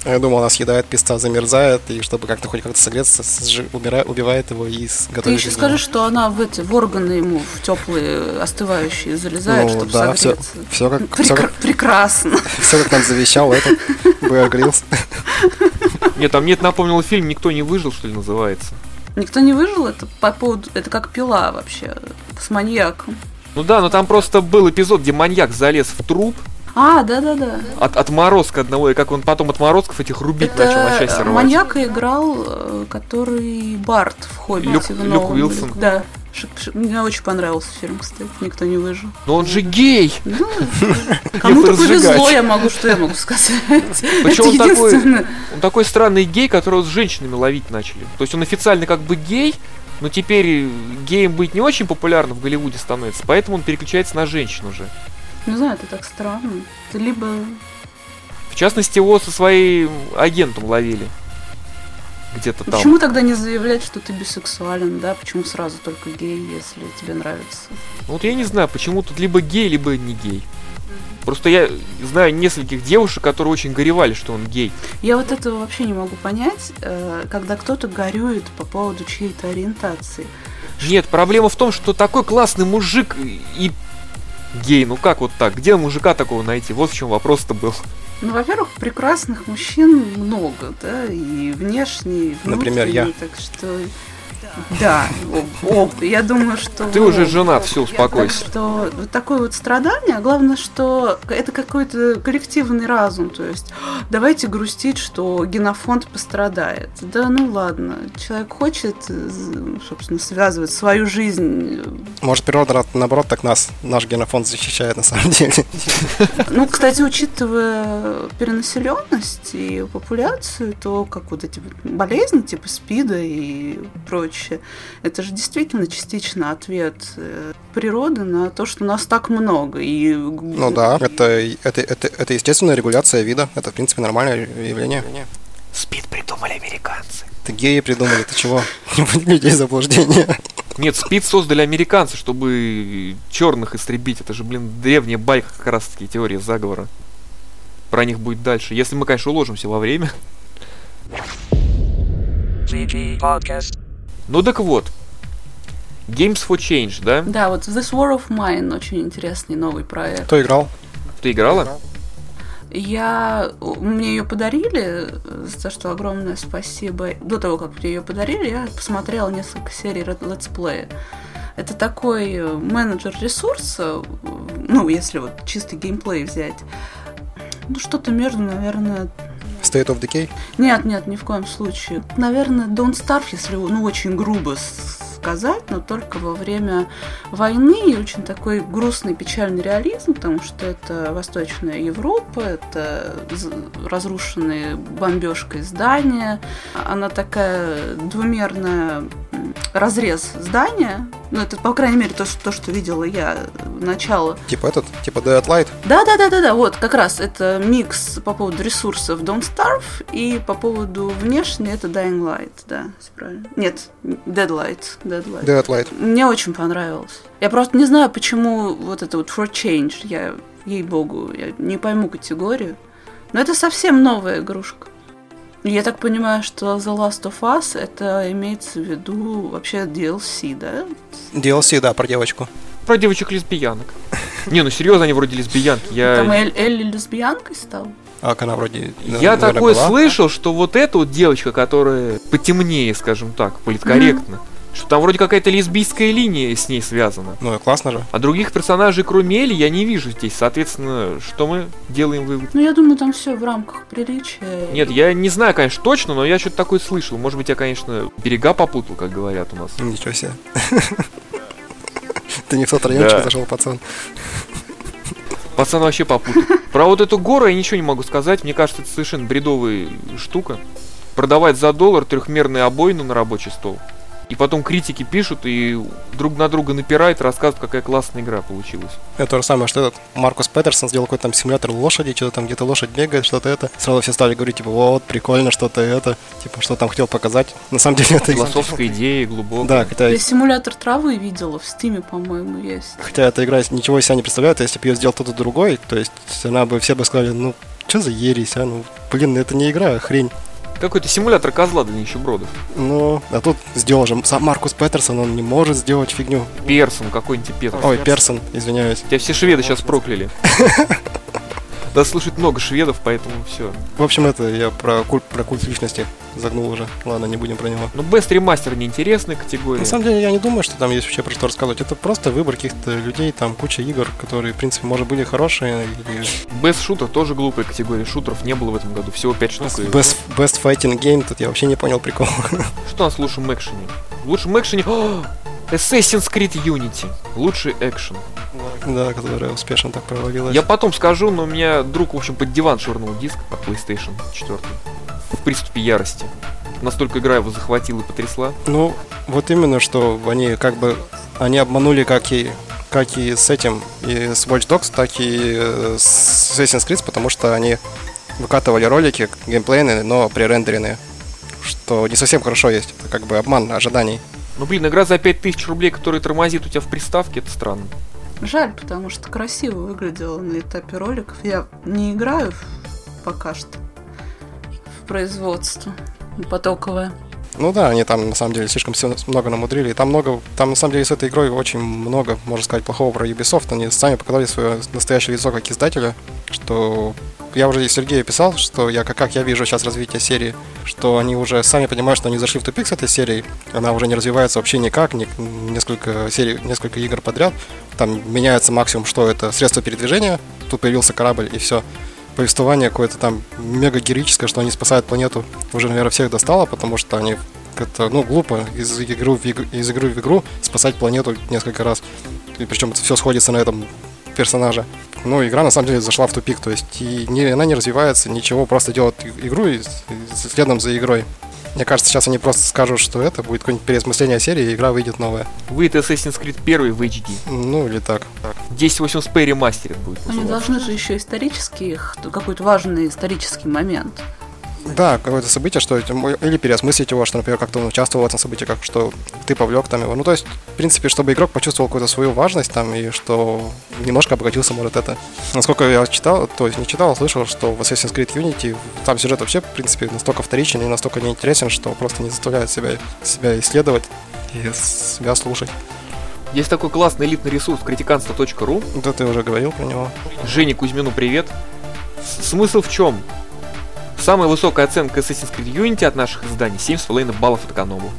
Я думал, она съедает писта, замерзает, и чтобы как-то хоть как-то согреться, сжи- убира- убивает его и с- Ты готовит еще скажи, что она в эти в органы ему в теплые остывающие залезает, Ну, чтобы да, согреться. Все как, Прекра- все, как, Прекрасно. все как нам завещал этот Гриллс. Нет, там нет, напомнил фильм «Никто не выжил», что ли, называется. Никто не выжил, это по поводу. Это как пила вообще. С маньяком. Ну да, но там просто был эпизод, где маньяк залез в труп А, да, да, да. от отморозка одного, и как он потом отморозков этих рубить начал на Это части рвать. маньяка играл, э, который Барт в «Хоббите». Люк- в Люк. Уилсон. Да. Мне очень понравился фильм, кстати. Никто не выжил. Но он же гей! Ну, кому-то повезло, я могу, что я могу сказать. Причем он такой-. Он такой странный гей, которого с женщинами ловить начали. То есть он официально как бы гей, но теперь геем быть не очень популярно в Голливуде становится, поэтому он переключается на женщин уже. Не знаю, это так странно. Это либо... В частности, его со своим агентом ловили. Где-то там. Почему тогда не заявлять, что ты бисексуален, да? Почему сразу только гей, если тебе нравится? Ну, Вот я не знаю, почему тут либо гей, либо не гей. Просто я знаю нескольких девушек, которые очень горевали, что он гей. Я вот этого вообще не могу понять, э, когда кто-то горюет по поводу чьей-то ориентации. Нет, проблема в том, что такой классный мужик и гей. Ну как вот так? Где мужика такого найти? Вот в чем вопрос-то был. Ну, во-первых, прекрасных мужчин много, да, и внешне, и Например, я. Так что, да, о- я думаю, что... Ты уже женат, все, Так успокойся. что вот такое вот страдание, а главное, что это какой-то коллективный разум, то есть «А, давайте грустить, что генофонд пострадает. Да ну ладно, человек хочет, собственно, связывать свою жизнь Может, природа, наоборот, так нас, наш генофонд защищает на самом деле. Ну, кстати, учитывая перенаселенность и популяцию, то как вот эти болезни типа СПИДа и прочее, это же действительно частично ответ э, природы на то, что нас так много. И Ну да, это, это, это, это естественная регуляция вида. Это, в принципе, нормальное явление. Спид придумали американцы. Это геи придумали, ты чего? Не будет людей заблуждения. Нет, спид создали американцы, чтобы черных истребить. Это же, блин, древняя байка как раз таки теория заговора. Про них будет дальше. Если мы, конечно, уложимся во время. VG Podcast. Ну так вот. Games for Change, да? Да, вот This War of Mine очень интересный новый проект. Кто играл? Ты играла? Я... Мне ее подарили, э, за что огромное спасибо. До того, как мне ее подарили, я посмотрела несколько серий летсплея. Это такой э, менеджер ресурса, э, ну, если вот чистый геймплей взять. Ну, что-то между, наверное... State of Decay? Нет, нет, ни в коем случае. Наверное, Don't Starve, если, ну, очень грубо сказать, но только во время войны и очень такой грустный, печальный реализм, потому что это Восточная Европа, это разрушенные бомбежкой здания. Она такая двумерная разрез здания. Ну, это, по крайней мере, то, что, то, что видела я в начало. Типа этот, типа Dead Light. Да, да, да, да, да, вот как раз это микс по поводу ресурсов Don't Starve и по поводу внешне это Dying Light, да, правильно. Нет, Dead Light, Dead Light. Dead Light. Мне очень понравилось. Я просто не знаю, почему вот это вот for change, я, ей-богу, я не пойму категорию. Но это совсем новая игрушка. Я так понимаю, что The Last of Us это имеется в виду вообще DLC, да? DLC, да, про девочку. Про девочек-лесбиянок. Не, ну серьезно, они вроде лесбиянки. Там Я, Эль- Элли лесбиянкой стала? А она вроде... я наверное, такое была. слышал, что вот эта вот девочка, которая потемнее, скажем так, политкорректно, что там вроде какая-то лесбийская линия с ней связана. Ну, и классно же. А других персонажей, кроме Эли, я не вижу здесь. Соответственно, что мы делаем вывод? Ну, я думаю, там все в рамках приличия. Нет, я не знаю, конечно, точно, но я что-то такое слышал. Может быть, я, конечно, берега попутал, как говорят у нас. Ничего себе. Ты не в тот райончик зашел, пацан. Пацан вообще попутал. Про вот эту гору я ничего не могу сказать. Мне кажется, это совершенно бредовая штука. Продавать за доллар трехмерные обоины на рабочий стол. И потом критики пишут и друг на друга напирают, рассказывают, какая классная игра получилась. Это то же самое, что этот Маркус Петерсон сделал какой-то там симулятор лошади, что-то там где-то лошадь бегает, что-то это. Сразу все стали говорить, типа, вот, прикольно, что-то это. Типа, что там хотел показать. На самом деле это... Философская идея, Да, глубокая. хотя, Я симулятор травы видела в стиме, по-моему, есть. хотя эта игра ничего из себя не представляет, если бы ее сделал кто-то другой, то есть она бы все бы сказали, ну, что за ересь, а? Ну, блин, это не игра, а хрень. Какой-то симулятор козла для нищебродов. Ну, а тут сделал же сам Маркус Петерсон, он не может сделать фигню. Персон какой-нибудь Петр. Ой, Персон, извиняюсь. Тебя все шведы сейчас прокляли. Да слушает много шведов, поэтому все. В общем, это я про культ, про культ личности загнул уже. Ладно, не будем про него. Ну, Best Remaster неинтересная категория. На самом деле, я не думаю, что там есть вообще про что рассказывать. Это просто выбор каких-то людей, там куча игр, которые, в принципе, может, были хорошие. или Best Shooter тоже глупая категория. Шутеров не было в этом году. Всего 5 штук. и- Best, best Fighting Game, тут я вообще не понял прикол. Что у нас в лучшем экшене? В лучшем экшене... О, Assassin's Creed Unity. Лучший экшен. да, которая успешно так провалилась. Я потом скажу, но у меня друг, в общем, под диван швырнул диск от PlayStation 4. В приступе ярости. Настолько игра его захватила и потрясла. Ну, вот именно, что они как бы... Они обманули как и как и с этим, и с Watch Dogs, так и э, с Assassin's Creed, потому что они выкатывали ролики геймплейные, но пререндеренные. Что не совсем хорошо есть. Это как бы обман ожиданий. Ну, блин, игра за 5000 рублей, которая тормозит у тебя в приставке, это странно. Жаль, потому что красиво выглядело на этапе роликов. Я не играю пока что в производство потоковое. Ну да, они там на самом деле слишком много намудрили. Там много, там на самом деле с этой игрой очень много, можно сказать, плохого про Ubisoft. Они сами показали свое настоящее лицо как издателя, что я уже Сергею писал, что я как, я вижу сейчас развитие серии, что они уже сами понимают, что они зашли в тупик с этой серией, она уже не развивается вообще никак, ни- несколько серий, несколько игр подряд, там меняется максимум, что это средство передвижения, тут появился корабль и все повествование какое-то там мега героическое, что они спасают планету, уже, наверное, всех достало, потому что они это, ну, глупо из игры в игру, из игры в игру спасать планету несколько раз. И причем все сходится на этом персонаже. Ну, игра на самом деле зашла в тупик, то есть и не, она не развивается, ничего, просто делает игру и, и следом за игрой. Мне кажется, сейчас они просто скажут, что это будет какое-нибудь переосмысление серии, и игра выйдет новая. Выйдет Assassin's Creed 1 в HD. Ну, или так. 1080p ремастерит будет Они должны же еще исторический, их- какой-то важный исторический момент. Да, какое-то событие, что или переосмыслить его, что, например, как-то он участвовал в этом событии, как что ты повлек там его. Ну, то есть, в принципе, чтобы игрок почувствовал какую-то свою важность там, и что немножко обогатился, может, это. Насколько я читал, то есть не читал, а слышал, что в Assassin's Creed Unity там сюжет вообще, в принципе, настолько вторичен и настолько неинтересен, что просто не заставляет себя, себя исследовать и себя слушать. Есть такой классный элитный ресурс критиканство.ру. Да ты уже говорил про него. Жене Кузьмину привет. Смысл в чем? Самая высокая оценка Assassin's Creed Unity от наших изданий 7,5 баллов от эконому.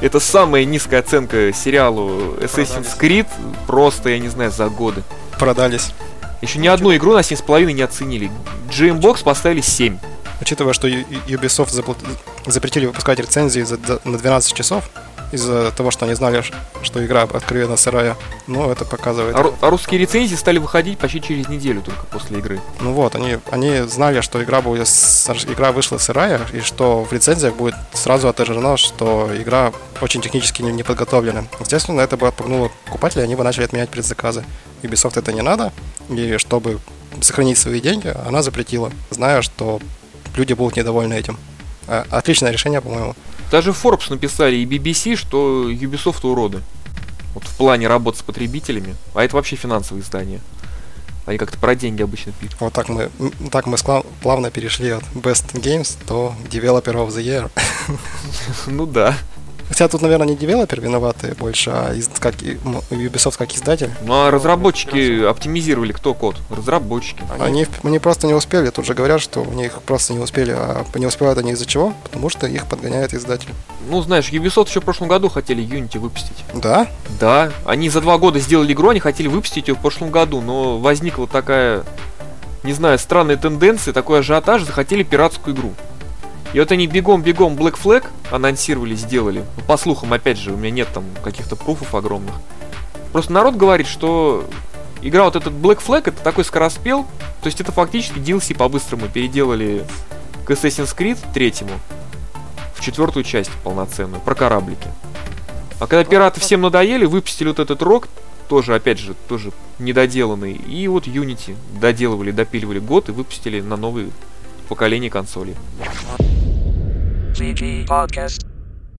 Это самая низкая оценка сериалу Assassin's Creed просто, я не знаю, за годы. Продались. Еще ни одну игру на 7,5 не оценили. GMBox поставили 7. учитывая, что Ubisoft запретили выпускать рецензии за- за- на 12 часов из-за того, что они знали, что игра откровенно сырая, ну, это показывает. А, а русские рецензии стали выходить почти через неделю только после игры. Ну вот, они, они знали, что игра, будет, игра вышла сырая, и что в рецензиях будет сразу отражено, что игра очень технически не, не подготовлена. Естественно, это бы отпугнуло покупателей, они бы начали отменять предзаказы. Ubisoft это не надо, и чтобы сохранить свои деньги, она запретила, зная, что люди будут недовольны этим. А, Отличное решение, по-моему. Даже Forbes написали и BBC, что Ubisoft уроды. Вот в плане работы с потребителями. А это вообще финансовые издания. Они как-то про деньги обычно пишут. Вот так мы, так мы плавно перешли от Best Games до Developer of the Year. Ну да. Хотя тут, наверное, не девелоперы виноваты больше, а из- как, Ubisoft как издатель. Ну а разработчики оптимизировали кто код? Разработчики. Они, они просто не успели. Тут же говорят, что у них просто не успели. А не успевают они из-за чего? Потому что их подгоняет издатель. Ну знаешь, Ubisoft еще в прошлом году хотели Unity выпустить. Да? Да, они за два года сделали игру, они хотели выпустить ее в прошлом году, но возникла такая, не знаю, странная тенденция, такой ажиотаж, захотели пиратскую игру. И вот они бегом-бегом Black Flag анонсировали, сделали. Ну, По слухам, опять же, у меня нет там каких-то пруфов огромных. Просто народ говорит, что игра вот этот Black Flag это такой скороспел, то есть это фактически DLC по-быстрому переделали к Assassin's Creed третьему в четвертую часть полноценную, про кораблики. А когда пираты всем надоели, выпустили вот этот рок, тоже, опять же, тоже недоделанный. И вот Unity доделывали, допиливали год и выпустили на новые поколения консолей.